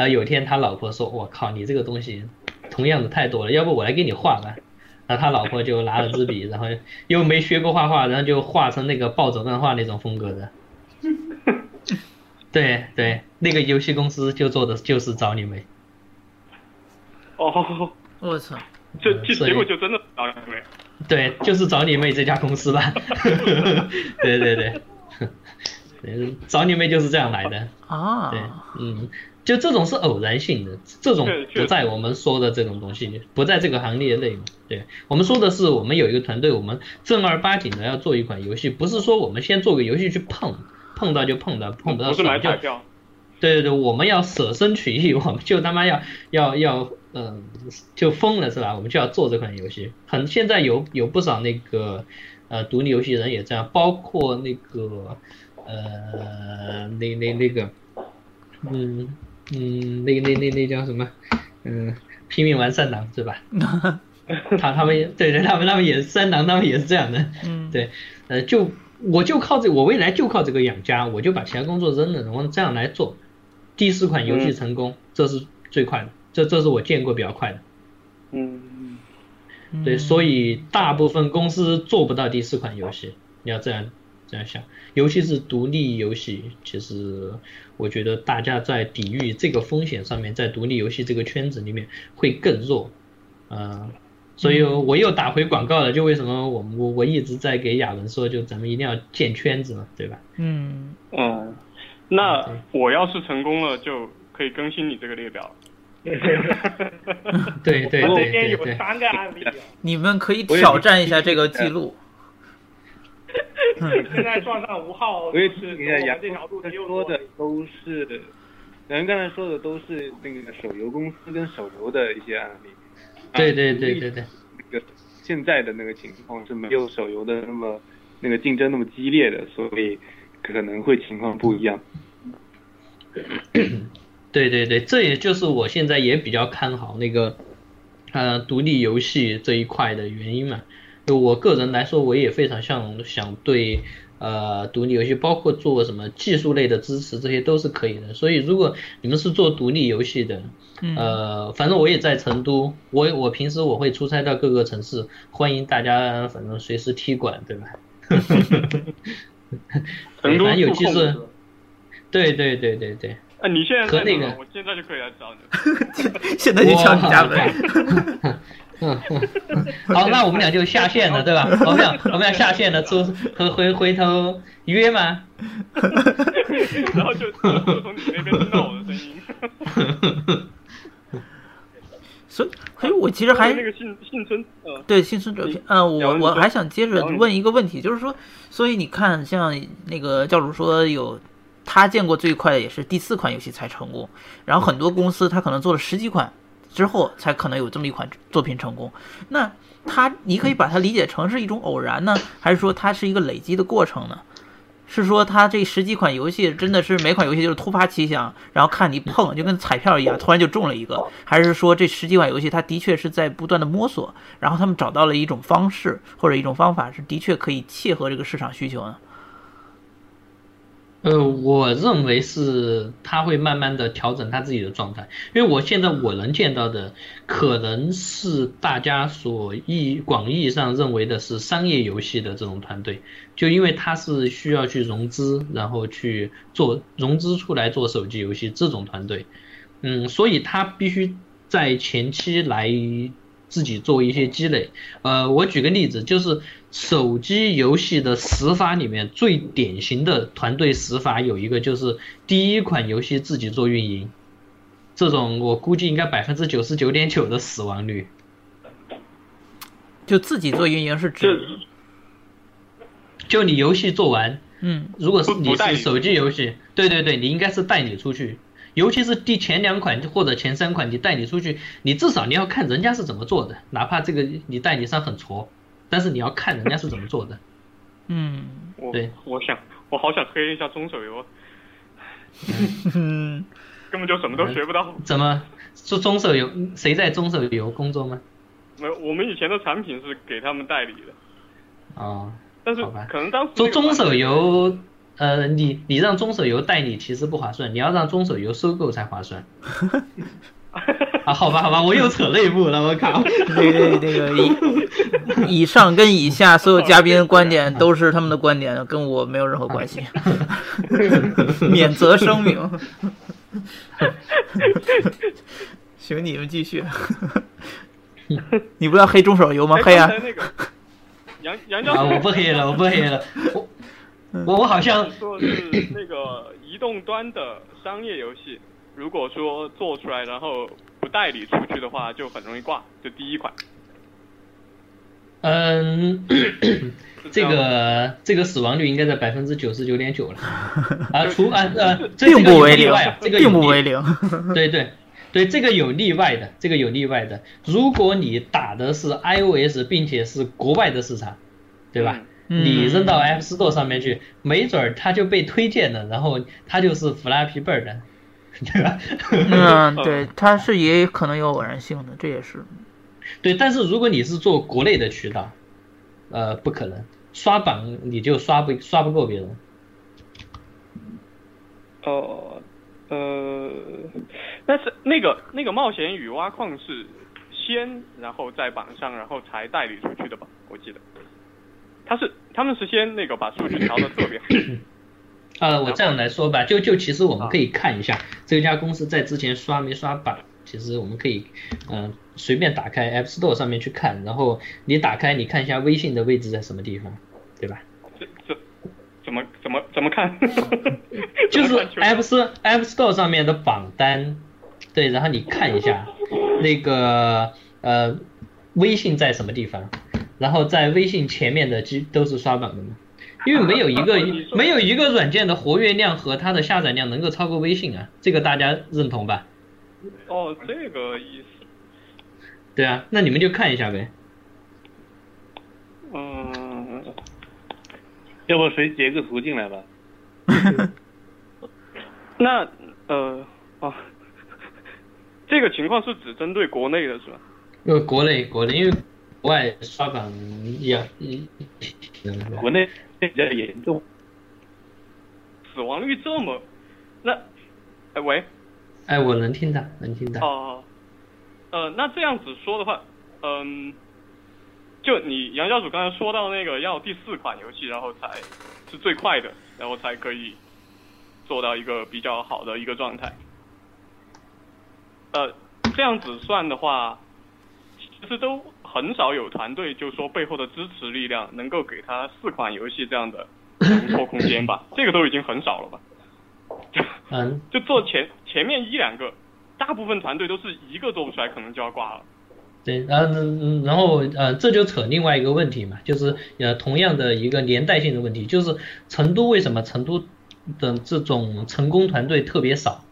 然后有一天他老婆说：“我靠，你这个东西同样的太多了，要不我来给你画吧。”然后他老婆就拿了支笔，然后又没学过画画，然后就画成那个暴走漫画那种风格的。对对，那个游戏公司就做的就是找你妹。哦，我操，就就嗯所以结果就真的找你妹？对，就是找你妹这家公司吧。对对对，嗯找你妹就是这样来的。啊，对，嗯，就这种是偶然性的，这种不在我们说的这种东西，不在这个行列内嘛。对我们说的是，我们有一个团队，我们正儿八经的要做一款游戏，不是说我们先做个游戏去碰，碰到就碰到，碰不到不是买彩票。对对对，我们要舍身取义，我们就他妈要要要，嗯、就疯了是吧？我们就要做这款游戏。很现在有有不少那个呃独立游戏人也这样，包括那个呃那那那个，嗯嗯那那那那叫什么？嗯，拼命玩三郎对吧？他他们也对对，他们他们也是三郎，他们也是这样的。嗯，对，呃，就我就靠这，我未来就靠这个养家，我就把其他工作扔了，然后这样来做。第四款游戏成功，这是最快的，这这是我见过比较快的。嗯，对，所以大部分公司做不到第四款游戏，你要这样这样想，尤其是独立游戏，其实我觉得大家在抵御这个风险上面，在独立游戏这个圈子里面会更弱，呃，所以我又打回广告了，就为什么我我我一直在给亚文说，就咱们一定要建圈子嘛，对吧？嗯，嗯，那我要是成功了，就可以更新你这个列表。对对对对对对对对，有三个案例啊，你们可以挑战一下这个记 录。现在撞上吴浩，所以是听一下杨走我这条路又说的都是，咱刚才说的都是那个手游公司跟手游的一些案例。对对对对对，那个现在的那个情况是没有手游的那么那个竞争那么激烈的，所以可能会情况不一样。对对对，这也就是我现在也比较看好那个呃独立游戏这一块的原因嘛。就我个人来说，我也非常想想对呃独立游戏，包括做什么技术类的支持，这些都是可以的。所以如果你们是做独立游戏的，呃，反正我也在成都，我我平时我会出差到各个城市，欢迎大家反正随时踢馆，对吧？成都反正有机会触控是吧，对对对对对。啊，你现在和那个我现在就可以来找你。现在就敲你家门。嗯，好，那我们俩就下线了，对吧？我们俩我们俩下线了，出回回回头约吗？然后就从你那边听到我的声音。所以，所以我其实还那个幸幸对幸存者偏，呃，我我还想接着问一个问题，就是说，所以你看，像那个教主说有他见过最快的也是第四款游戏才成功，然后很多公司他可能做了十几款之后才可能有这么一款作品成功。那他，你可以把它理解成是一种偶然呢，还是说它是一个累积的过程呢？是说它这十几款游戏真的是每款游戏就是突发奇想，然后看你碰就跟彩票一样，突然就中了一个，还是说这十几款游戏它的确是在不断的摸索，然后他们找到了一种方式或者一种方法，是的确可以切合这个市场需求呢？呃，我认为是他会慢慢的调整他自己的状态，因为我现在我能见到的，可能是大家所意广义上认为的是商业游戏的这种团队，就因为他是需要去融资，然后去做融资出来做手机游戏这种团队，嗯，所以他必须在前期来自己做一些积累。呃，我举个例子，就是手机游戏的死法里面最典型的团队死法有一个，就是第一款游戏自己做运营，这种我估计应该百分之九十九点九的死亡率。就自己做运营是指，就你游戏做完，嗯，如果是你不不代理是手机游戏，对对对，你应该是带你出去，尤其是第前两款或者前三款，你代理出去，你至少你要看人家是怎么做的，哪怕这个你代理商很挫，但是你要看人家是怎么做的。嗯我对我想我好想黑一下中手游啊，嗯，根本就什么都学不到。怎么说中手游？谁在中手游工作吗？没有，我们以前的产品是给他们代理的，哦，但是好吧可能当时做中手游，呃，你你让中手游代理其实不划算，你要让中手游收购才划算。啊，好吧好吧，我又扯内部了，我靠。对对，这个以以上跟以下所有嘉宾的观点都是他们的观点，跟我没有任何关系，免责声明。行，你们继续。你不要黑中手游吗？哎黑啊杨杨教我不黑了，我不黑了，我我我好像说的是那个移动端的商业游戏，如果说做出来然后不代理出去的话，就很容易挂，就第一款。嗯，这个这个死亡率应该在百分之九十九点九了啊，除啊呃，这并不为例外啊，这个并不为零。对对对，这个有例外的，这个有例外的。如果你打的是 iOS，并且是国外的市场，对吧？嗯你扔到 App Store 上面去，没准儿它就被推荐了，然后它就是 Flappy Bird，对吧？嗯，对，它是也可能有偶然性的，这也是。对，但是如果你是做国内的渠道，呃，不可能刷榜你就刷不刷不过别人。哦，呃，但是那个那个冒险与挖矿是先，然后在榜上，然后才代理出去的吧？我记得，他是他们是先那个把数据调的特别好。呃，我这样来说吧，就就其实我们可以看一下这家公司在之前刷没刷榜，其实我们可以嗯、呃随便打开 App Store 上面去看，然后你打开你看一下微信的位置在什么地方，对吧？这这怎么怎么怎么看？就是 App Store App Store 上面的榜单，对，然后你看一下那个呃微信在什么地方，然后在微信前面的基都是刷榜的嘛，因为没有一个没有一个软件的活跃量和它的下载量能够超过微信啊，这个大家认同吧？哦，这个意思。对啊，那你们就看一下呗。嗯，要不谁截个图进来吧？那呃哦，这个情况是只针对国内的是吧？因为国内国内因为国外刷榜也也国内比较严重。死亡率这么，那，哎喂，哎，我能听到，能听到。哦，呃，那这样子说的话，嗯，就你杨教主刚才说到那个要第四款游戏，然后才是最快的，然后才可以做到一个比较好的一个状态。呃，这样子算的话，其实都很少有团队就说背后的支持力量能够给他四款游戏这样的突破空间吧，这个都已经很少了吧。就嗯，就做前前面一两个，大部分团队都是一个做不出来，可能就要挂了。对，然后嗯然后呃，这就扯另外一个问题嘛，就是呃，同样的一个连带性的问题，就是成都为什么成都的这种成功团队特别少？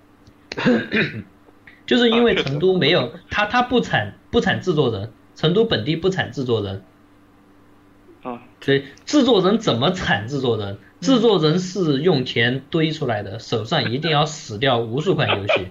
就是因为成都没有他他不产不产制作人，成都本地不产制作人，啊，所以制作人怎么产制作人？制作人是用钱堆出来的，手上一定要死掉无数款游戏，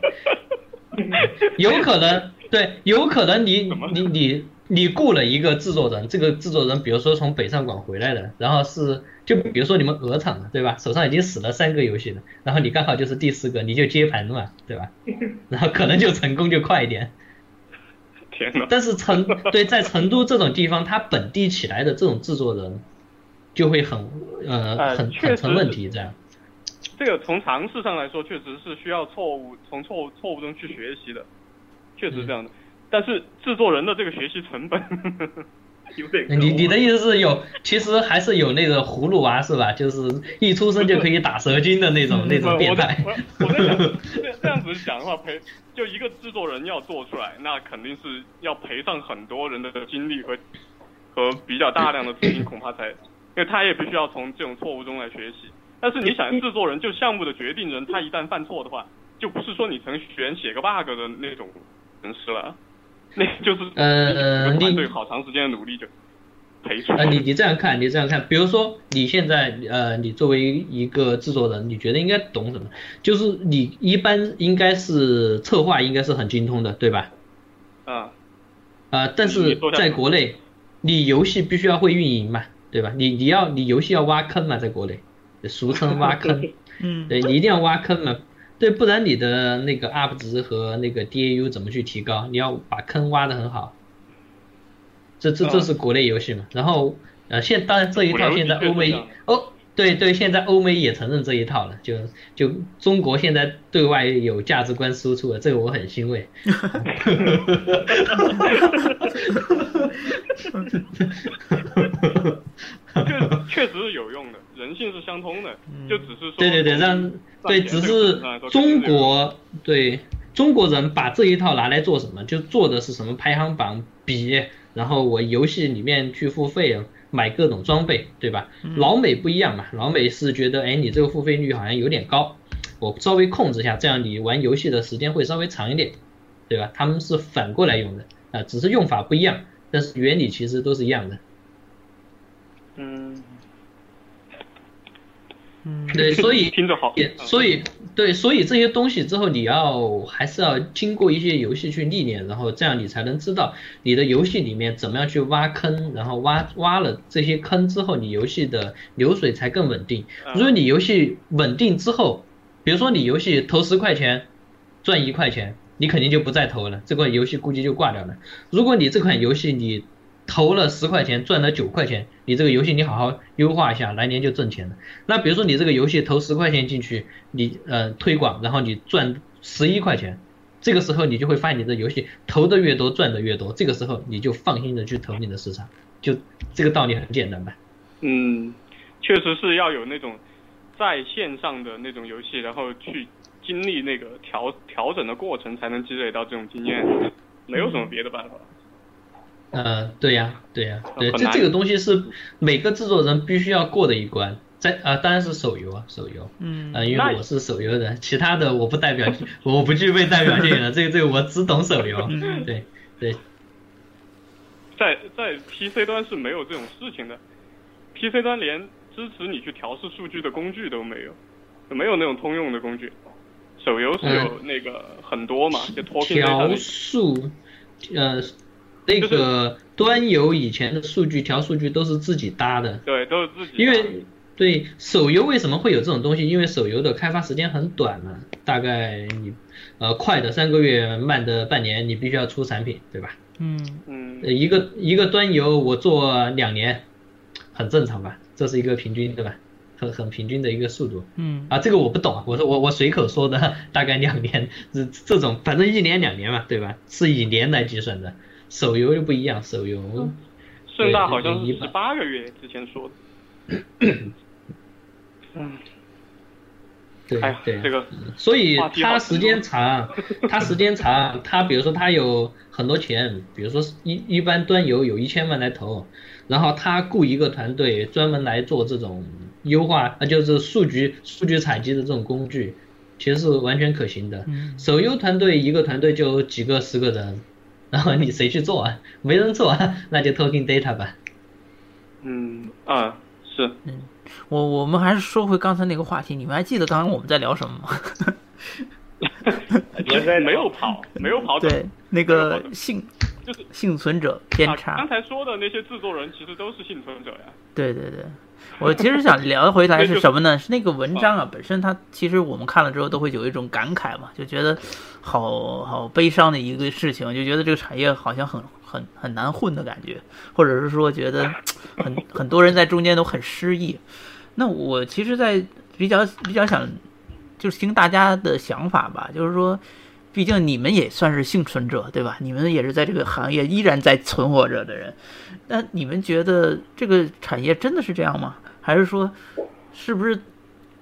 有可能对，有可能你你你你雇了一个制作人，这个制作人比如说从北上广回来的，然后是就比如说你们鹅厂的对吧？手上已经死了三个游戏了，然后你刚好就是第四个，你就接盘嘛，对吧？然后可能就成功就快一点。但是成对在成都这种地方，它本地起来的这种制作人就会很呃很很成问题这样。这个从尝试上来说，确实是需要错误从错误错误中去学习的，确实这样的。但是制作人的这个学习成本 有点高。你你的意思是有，其实还是有那个葫芦娃是吧？就是一出生就可以打蛇精的那种 那种变态。我我在想，这这样子讲的话，赔就一个制作人要做出来，那肯定是要赔上很多人的精力和和比较大量的资金，恐怕才，因为他也必须要从这种错误中来学习。但是你想，制作人就项目的决定人，他一旦犯错的话，就不是说你程序员写个 bug 的那种人士了，那就是呃，团队好长时间的努力就赔出。呃，你你这样看，你这样看，比如说你现在呃，你作为一个制作人，你觉得应该懂什么？就是你一般应该是策划应该是很精通的，对吧？啊。啊，但是在国内，你游戏必须要会运营嘛，对吧？你你要你游戏要挖坑嘛，在国内。俗称挖坑，嗯，对你一定要挖坑嘛，对，不然你的那个 UP 值和那个 DAU 怎么去提高？你要把坑挖的很好，这这这是国内游戏嘛？然后呃，现当然这一套现在欧美哦，对对，现在欧美也承认这一套了，就就中国现在对外有价值观输出了，这个我很欣慰。确 确实是有用的。人性是相通的，就只是说对对对，让对只是中国对中国人把这一套拿来做什么？就做的是什么排行榜比，然后我游戏里面去付费买各种装备，对吧？老美不一样嘛，老美是觉得哎你这个付费率好像有点高，我稍微控制一下，这样你玩游戏的时间会稍微长一点，对吧？他们是反过来用的啊，只是用法不一样，但是原理其实都是一样的。嗯。对，所以 听着好，所以对，所以这些东西之后你要还是要经过一些游戏去历练，然后这样你才能知道你的游戏里面怎么样去挖坑，然后挖挖了这些坑之后，你游戏的流水才更稳定。如果你游戏稳定之后，比如说你游戏投十块钱赚一块钱，你肯定就不再投了，这款游戏估计就挂掉了。如果你这款游戏你投了十块钱，赚了九块钱，你这个游戏你好好优化一下，来年就挣钱了。那比如说你这个游戏投十块钱进去，你呃推广，然后你赚十一块钱，这个时候你就会发现你的游戏投的越多，赚的越多，这个时候你就放心的去投你的市场，就这个道理很简单吧？嗯，确实是要有那种在线上的那种游戏，然后去经历那个调调整的过程，才能积累到这种经验，没有什么别的办法。呃，对呀，对呀，对，这这个东西是每个制作人必须要过的一关，在啊，当然是手游啊，手游，嗯，啊，因为我是手游的，其他的我不代表，我不具备代表性的，这个这个我只懂手游，对对，在在 PC 端是没有这种事情的，PC 端连支持你去调试数据的工具都没有，没有那种通用的工具，手游是有那个很多嘛，就调数，呃。那个端游以前的数据调数据都是自己搭的，对，都是自己。因为对手游为什么会有这种东西？因为手游的开发时间很短嘛，大概你呃快的三个月，慢的半年，你必须要出产品，对吧？嗯嗯。一个一个端游我做两年，很正常吧？这是一个平均，对吧？很很平均的一个速度。嗯。啊，这个我不懂，我说我我随口说的，大概两年，这这种反正一年两年嘛，对吧？是以年来计算的。手游就不一样，手游，盛大好像是十八个月之前说的。嗯，对对，这个，所以他时间长，他 时间长，他比如说他有很多钱，比如说一一般端游有一千万来投，然后他雇一个团队专门来做这种优化，啊就是数据数据采集的这种工具，其实是完全可行的。手游团队一个团队就几个十个人。然后你谁去做啊？没人做，啊，那就 talking data 吧。嗯啊是。嗯，我我们还是说回刚才那个话题，你们还记得刚刚我们在聊什么吗？没有跑，没有跑。对，那个幸就是幸存者偏差。刚才说的那些制作人其实都是幸存者呀。对对对，我其实想聊回来是什么呢？是那个文章啊，本身它其实我们看了之后都会有一种感慨嘛，就觉得好好悲伤的一个事情，就觉得这个产业好像很很很难混的感觉，或者是说觉得很很多人在中间都很失意。那我其实，在比较比较想就是听大家的想法吧，就是说。毕竟你们也算是幸存者，对吧？你们也是在这个行业依然在存活着的人。那你们觉得这个产业真的是这样吗？还是说，是不是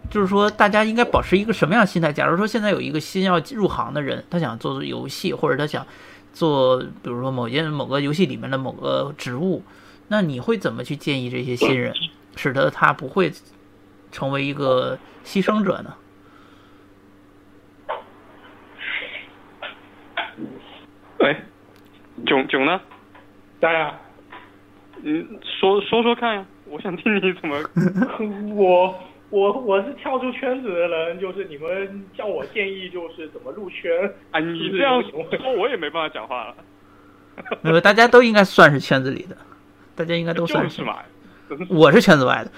就是说大家应该保持一个什么样的心态？假如说现在有一个新要入行的人，他想做做游戏，或者他想做，比如说某件某个游戏里面的某个职务，那你会怎么去建议这些新人，使得他不会成为一个牺牲者呢？喂，囧囧呢？在呀。你说说说看呀，我想听你怎么。我我我是跳出圈子的人，就是你们叫我建议，就是怎么入圈。啊，你这样说，我也没办法讲话了。没有，大家都应该算是圈子里的，大家应该都算是嘛。我是圈子外的。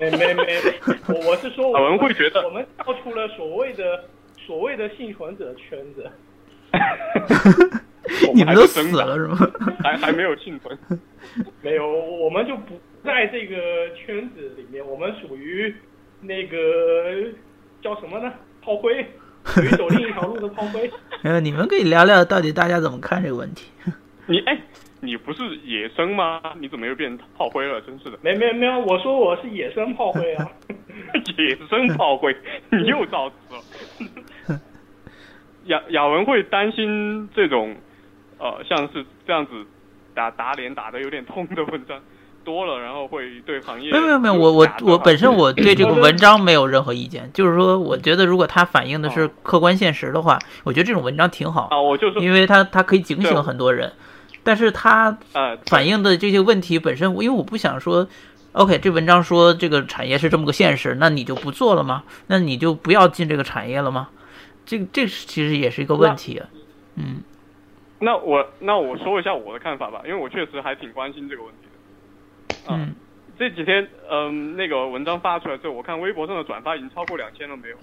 没没没，我我是说，我们会觉得我们跳出了所谓的所谓的幸存者圈子。你们都死了是吗？还还没有幸存？没有，我们就不在这个圈子里面，我们属于那个叫什么呢？炮灰，属于走另一条路的炮灰。没有，你们可以聊聊到底大家怎么看这个问题。你哎，你不是野生吗？你怎么又变炮灰了？真是的。没没没有，我说我是野生炮灰啊。野生炮灰，你又造词了。雅雅文会担心这种，呃，像是这样子打打脸打的有点痛的文章多了，然后会对行业没有没有没有，我我我本身我 对这个文章没有任何意见，就是说我觉得如果它反映的是客观现实的话，我觉得这种文章挺好啊，我就是因为它它可以警醒很多人，但是它反映的这些问题本身，因为我不想说，OK，这文章说这个产业是这么个现实，那你就不做了吗？那你就不要进这个产业了吗？这这其实也是一个问题，嗯。那我那我说一下我的看法吧，因为我确实还挺关心这个问题的。嗯。这几天，嗯，那个文章发出来之后，我看微博上的转发已经超过两千了，没有？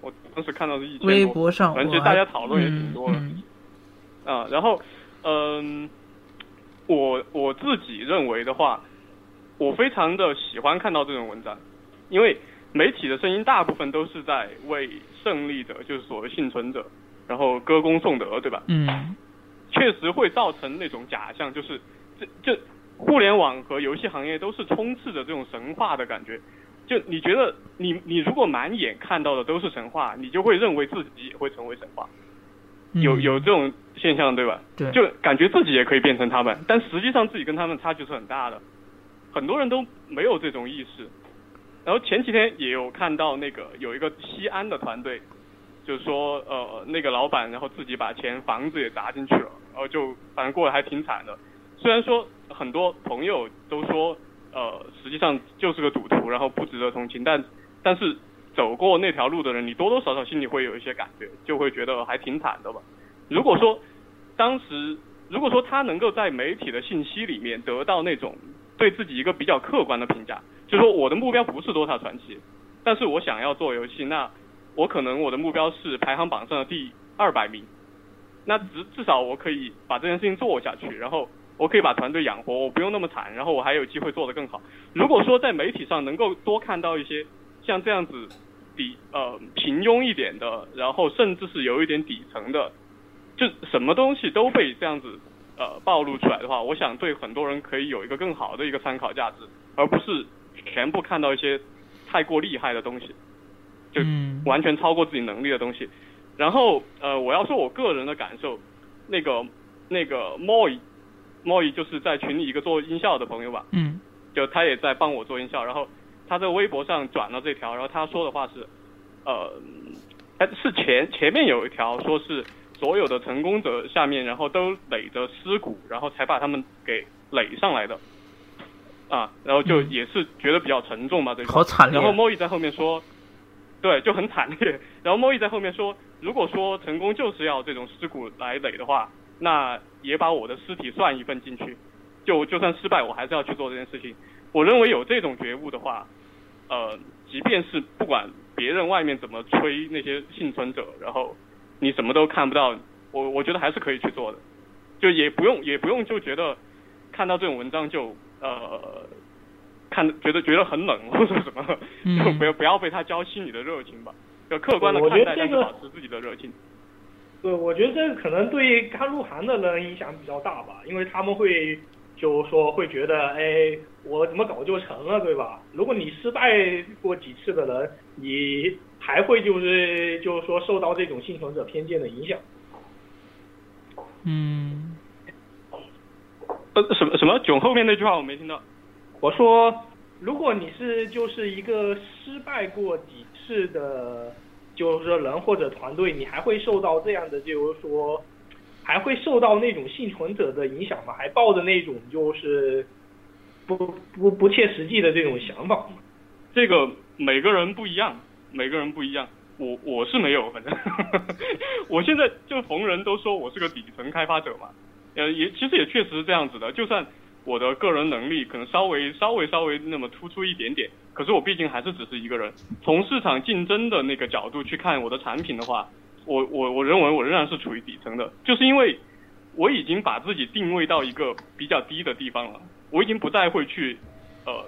我当时看到是一千多。微博上，而且大家讨论也挺多的。啊，然后，嗯，我我自己认为的话，我非常的喜欢看到这种文章，因为。媒体的声音大部分都是在为胜利者，就是所谓幸存者，然后歌功颂德，对吧？嗯，确实会造成那种假象，就是这就互联网和游戏行业都是充斥着这种神话的感觉。就你觉得你你如果满眼看到的都是神话，你就会认为自己也会成为神话，有有这种现象，对吧？对，就感觉自己也可以变成他们，但实际上自己跟他们差距是很大的，很多人都没有这种意识。然后前几天也有看到那个有一个西安的团队，就是说呃那个老板然后自己把钱房子也砸进去了，然后就反正过得还挺惨的。虽然说很多朋友都说呃实际上就是个赌徒，然后不值得同情，但但是走过那条路的人，你多多少少心里会有一些感觉，就会觉得还挺惨的吧。如果说当时如果说他能够在媒体的信息里面得到那种对自己一个比较客观的评价。就说我的目标不是多少传奇，但是我想要做游戏，那我可能我的目标是排行榜上的第二百名，那至至少我可以把这件事情做下去，然后我可以把团队养活，我不用那么惨，然后我还有机会做得更好。如果说在媒体上能够多看到一些像这样子底呃平庸一点的，然后甚至是有一点底层的，就什么东西都被这样子呃暴露出来的话，我想对很多人可以有一个更好的一个参考价值，而不是。全部看到一些太过厉害的东西，就完全超过自己能力的东西。然后呃，我要说我个人的感受，那个那个 Moy，Moy 就是在群里一个做音效的朋友吧，嗯，就他也在帮我做音效。然后他在微博上转了这条，然后他说的话是，呃，是前前面有一条说是所有的成功者下面，然后都垒着尸骨，然后才把他们给垒上来的。啊，然后就也是觉得比较沉重嘛，这个。好惨烈。然后莫伊在后面说，对，就很惨烈。然后莫伊在后面说，如果说成功就是要这种尸骨来垒的话，那也把我的尸体算一份进去，就就算失败，我还是要去做这件事情。我认为有这种觉悟的话，呃，即便是不管别人外面怎么吹那些幸存者，然后你什么都看不到，我我觉得还是可以去做的，就也不用也不用就觉得看到这种文章就呃看觉得觉得很冷或者什么，就不要不要被他浇熄你的热情吧，要客观的看待，但是保持自己的热情。对，我觉得这个可能对刚入行的人影响比较大吧，因为他们会就说会觉得，哎，我怎么搞就成了，对吧？如果你失败过几次的人，你还会就是就是说受到这种幸存者偏见的影响。嗯。呃，什么什么？囧后面那句话我没听到。我说，如果你是就是一个失败过几次的。就是说，人或者团队，你还会受到这样的，就是说，还会受到那种幸存者的影响吗？还抱着那种就是不不不切实际的这种想法吗？这个每个人不一样，每个人不一样。我我是没有，反正 我现在就逢人都说我是个底层开发者嘛。呃，也其实也确实是这样子的，就算。我的个人能力可能稍微稍微稍微那么突出一点点，可是我毕竟还是只是一个人。从市场竞争的那个角度去看我的产品的话，我我我认为我仍然是处于底层的，就是因为我已经把自己定位到一个比较低的地方了，我已经不再会去，呃，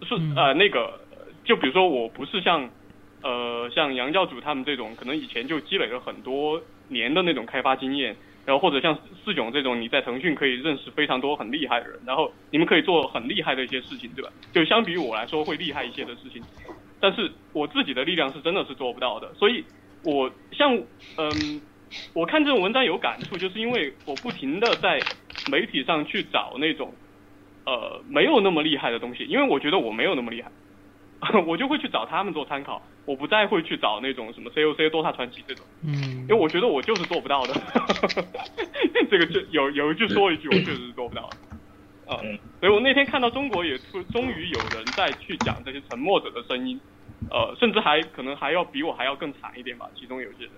是呃那个，就比如说我不是像，呃像杨教主他们这种，可能以前就积累了很多年的那种开发经验。然后或者像四囧这种，你在腾讯可以认识非常多很厉害的人，然后你们可以做很厉害的一些事情，对吧？就相比于我来说会厉害一些的事情，但是我自己的力量是真的是做不到的。所以，我像嗯，我看这种文章有感触，就是因为我不停的在媒体上去找那种呃没有那么厉害的东西，因为我觉得我没有那么厉害。我就会去找他们做参考，我不再会去找那种什么 COC、DOTA 传奇这种，嗯，因为我觉得我就是做不到的，这个就有有一句说一句，我确实是做不到的，啊，所以我那天看到中国也出终于有人在去讲这些沉默者的声音，呃，甚至还可能还要比我还要更惨一点吧，其中有些人，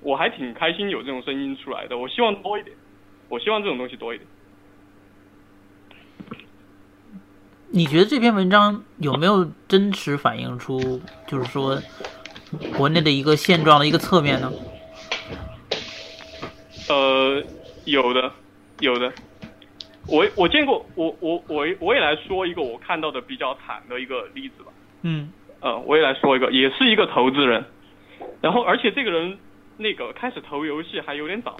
我还挺开心有这种声音出来的，我希望多一点，我希望这种东西多一点。你觉得这篇文章有没有真实反映出，就是说国内的一个现状的一个侧面呢？呃，有的，有的。我我见过，我我我我也来说一个我看到的比较惨的一个例子吧。嗯。呃，我也来说一个，也是一个投资人，然后而且这个人那个开始投游戏还有点早，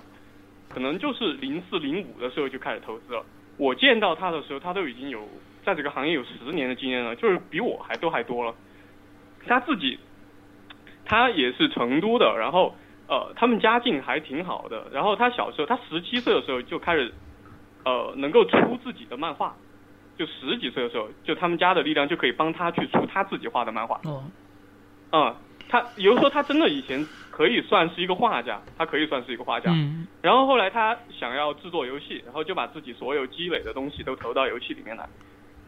可能就是零四零五的时候就开始投资了。我见到他的时候，他都已经有。在这个行业有十年的经验了，就是比我还都还多了。他自己，他也是成都的，然后呃，他们家境还挺好的。然后他小时候，他十七岁的时候就开始呃，能够出自己的漫画，就十几岁的时候，就他们家的力量就可以帮他去出他自己画的漫画。哦。嗯，他比如说他真的以前可以算是一个画家，他可以算是一个画家。嗯。然后后来他想要制作游戏，然后就把自己所有积累的东西都投到游戏里面来。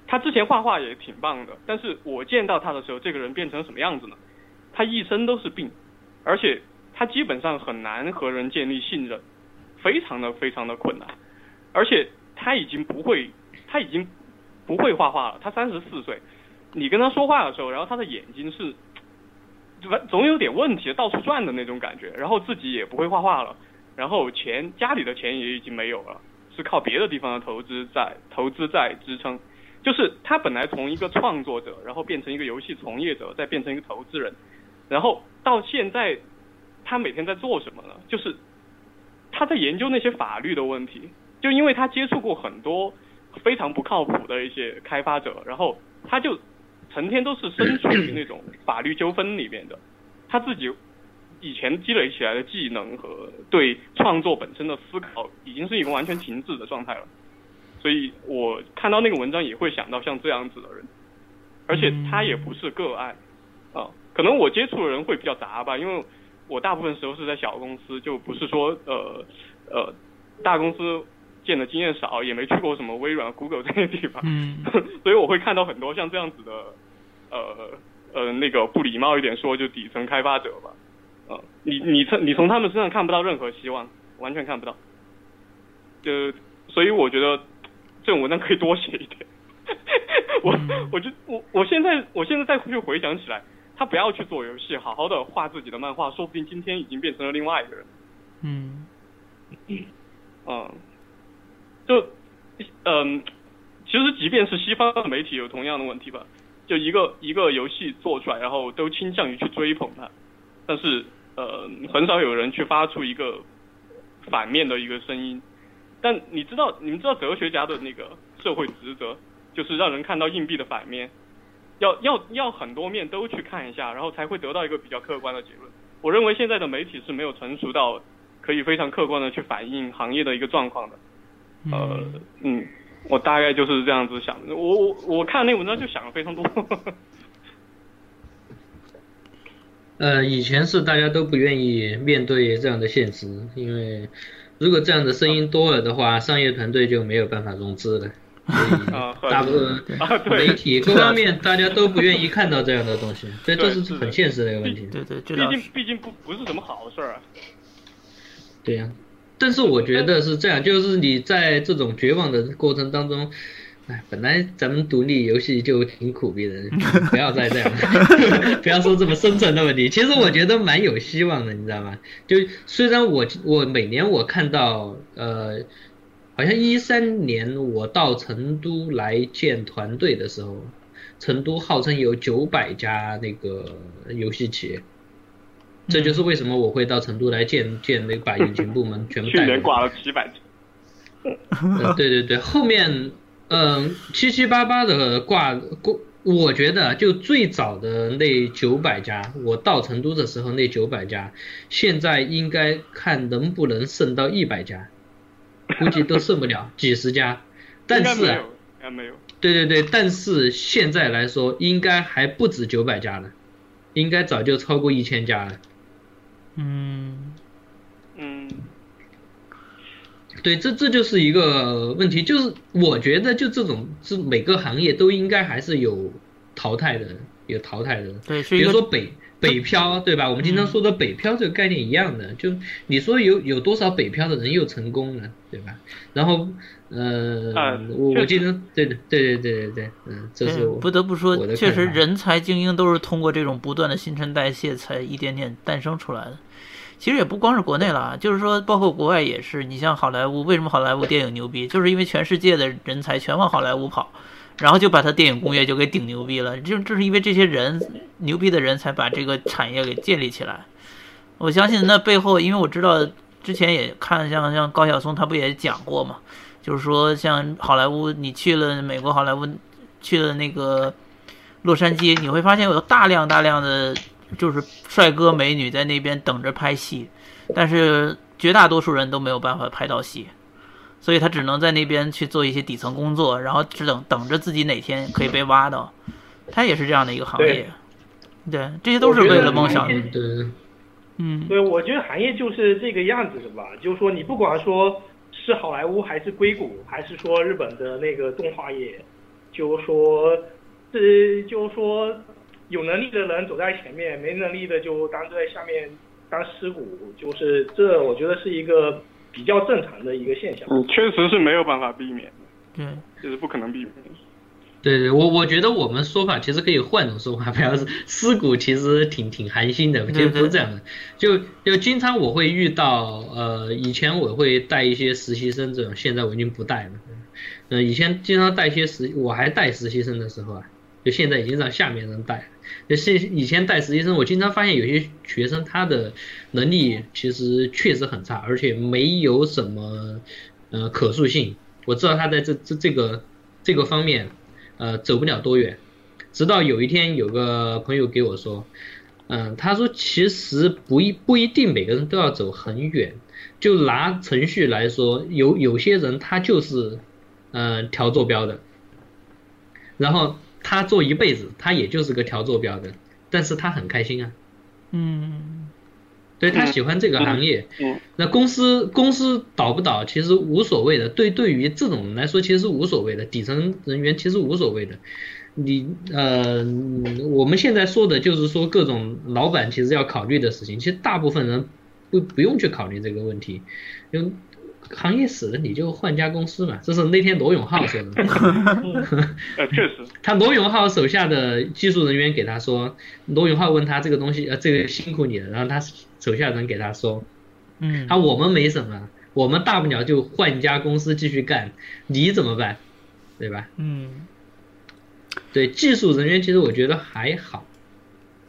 他之前画画也挺棒的，但是我见到他的时候，这个人变成什么样子呢？他一身都是病，而且他基本上很难和人建立信任，非常的非常的困难，而且他已经不会，他已经不会画画了。他三十四岁，你跟他说话的时候，然后他的眼睛是，总总有点问题，到处转的那种感觉，然后自己也不会画画了，然后钱家里的钱也已经没有了，是靠别的地方的投资在投资在支撑。就是他本来从一个创作者，然后变成一个游戏从业者，再变成一个投资人，然后到现在，他每天在做什么呢？就是他在研究那些法律的问题，就因为他接触过很多非常不靠谱的一些开发者，然后他就成天都是身处于那种法律纠纷里面的，他自己以前积累起来的技能和对创作本身的思考，已经是一个完全停滞的状态了。所以我看到那个文章也会想到像这样子的人，而且他也不是个案，啊，可能我接触的人会比较杂吧，因为我大部分时候是在小公司，就不是说呃呃大公司见的经验少，也没去过什么微软、Google 这些地方，嗯，所以我会看到很多像这样子的呃呃那个不礼貌一点说就底层开发者吧，啊，你你从你从他们身上看不到任何希望，完全看不到。就，所以我觉得这种文章可以多写一点。我我就我我现在我现在再去回想起来，他不要去做游戏，好好的画自己的漫画，说不定今天已经变成了另外一个人。嗯嗯，就嗯，其实即便是西方的媒体有同样的问题吧，就一个一个游戏做出来，然后都倾向于去追捧它，但是呃，很少有人去发出一个反面的一个声音。但你知道，你们知道哲学家的那个社会职责，就是让人看到硬币的反面，要要要很多面都去看一下，然后才会得到一个比较客观的结论。我认为现在的媒体是没有成熟到可以非常客观的去反映行业的一个状况的。呃，嗯，我大概就是这样子想的。我我我看那文章就想了非常多。呃，以前是大家都不愿意面对这样的现实，因为如果这样的声音多了的话，商业团队就没有办法融资了。所以大部分 媒体各方面大家都不愿意看到这样的东西，所以这是很现实的一个问题。对对，毕竟毕竟不不是什么好事儿啊。对呀，但是我觉得是这样，就是你在这种绝望的过程当中。哎，本来咱们独立游戏就挺苦逼的，不要再这样，不要说这么深层的问题。其实我觉得蛮有希望的，你知道吗？就虽然我我每年我看到呃，好像一三年我到成都来建团队的时候，成都号称有九百家那个游戏企业，这就是为什么我会到成都来建建那把引擎部门全部带。去年挂了七百家。对对对，后面。嗯，七七八八的挂挂，我觉得就最早的那九百家，我到成都的时候那九百家，现在应该看能不能剩到一百家，估计都剩不了 几十家。但是，没有，没有。对对对，但是现在来说，应该还不止九百家了，应该早就超过一千家了。嗯。对，这这就是一个问题，就是我觉得就这种是每个行业都应该还是有淘汰的，有淘汰的。对，比如说北北漂，对吧？我们经常说的北漂这个概念一样的，就你说有有多少北漂的人又成功了，对吧？然后，呃，我我记得，对对对对对对对，嗯，这是我不得不说，确实人才精英都是通过这种不断的新陈代谢才一点点诞生出来的。其实也不光是国内了，就是说，包括国外也是。你像好莱坞，为什么好莱坞电影牛逼？就是因为全世界的人才全往好莱坞跑，然后就把他电影工业就给顶牛逼了。就正是因为这些人牛逼的人才把这个产业给建立起来。我相信那背后，因为我知道之前也看像像高晓松他不也讲过嘛，就是说像好莱坞，你去了美国好莱坞，去了那个洛杉矶，你会发现有大量大量的。就是帅哥美女在那边等着拍戏，但是绝大多数人都没有办法拍到戏，所以他只能在那边去做一些底层工作，然后只等等着自己哪天可以被挖到。他也是这样的一个行业，对，这些都是为了梦想。对，嗯，对，我觉得行业就是这个样子的吧，就是说你不管说是好莱坞还是硅谷，还是说日本的那个动画业，就是说，这就是说。有能力的人走在前面，没能力的就当在下面当尸骨，就是这，我觉得是一个比较正常的一个现象。嗯，确实是没有办法避免的，对，就是不可能避免。对对，我我觉得我们说法其实可以换种说法，不要是尸骨，其实挺挺寒心的，其实不是这样的。就就经常我会遇到，呃，以前我会带一些实习生这种，现在我已经不带了。嗯，以前经常带一些实，我还带实习生的时候啊，就现在已经让下面人带。就是以前带实习生，我经常发现有些学生他的能力其实确实很差，而且没有什么呃可塑性。我知道他在这这这个这个方面呃走不了多远。直到有一天有个朋友给我说，嗯，他说其实不一不一定每个人都要走很远。就拿程序来说，有有些人他就是嗯调坐标的，然后。他做一辈子，他也就是个调坐标的，但是他很开心啊。嗯，对他喜欢这个行业。嗯，那公司公司倒不倒其实无所谓的，对对于这种来说其实无所谓的，底层人员其实无所谓的。你呃，我们现在说的就是说各种老板其实要考虑的事情，其实大部分人不不用去考虑这个问题，因为行业死了你就换家公司嘛，这是那天罗永浩说的。呃，确实，他罗永浩手下的技术人员给他说，罗永浩问他这个东西，呃，这个辛苦你了，然后他手下人给他说，嗯，他我们没什么，我们大不了就换家公司继续干，你怎么办？对吧？嗯，对，技术人员其实我觉得还好，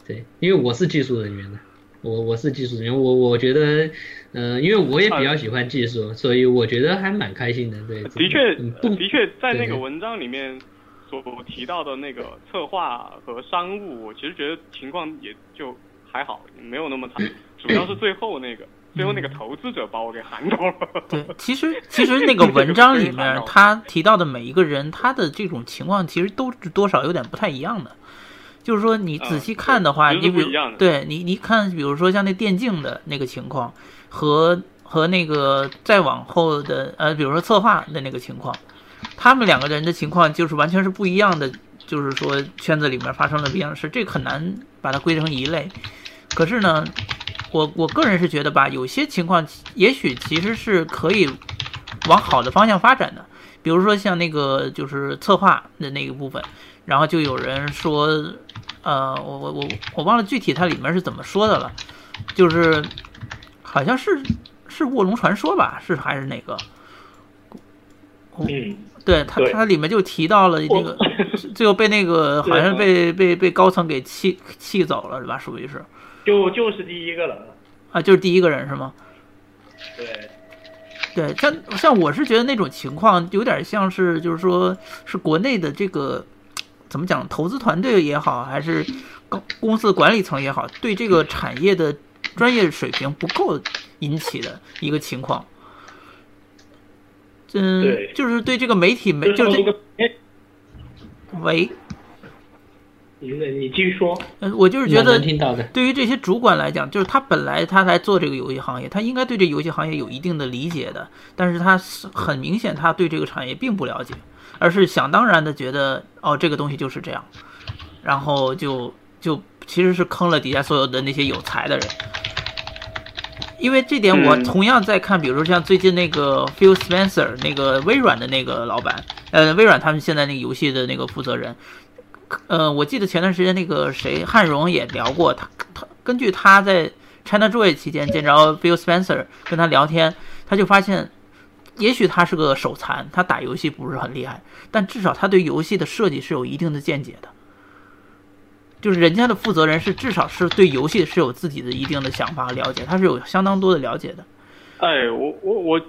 对，因为我是技术人员的，我我是技术人员，我我觉得。嗯，因为我也比较喜欢技术，所以我觉得还蛮开心的。对，的确，不的确，在那个文章里面所提到的那个策划和商务，我其实觉得情况也就还好，没有那么惨。主要是最后那个，最后那个投资者把我给喊到了。对，其实 其实那个文章里面 他提到的每一个人，他的这种情况其实都是多少有点不太一样的。就是说，你仔细看的话，你比如对你，你看，比如说像那电竞的那个情况。和和那个再往后的呃，比如说策划的那个情况，他们两个人的情况就是完全是不一样的，就是说圈子里面发生了不一样的事，这很难把它归成一类。可是呢，我我个人是觉得吧，有些情况也许其实是可以往好的方向发展的，比如说像那个就是策划的那个部分，然后就有人说，呃，我我我我忘了具体它里面是怎么说的了，就是。好像是是卧龙传说吧，是还是哪个？嗯，对他他里面就提到了那个，最后被那个 好像被被被高层给气气走了是吧？属于是，就就是第一个了啊，就是第一个人是吗？对，对，像像我是觉得那种情况有点像是就是说是国内的这个怎么讲，投资团队也好，还是公公司管理层也好，对这个产业的。专业水平不够引起的一个情况，嗯，就是对这个媒体没就是这，喂，你你继续说，嗯，我就是觉得，听到的，对于这些主管来讲，就是他本来他来做这个游戏行业，他应该对这游戏行业有一定的理解的，但是他是很明显他对这个产业并不了解，而是想当然的觉得哦这个东西就是这样，然后就就其实是坑了底下所有的那些有才的人。因为这点，我同样在看，比如说像最近那个 Phil Spencer，那个微软的那个老板，呃，微软他们现在那个游戏的那个负责人，呃，我记得前段时间那个谁汉荣也聊过，他他根据他在 ChinaJoy 期间见着 Phil Spencer 跟他聊天，他就发现，也许他是个手残，他打游戏不是很厉害，但至少他对游戏的设计是有一定的见解的。就是人家的负责人是至少是对游戏是有自己的一定的想法和了解，他是有相当多的了解的。哎，我我我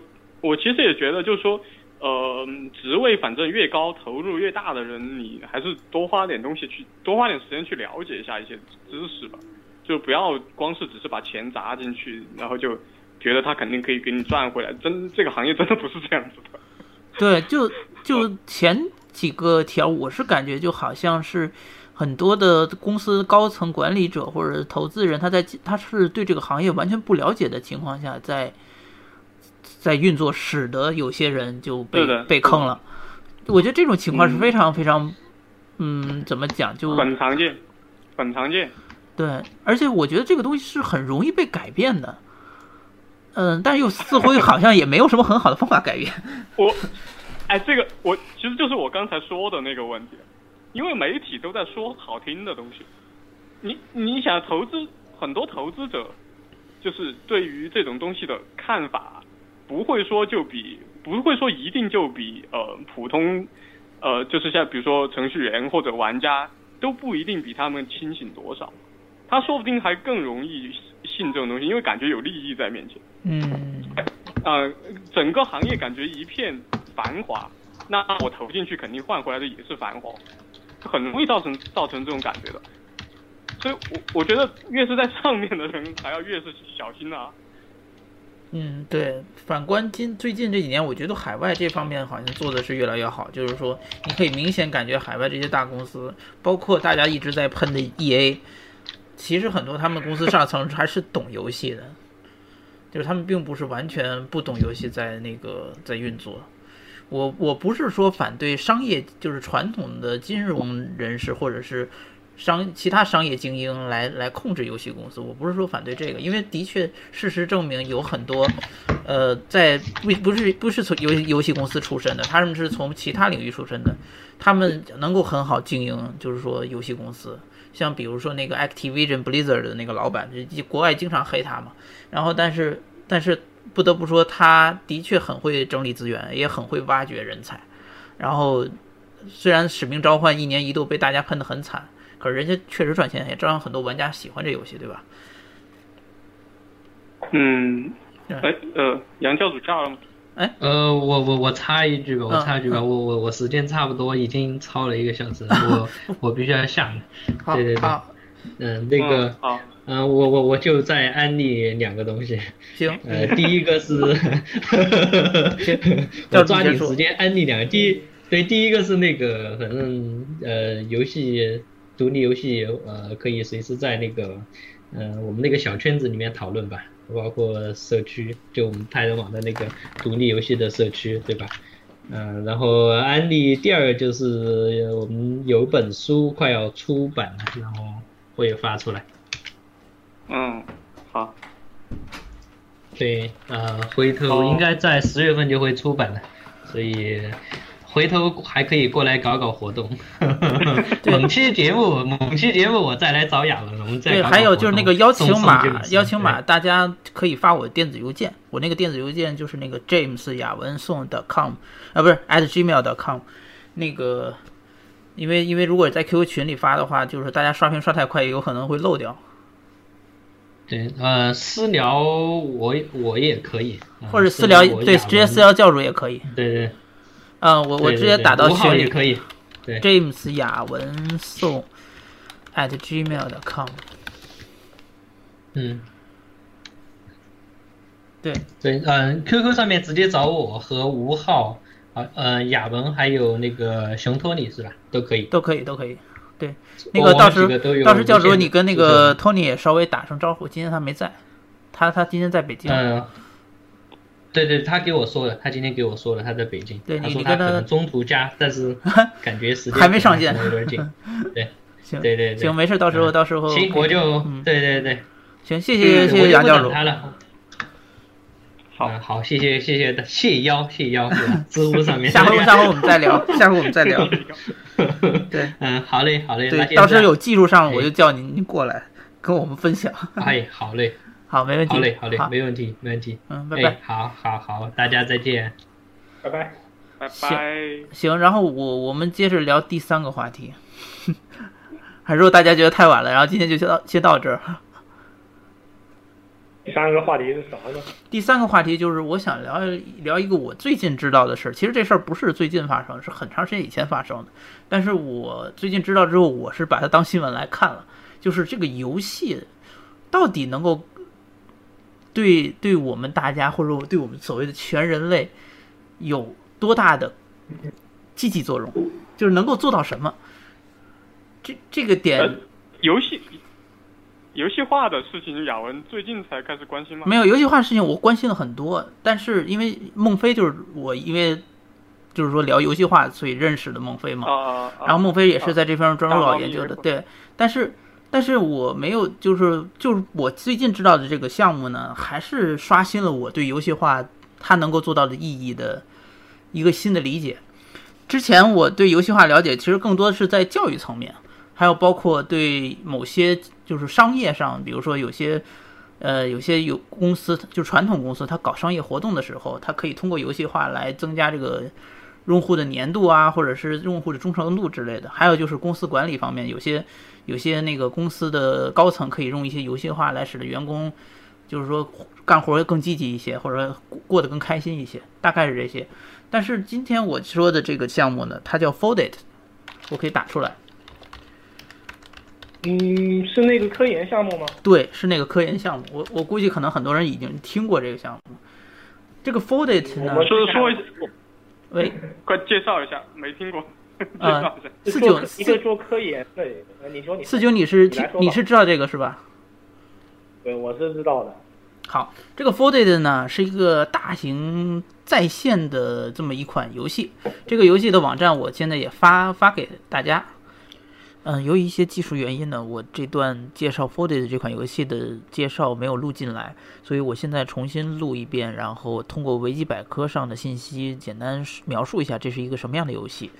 我其实也觉得，就是说，呃，职位反正越高，投入越大的人，你还是多花点东西去，多花点时间去了解一下一些知识吧。就不要光是只是把钱砸进去，然后就觉得他肯定可以给你赚回来。真这个行业真的不是这样子的。对，就就前几个条，我是感觉就好像是。很多的公司高层管理者或者投资人，他在他是对这个行业完全不了解的情况下，在在运作，使得有些人就被被坑了。我觉得这种情况是非常非常，嗯，怎么讲就很常见，很常见。对，而且我觉得这个东西是很容易被改变的。嗯，但又似乎好像也没有什么很好的方法改变。我，哎，这个我其实就是我刚才说的那个问题。因为媒体都在说好听的东西，你你想投资很多投资者，就是对于这种东西的看法，不会说就比不会说一定就比呃普通呃就是像比如说程序员或者玩家都不一定比他们清醒多少，他说不定还更容易信这种东西，因为感觉有利益在面前。嗯，呃，整个行业感觉一片繁华，那我投进去肯定换回来的也是繁华。很容易造成造成这种感觉的，所以我我觉得越是在上面的人，还要越是小心啊。嗯，对。反观今最近这几年，我觉得海外这方面好像做的是越来越好。就是说，你可以明显感觉海外这些大公司，包括大家一直在喷的 E A，其实很多他们公司上层 还是懂游戏的，就是他们并不是完全不懂游戏在那个在运作。我我不是说反对商业，就是传统的金融人士或者是商其他商业精英来来控制游戏公司。我不是说反对这个，因为的确事实证明有很多，呃，在不不是不是从游游戏公司出身的，他们是从其他领域出身的，他们能够很好经营，就是说游戏公司。像比如说那个 Activision Blizzard 的那个老板，这国外经常黑他嘛。然后但是但是不得不说，他的确很会整理资源，也很会挖掘人才。然后虽然《使命召唤》一年一度被大家喷得很惨，可是人家确实赚钱，也照样很多玩家喜欢这游戏，对吧？嗯，哎呃，杨教主炸了吗？哎，呃，我我我插一句吧，我嗯插一句吧，嗯。我我我时间差不多已经超了一个小时了，我我必须要下了。好对对对，嗯，那个嗯，好，嗯，我我我就再安利两个东西。行，呃，第一个是，教主我抓紧时间安利两个。第一，对，第一个是那个，反正呃，游戏独立游戏，呃，可以随时在那个，呃，我们那个小圈子里面讨论吧，包括社区，就我们泰人网的那个独立游戏的社区，对吧？嗯、然后安利第二个就是我们有本书快要出版了，然后会发出来。嗯，好，对，呃，回头应该在十月份就会出版了，所以回头还可以过来搞搞活动。某期节目，某期节目我再来找亚文，我们再对，还有就是那个邀请码邀请码大家可以发我电子邮件，我那个电子邮件就是那个 James 雅文送 .com 啊，不是 at gmail .com，那个，因为因为如果在 QQ 群里发的话，就是大家刷屏刷太快，有可能会漏掉，对，呃，私聊我我也可以，呃或者私聊对直接私，聊教主也可以，对对，嗯，我我直接打到群里可以，对 James 雅文送 at gmail .com，嗯。对，对，嗯、q q 上面直接找我和吴昊，啊，嗯，雅文还有那个熊托尼是吧？都可以。都可以都可以，对，那个到时几个都有到时教主你跟那个 Tony 也稍微打声招呼，今天他没在，他他今天在北京。嗯，对对，他给我说了，他今天给我说了，他在北京。对他说他可能中途加，但是 感觉时间还没上线有点紧。对行对对对，行，没事，到时候嗯到时候行，我就嗯对对对，行，谢谢谢谢杨教授。好嗯好，谢谢谢谢谢邀谢邀，知乎上面。下回下回我们再聊，下回我们再聊。对嗯，好嘞好嘞，对，到时候有技术上哎我就叫您您过来跟我们分享。哎，好嘞好，没问题。好嘞好嘞，好，没问题没问题。嗯，拜哎拜。，好好好，大家再见。拜拜。拜拜。行，然后我我们接着聊第三个话题。还是说大家觉得太晚了，然后今天就先到先到这儿。第三个话题是啥呢？第三个话题就是我想聊聊一个我最近知道的事儿。其实这事儿不是最近发生，是很长时间以前发生的。但是我最近知道之后，我是把它当新闻来看了。就是这个游戏到底能够对对我们大家，或者说对我们所谓的全人类有多大的积极作用？就是能够做到什么？这这个点呃游戏游戏化的事情，雅文最近才开始关心吗？没有游戏化的事情，我关心了很多，但是因为孟非就是我，因为就是说聊游戏化，所以认识的孟非嘛。然后孟非也是在这方面专门搞啊研究的，啊对。但是，但是我没有，就是就是我最近知道的这个项目呢，还是刷新了我对游戏化它能够做到的意义的一个新的理解。之前我对游戏化了解，其实更多的是在教育层面，还有包括对某些就是商业上，比如说有些。呃，有些有公司，就传统公司，它搞商业活动的时候，它可以通过游戏化来增加这个用户的粘度啊，或者是用户的忠诚度之类的。还有就是公司管理方面，有些有些那个公司的高层可以用一些游戏化来使得员工，就是说干活更积极一些，或者过得更开心一些，大概是这些。但是今天我说的这个项目呢，它叫 Foldit，我可以打出来。嗯，是那个科研项目吗？对，是那个科研项目。我我估计可能很多人已经听过这个项目。这个 Foldit 呢我，说说一下，喂，快介绍一下，没听过，介呃绍一下。四九一个做科研的，呃你说你四九，你是你是知道这个是吧？对，我是知道的。好，这个 Folded 呢是一个大型在线的这么一款游戏。这个游戏的网站我现在也发发给大家。嗯，由于一些技术原因呢，我这段介绍《f o r d e 这款游戏的介绍没有录进来，所以我现在重新录一遍，然后通过维基百科上的信息简单描述一下这是一个什么样的游戏。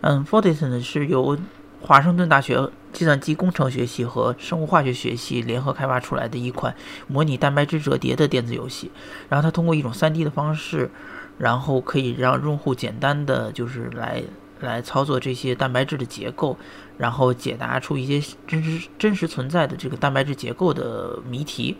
嗯 f o r d e 呢是由华盛顿大学计算机工程学系和生物化学学系联合开发出来的一款模拟蛋白质折叠的电子游戏。然后它通过一种 3D 的方式，然后可以让用户简单的就是来。来操作这些蛋白质的结构，然后解答出一些真实真实存在的这个蛋白质结构的谜题。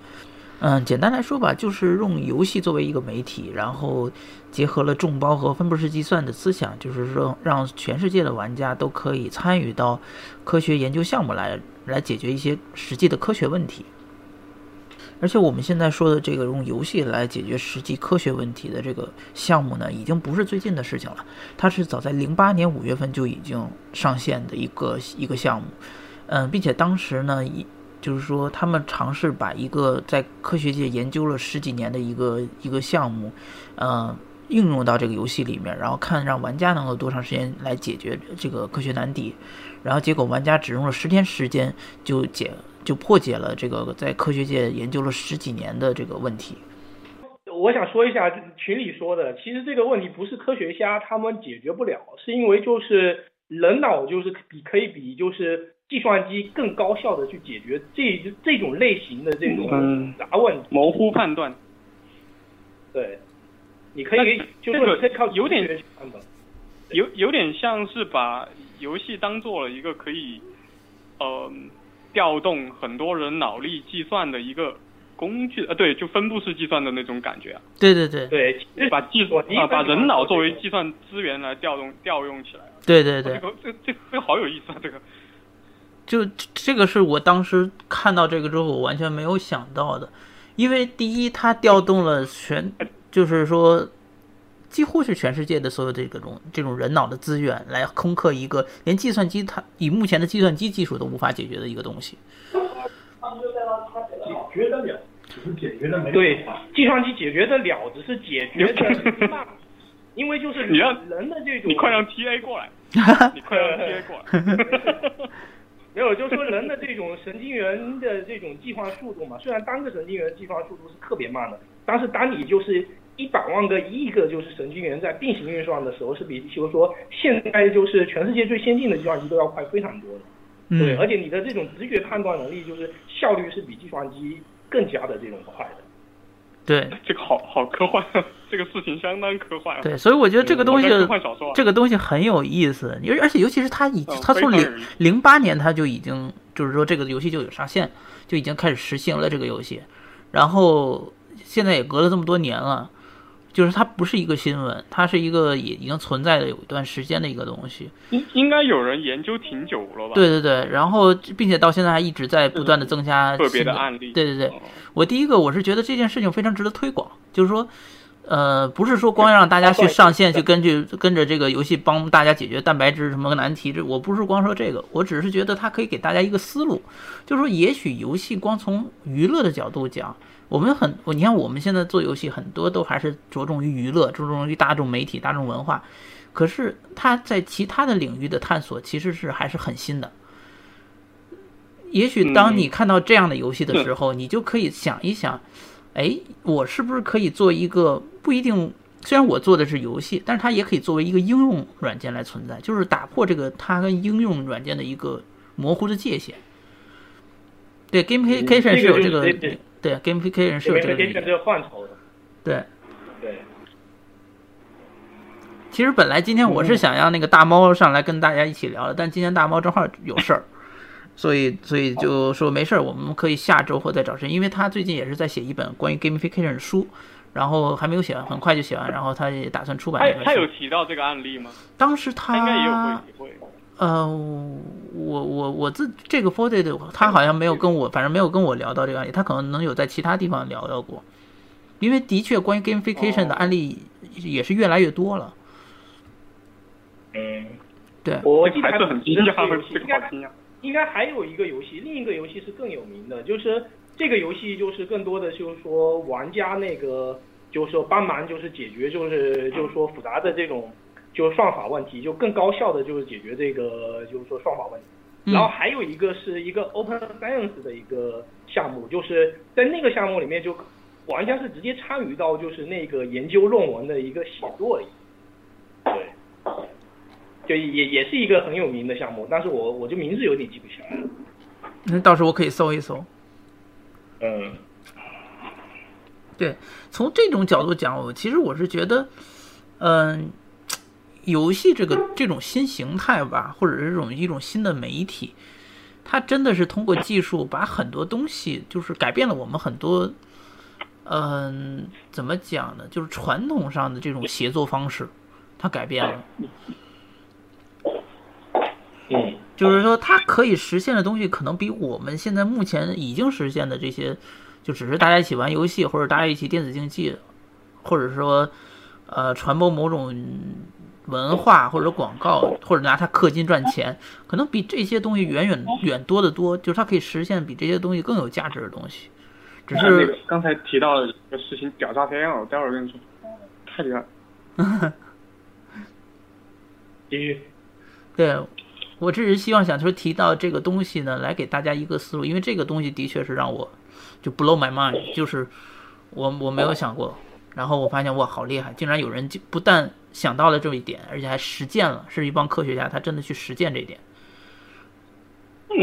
嗯，简单来说吧，就是用游戏作为一个媒体，然后结合了众包和分布式计算的思想，就是说让全世界的玩家都可以参与到科学研究项目来，来解决一些实际的科学问题。而且我们现在说的这个用游戏来解决实际科学问题的这个项目呢，已经不是最近的事情了。它是早在零八年五月份就已经上线的一个一个项目，嗯，并且当时呢，一就是说他们尝试把一个在科学界研究了十几年的一个一个项目，嗯，应用到这个游戏里面，然后看让玩家能够多长时间来解决这个科学难题，然后结果玩家只用了十天时间就解。就破解了这个在科学界研究了十几年的这个问题。我想说一下群里说的，其实这个问题不是科学家他们解决不了，是因为就是人脑就是比可以比就是计算机更高效的去解决这这种类型的这种杂问题。模糊判断。对，你可以就是可以靠有点有有点像是把游戏当做了一个可以，嗯。调动很多人脑力计算的一个工具，呃，对，就分布式计算的那种感觉啊。对对对对，把技术啊，把人脑作为计算资源来调动调用起来。对对对，这个这这这个好有意思啊，这个。就这个是我当时看到这个之后，我完全没有想到的，因为第一，它调动了全，就是说。几乎是全世界的所有这个种这种人脑的资源来攻克一个连计算机它以目前的计算机技术都无法解决的一个东西。解决得了，只是解决的没对，计算机解决得了，只是解决的慢。因为就是你让人的这种，你快让 TA 过来，你快让 TA 过来。没有，就是说人的这种神经元的这种计算速度嘛，虽然单个神经元计算速度是特别慢的，但是当你就是一百万个、一亿个就是神经元在并行运算的时候，是比就是说现在就是全世界最先进的计算机都要快非常多的。对，而且你的这种直觉判断能力，就是效率是比计算机更加的这种快的。对，这个好好科幻，这个事情相当科幻。对，所以我觉得这个东西，这个东西很有意思。而而且尤其是它已，它从零零八年它就已经，就是说这个游戏就有上线，就已经开始实行了这个游戏，然后现在也隔了这么多年了。就是它不是一个新闻，它是一个也已经存在的有一段时间的一个东西。应应该有人研究挺久了吧？对对对，然后并且到现在还一直在不断的增加特别的案例。对对对，我第一个我是觉得这件事情非常值得推广，就是说，呃，不是说光让大家去 上线去根据跟着这个游戏帮大家解决蛋白质什么个难题，这我不是光说这个，我只是觉得它可以给大家一个思路，就是说也许游戏光从娱乐的角度讲。我们很，你看我们现在做游戏，很多都还是着重于娱乐，着重于大众媒体、大众文化。可是它在其他的领域的探索，其实是还是很新的。也许当你看到这样的游戏的时候，你就可以想一想，哎，我是不是可以做一个不一定？虽然我做的是游戏，但是它也可以作为一个应用软件来存在，就是打破这个它跟应用软件的一个模糊的界限。对，gamification 是有这个。对，gamification 是有这个范畴的。对，对。其实本来今天我是想让那个大猫上来跟大家一起聊的，但今天大猫正好有事儿，所以所以就说没事儿，我们可以下周或再找时间，因为他最近也是在写一本关于 gamification 的书，然后还没有写完，很快就写完，然后他也打算出版。他他有提到这个案例吗？当时他应该也有会。呃，我我我自这个 f o r d a y 的，他好像没有跟我，反正没有跟我聊到这个案例，他可能能有在其他地方聊到过，因为的确关于 gamification 的案例也是越来越多了。嗯，对，我记得还很惊讶，应该应该还有一个游戏，另一个游戏是更有名的，就是这个游戏就是更多的就是说玩家那个就是说帮忙就是解决就是就是说复杂的这种。就是算法问题，就更高效的就是解决这个就是说算法问题。然后还有一个是一个 Open Science 的一个项目，就是在那个项目里面，就玩家是直接参与到就是那个研究论文的一个写作里。对，就也也是一个很有名的项目，但是我我就名字有点记不起来了。那到时候我可以搜一搜。嗯，对，从这种角度讲，我其实我是觉得，嗯。游戏这个这种新形态吧，或者是这种一种新的媒体，它真的是通过技术把很多东西，就是改变了我们很多，嗯，怎么讲呢？就是传统上的这种协作方式，它改变了。嗯，就是说它可以实现的东西，可能比我们现在目前已经实现的这些，就只是大家一起玩游戏，或者大家一起电子竞技，或者说，呃，传播某种。文化或者广告，或者拿它氪金赚钱，可能比这些东西远远远多得多。就是它可以实现比这些东西更有价值的东西。只是刚才提到的一个事情，屌炸天了！待会儿跟你说，太厉害。继续。对，我只是希望想说提到这个东西呢，来给大家一个思路，因为这个东西的确是让我就 blow my mind，就是我我没有想过，然后我发现哇，好厉害，竟然有人就不但。想到了这一点，而且还实践了，是一帮科学家，他真的去实践这一点。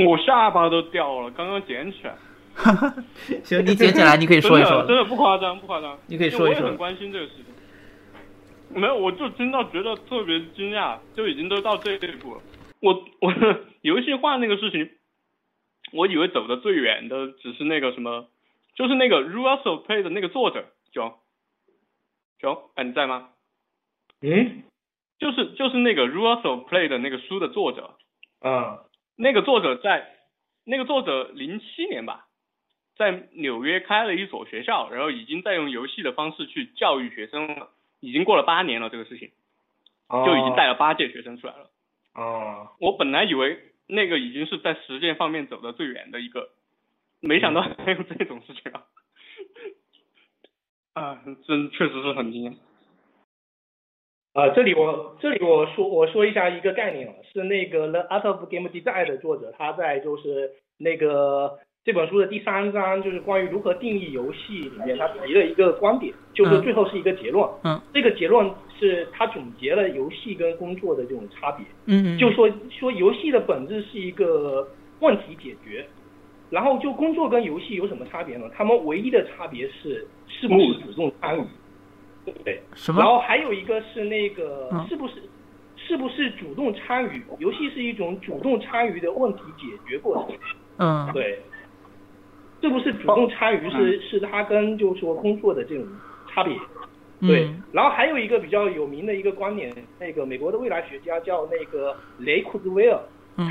我下巴都掉了，刚刚捡起来。行，你捡起来，你可以说一说。真的不夸张，不夸张。你可以说一说。我也很关心这个事情。没有，我就真的觉得特别惊讶，就已经都到这一步了。我我游戏化那个事情，我以为走的最远的只是那个什么，就是那个 of Play 的那个作者，九九，哎，你在吗？嗯，就是就是那个 of Play 的那个书的作者，嗯，那个作者在，那个作者零七年吧，在纽约开了一所学校，然后已经在用游戏的方式去教育学生了，已经过了八年了这个事情，就已经带了八届学生出来了。哦，哦我本来以为那个已经是在实践方面走的最远的一个，没想到还有这种事情啊，啊，真确实是很惊艳。啊，这里我这里我说我说一下一个概念啊，是那个 The Art of Game Design 的作者，他在就是那个这本书的第三章，就是关于如何定义游戏里面，他提了一个观点，就是最后是一个结论。嗯。这个结论是他总结了游戏跟工作的这种差别。嗯嗯。就说说游戏的本质是一个问题解决，然后就工作跟游戏有什么差别呢？他们唯一的差别是是不是主动参与。对，什么？然后还有一个是那个是不是是不是主动参与？游戏是一种主动参与的问题解决过程。嗯，对，是不是主动参与是是他跟就是说工作的这种差别。对，然后还有一个比较有名的一个观点，那个美国的未来学家叫那个雷库兹威尔，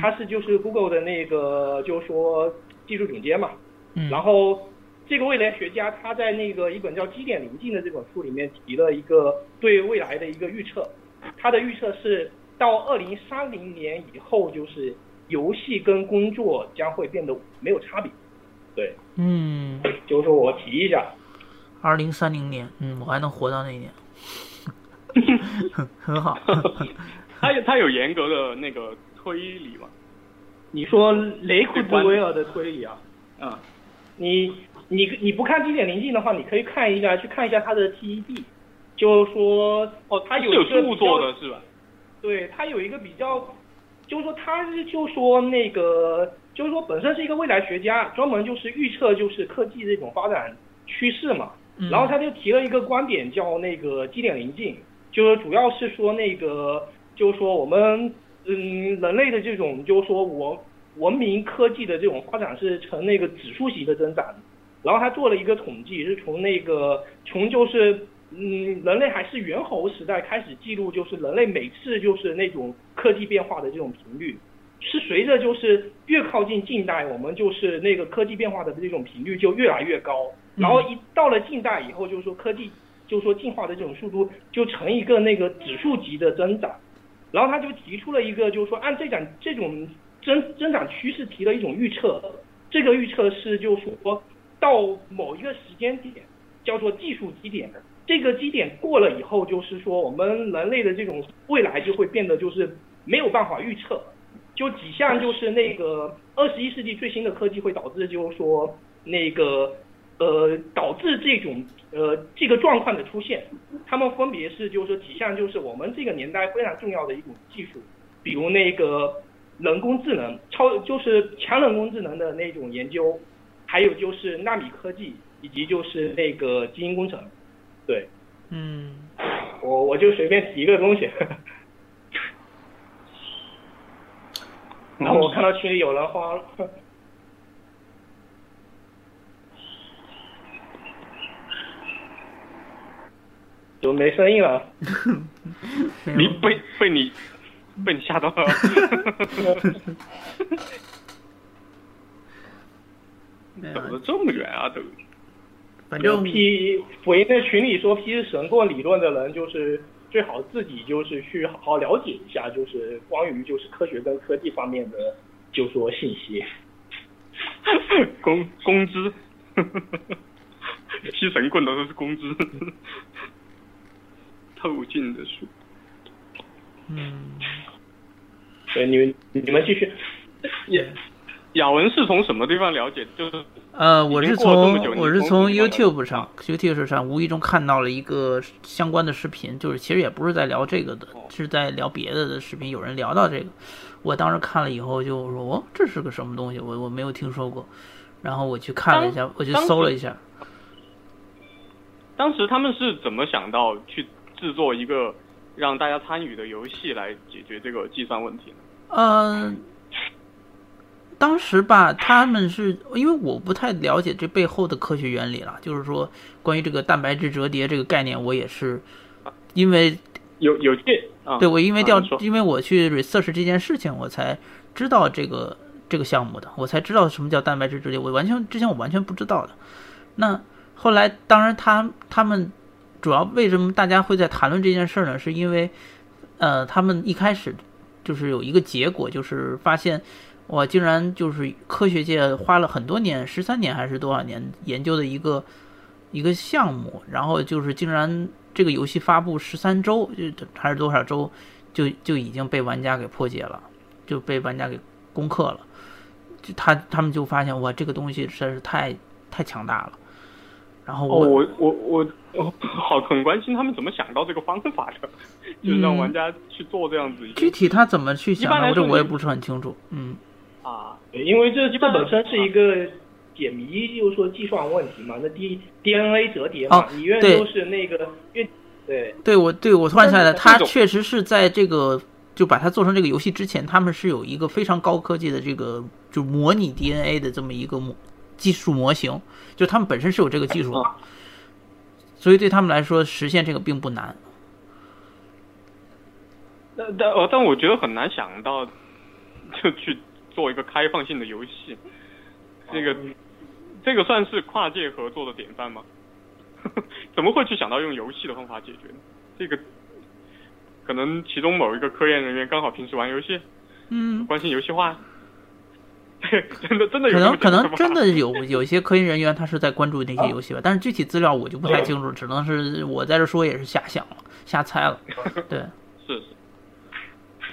他是就是 Google 的那个就是说技术总监嘛。嗯，然后。这个未来学家他在那个一本叫《基点临近》的这本书里面提了一个对未来的一个预测，他的预测是到二零三零年以后，就是游戏跟工作将会变得没有差别。对，嗯，就是说我提一下，二零三零年，嗯，我还能活到那一年，很好。他有他有严格的那个推理吗？你说雷库兹威尔的推理啊？嗯，你。你你不看经典临近的话，你可以看一下，去看一下他的 TED，就是说哦，他有一个著作的是吧？对，他有一个比较，就是说他是就说那个，就是说本身是一个未来学家，专门就是预测就是科技这种发展趋势嘛。然后他就提了一个观点，叫那个基点临近，就是主要是说那个，就是说我们嗯人类的这种，就是说我文明科技的这种发展是呈那个指数型的增长。然后他做了一个统计，是从那个从就是嗯人类还是猿猴时代开始记录，就是人类每次就是那种科技变化的这种频率，是随着就是越靠近近代，我们就是那个科技变化的这种频率就越来越高。然后一到了近代以后，就是说科技就是说进化的这种速度就成一个那个指数级的增长。然后他就提出了一个就是说按这种这种增增长趋势提了一种预测，这个预测是就是说。到某一个时间点，叫做技术基点，这个基点过了以后，就是说我们人类的这种未来就会变得就是没有办法预测，就几项就是那个二十一世纪最新的科技会导致，就是说那个呃导致这种呃这个状况的出现，他们分别是就是说几项就是我们这个年代非常重要的一种技术，比如那个人工智能超就是强人工智能的那种研究，还有就是纳米科技以及就是那个基因工程。对，嗯，我我就随便提一个东西，然后我看到群里有人慌了，怎么没声音了。你被被你被你吓到了，走的这么远啊都。反正 P 回在群里说 P 是神棍理论的人，就是最好自己就是去好好了解一下，就是关于就是科学跟科技方面的就说信息。工工资，批 神棍的都是工资，透镜的书。嗯，对，你们你们继续。雅文是从什么地方了解？就是呃，我是从我是从 YouTube 上 YouTube 上无意中看到了一个相关的视频，就是其实也不是在聊这个的，是在聊别的的视频。有人聊到这个，我当时看了以后就说：“哦，这是个什么东西？我我没有听说过。”然后我去看了一下，我去搜了一下。当时他们是怎么想到去制作一个让大家参与的游戏来解决这个计算问题呢？嗯。当时吧，他们是因为我不太了解这背后的科学原理了，就是说关于这个蛋白质折叠这个概念，我也是因为有有趣，啊对我因为调因为我去 research 这件事情，我才知道这个这个项目的，我才知道什么叫蛋白质折叠，我完全之前我完全不知道的。那后来当然他他们主要为什么大家会在谈论这件事儿呢？是因为呃他们一开始就是有一个结果，就是发现。我竟然就是科学界花了很多年，十三年还是多少年研究的一个一个项目，然后就是竟然这个游戏发布十三周就还是多少周，就就已经被玩家给破解了，就被玩家给攻克了。就他他们就发现哇，这个东西实在是太太强大了。然后我我我我好很关心他们怎么想到这个方法的，就是让玩家去做这样子。具体他怎么去想的，这我也不是很清楚。嗯。啊，因为这这本身是一个解谜，就是说计算问题嘛。那 D D N A 折叠嘛，你愿都是那个越对对，我对我突然想起来，他确实是在这个就把它做成这个游戏之前，他们是有一个非常高科技的这个就模拟 D N A 的这么一个模技术模型，就他们本身是有这个技术的，所以对他们来说实现这个并不难。但但哦，但我觉得很难想到就去。做一个开放性的游戏，这个这个算是跨界合作的典范吗？怎么会去想到用游戏的方法解决呢？这个可能其中某一个科研人员刚好平时玩游戏，嗯，关心游戏化，真的真的有可能可能真的有有一些科研人员他是在关注那些游戏吧，但是具体资料我就不太清楚，只能是我在这说也是瞎想了，瞎猜了，对，是是。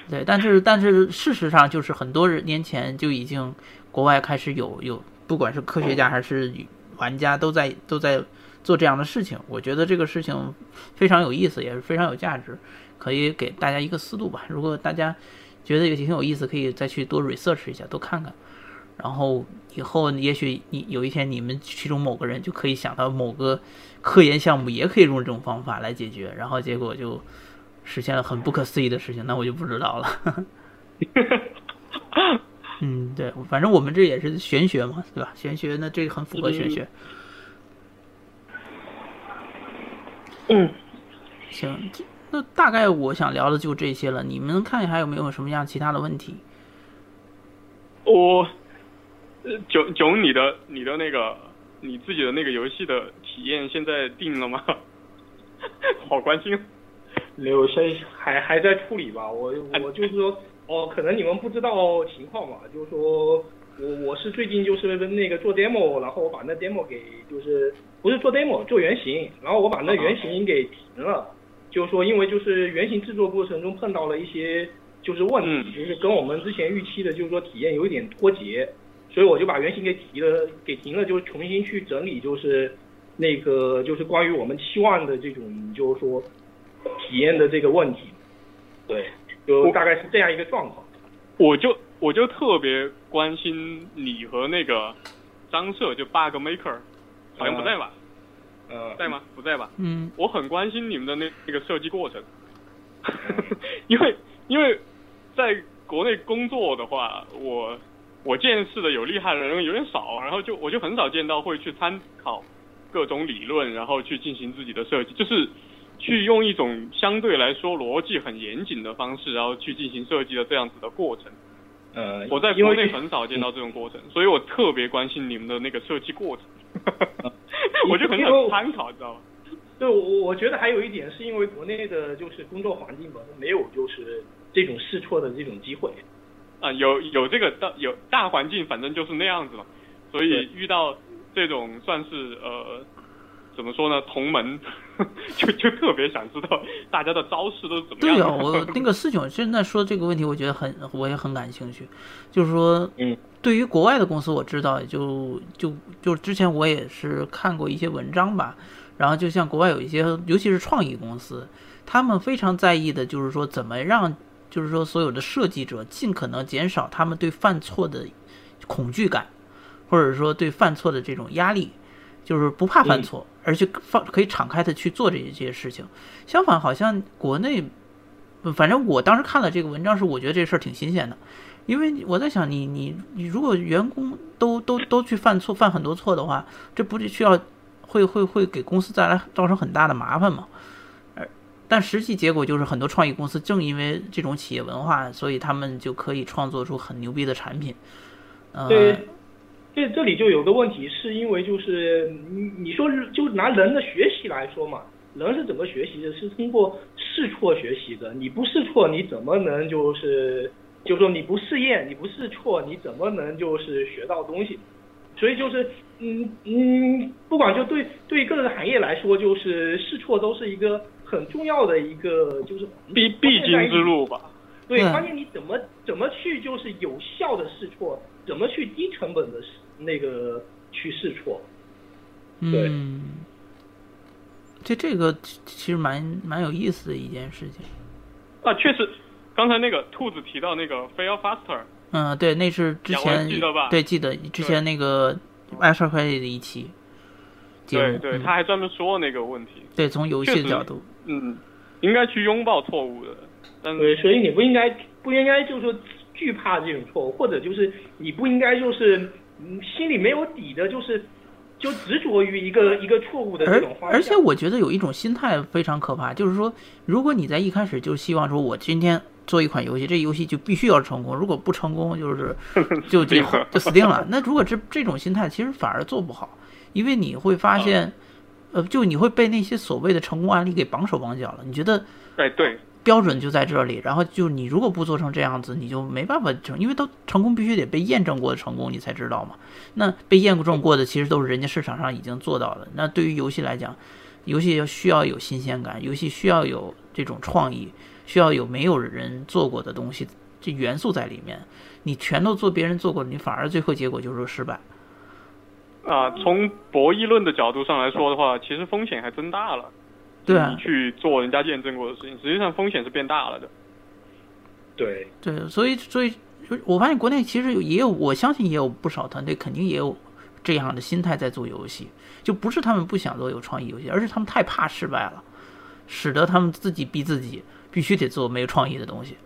对，但是但是事实上就是很多年前就已经国外开始有有，不管是科学家还是玩家都在都在做这样的事情。我觉得这个事情非常有意思，也是非常有价值，可以给大家一个思路吧。如果大家觉得也挺有意思，可以再去多 research 一下，多看看。然后以后也许你有一天你们其中某个人就可以想到某个科研项目也可以用这种方法来解决，然后结果就。实现了很不可思议的事情，那我就不知道了。嗯，对，反正我们这也是玄学嘛，对吧？玄学那这个很符合玄学。嗯，行，那大概我想聊的就这些了。你们看还有没有什么样其他的问题？我，囧囧，你的你的那个你自己的那个游戏的体验现在定了吗？好关心。有些还还在处理吧，我我就是说，哦，可能你们不知道情况嘛，就是说，我我是最近就是那个做 demo，然后我把那 demo 给就是不是做 demo 做原型，然后我把那原型给停了，就是说因为就是原型制作过程中碰到了一些就是问题，就是跟我们之前预期的就是说体验有一点脱节，所以我就把原型给提了给停了，就重新去整理就是那个就是关于我们期望的这种就是说体验的这个问题，对，就大概是这样一个状况。我就我就特别关心你和那个张社，就 Bug Maker，好像不在吧？呃，在吗？不在吧？嗯，我很关心你们的那那个设计过程，因为因为在国内工作的话，我我见识的有厉害的人有点少，然后就我就很少见到会去参考各种理论，然后去进行自己的设计，就是去用一种相对来说逻辑很严谨的方式，然后去进行设计的这样子的过程。呃，我在国内很少见到这种过程，所以我特别关心你们的那个设计过程，我就很想参考，知道吗？对，我我觉得还有一点是因为国内的就是工作环境本身没有就是这种试错的这种机会。啊，有有这个大有大环境，反正就是那样子嘛，所以遇到这种算是呃怎么说呢，同门 就就特别想知道大家的招式都是怎么样的。对啊，我 那个四囧现在说这个问题，我觉得很我也很感兴趣，就是说，嗯，对于国外的公司我知道，就就就之前我也是看过一些文章吧，然后就像国外有一些，尤其是创意公司，他们非常在意的就是说怎么让。就是说，所有的设计者尽可能减少他们对犯错的恐惧感，或者说对犯错的这种压力，就是不怕犯错，而且放可以敞开的去做这些事情。相反，好像国内，反正我当时看了这个文章是，我觉得这事儿挺新鲜的，因为我在想，你你你如果员工都都都去犯错，犯很多错的话，这不是需要会会会给公司带来造成很大的麻烦吗？但实际结果就是，很多创意公司正因为这种企业文化，所以他们就可以创作出很牛逼的产品。对，这这里就有个问题，是因为就是你你说就拿人的学习来说嘛，人是怎么学习的？是通过试错学习的。你不试错，你怎么能就是就说你不试验，你不试错，你怎么能就是学到东西？所以就是嗯嗯，不管就对对各个行业来说，就是试错都是一个。很重要的一个就是必必经之路吧。对，关键你怎么怎么去就是有效的试错，怎么去低成本的试那个去试错。对，这这个其实蛮蛮有意思的一件事情。啊，确实，刚才那个兔子提到那个 fail faster。嗯，对，那是之前记得吧？对，记得之前那个爱社会的一期。对对，他还专门说那个问题。对，从游戏的角度。嗯，应该去拥抱错误的，但对，所以你不应该不应该就是说惧怕这种错误，或者就是你不应该就是嗯心里没有底的，就是就执着于一个一个错误的这种而且我觉得有一种心态非常可怕，就是说如果你在一开始就希望说我今天做一款游戏，这游戏就必须要成功，如果不成功就是 就就 就死定了。那如果这这种心态其实反而做不好，因为你会发现。呃，就你会被那些所谓的成功案例给绑手绑脚了。你觉得，哎，对，标准就在这里。然后就你如果不做成这样子，你就没办法成，因为都成功必须得被验证过的成功，你才知道嘛。那被验证过的其实都是人家市场上已经做到的。那对于游戏来讲，游戏要需要有新鲜感，游戏需要有这种创意，需要有没有人做过的东西，这元素在里面。你全都做别人做过，你反而最后结果就是失败。啊，从博弈论的角度上来说的话，其实风险还增大了。对啊，去做人家验证过的事情，实际上风险是变大了的。对对，所以所以，我发现国内其实也有，我相信也有不少团队肯定也有这样的心态在做游戏，就不是他们不想做有创意游戏，而是他们太怕失败了，使得他们自己逼自己必须得做没有创意的东西。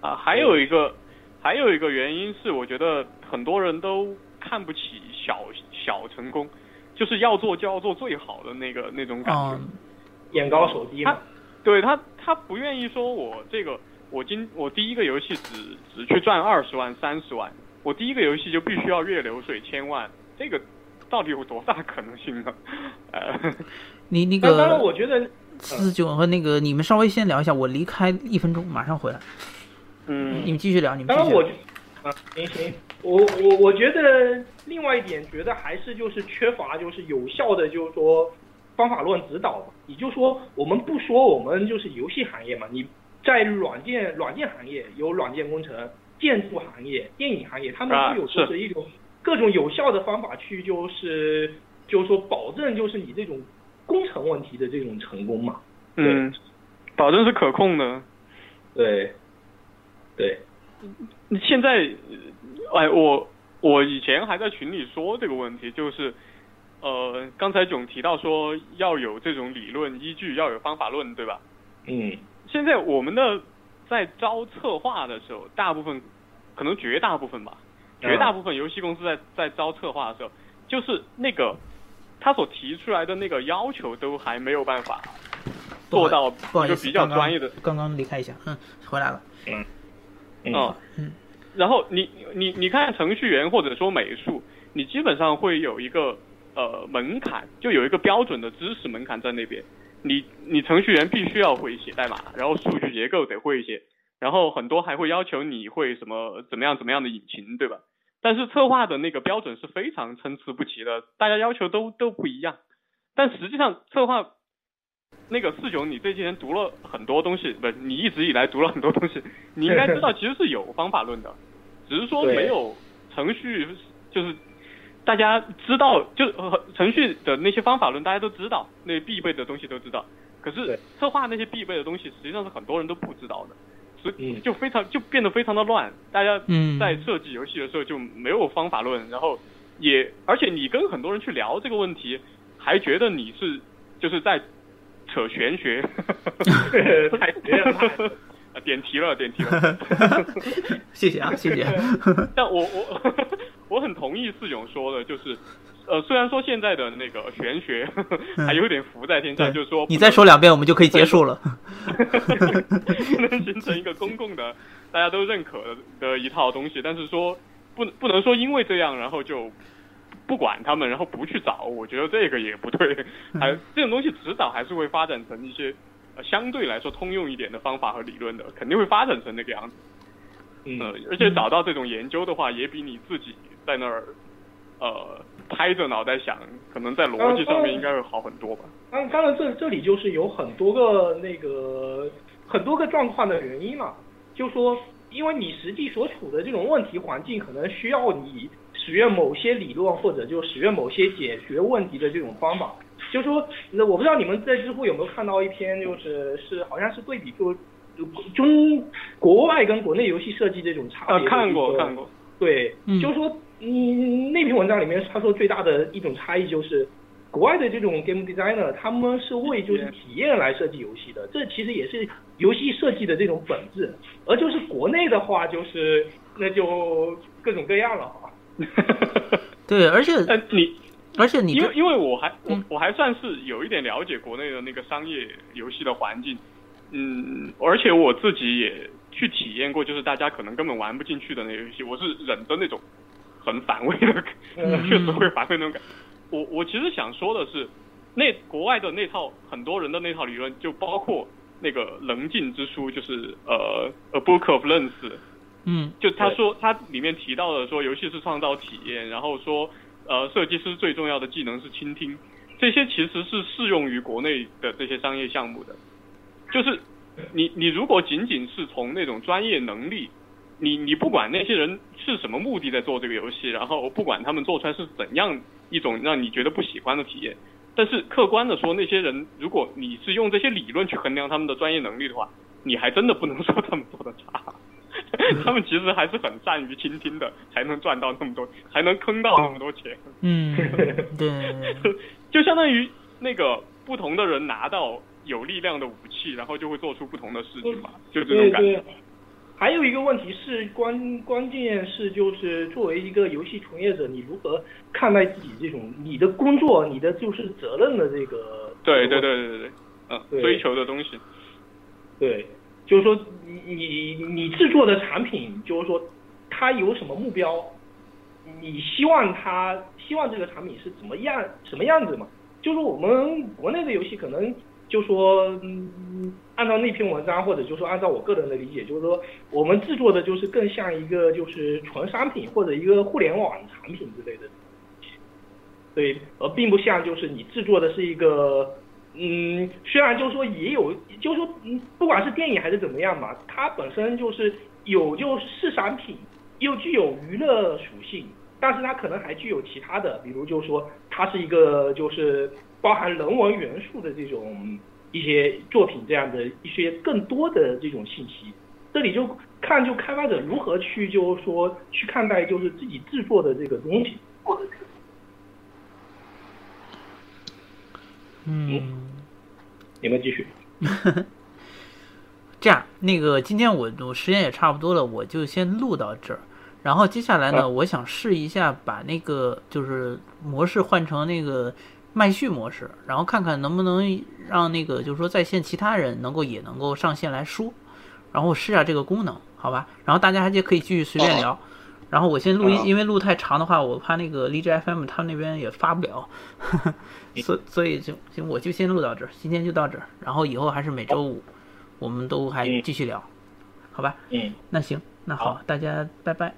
啊，还有一个还有一个原因是，我觉得很多人都看不起小。小成功，就是要做就要做最好的那个那种感觉，眼高手低嘛。对他，他不愿意说我这个，我今我第一个游戏只只去赚二十万三十万，我第一个游戏就必须要月流水千万，这个到底有多大可能性呢？呃，你那个，当然我觉得四九和那个你们稍微先聊一下，我离开一分钟马上回来。嗯，你们继续聊，你们。当然我，啊，行行。我我我觉得另外一点，觉得还是就是缺乏就是有效的就是说方法论指导嘛。也就是说，我们不说我们就是游戏行业嘛，你在软件软件行业有软件工程，建筑行业、电影行业，他们都有就是一种各种有效的方法去就是就是说保证就是你这种工程问题的这种成功嘛。嗯，保证是可控的。对，对。现在，哎，我我以前还在群里说这个问题，就是，呃，刚才囧提到说要有这种理论依据，要有方法论，对吧？嗯。现在我们的在招策划的时候，大部分，可能绝大部分吧，绝大部分游戏公司在在招策划的时候，就是那个他所提出来的那个要求都还没有办法做到，就比较专业的。刚刚离开一下，嗯，回来了。嗯。嗯，嗯，然后你你你看程序员或者说美术，你基本上会有一个呃门槛，就有一个标准的知识门槛在那边。你你程序员必须要会写代码，然后数据结构得会一些，然后很多还会要求你会什么怎么样怎么样的引擎，对吧？但是策划的那个标准是非常参差不齐的，大家要求都都不一样。但实际上策划。那个四九，你这些年读了很多东西，不是，你一直以来读了很多东西，你应该知道其实是有方法论的，只是说没有程序，就是大家知道，就程序的那些方法论大家都知道，那必备的东西都知道，可是策划那些必备的东西实际上是很多人都不知道的，所以就非常就变得非常的乱，大家在设计游戏的时候就没有方法论，然后也而且你跟很多人去聊这个问题，还觉得你是就是在。扯玄学，太绝了！点题了，点题了。谢谢啊，谢谢。但我我我很同意四勇说的，就是呃，虽然说现在的那个玄学 还有点浮在天上，就是说你再说两遍，我们就可以结束了。不能形成一个公共的大家都认可的一套东西，但是说不不能说因为这样，然后就。不管他们，然后不去找，我觉得这个也不对。还这种东西迟早还是会发展成一些呃相对来说通用一点的方法和理论的，肯定会发展成那个样子。嗯，而且找到这种研究的话，也比你自己在那儿呃拍着脑袋想，可能在逻辑上面应该会好很多吧。当当然，这这里就是有很多个那个很多个状况的原因嘛，就说因为你实际所处的这种问题环境，可能需要你。使用某些理论，或者就使用某些解决问题的这种方法，就说，那我不知道你们在知乎有没有看到一篇，就是是好像是对比就中国外跟国内游戏设计这种差别。看过看过。对，就是说，嗯，那篇文章里面他说最大的一种差异就是，国外的这种 game designer 他们是为就是体验来设计游戏的，这其实也是游戏设计的这种本质，而就是国内的话就是那就各种各样了。对，而且，你，而且你，因为因为我还我我还算是有一点了解国内的那个商业游戏的环境，嗯，而且我自己也去体验过，就是大家可能根本玩不进去的那个游戏，我是忍着那种很反胃的，确实会反胃那种感。我我其实想说的是，那国外的那套很多人的那套理论，就包括那个棱镜之书，就是呃，A Book of Lens。嗯，就他说他里面提到的说游戏是创造体验，然后说呃设计师最重要的技能是倾听，这些其实是适用于国内的这些商业项目的。就是你你如果仅仅是从那种专业能力，你你不管那些人是什么目的在做这个游戏，然后不管他们做出来是怎样一种让你觉得不喜欢的体验，但是客观的说，那些人如果你是用这些理论去衡量他们的专业能力的话，你还真的不能说他们做的差。他们其实还是很善于倾听的，才能赚到那么多，才能坑到那么多钱。嗯，对，就相当于那个不同的人拿到有力量的武器，然后就会做出不同的事情嘛，就这种感觉。还有一个问题是关关键是就是作为一个游戏从业者，你如何看待自己这种你的工作、你的就是责任的这个？对对对对对对，嗯，追求的东西，对。就是说，你你你制作的产品，就是说，它有什么目标？你希望它希望这个产品是怎么样什么样子嘛？就是我们国内的游戏可能就说，按按照那篇文章，或者就说按照我个人的理解，就是说我们制作的就是更像一个就是纯商品或者一个互联网产品之类的，对，而并不像就是你制作的是一个，嗯，虽然就是说也有，就是说嗯，不管是电影还是怎么样嘛，它本身就是有就是商品，又具有娱乐属性，但是它可能还具有其他的，比如就是说它是一个就是包含人文元素的这种一些作品，这样的一些更多的这种信息。这里就看就开发者如何去就是说去看待就是自己制作的这个东西。嗯，你们继续。这样，那个今天我我时间也差不多了，我就先录到这儿。然后接下来呢，我想试一下把那个就是模式换成那个麦序模式，然后看看能不能让那个就是说在线其他人能够也能够上线来说，然后试下这个功能，好吧？然后大家还可以继续随便聊。然后我先录音，因为录太长的话，我怕那个荔枝 FM 他们那边也发不了，呵呵所所以就行，我就先录到这儿，今天就到这儿，然后以后还是每周五，我们都还继续聊，好吧？嗯，那行，那好，大家拜拜。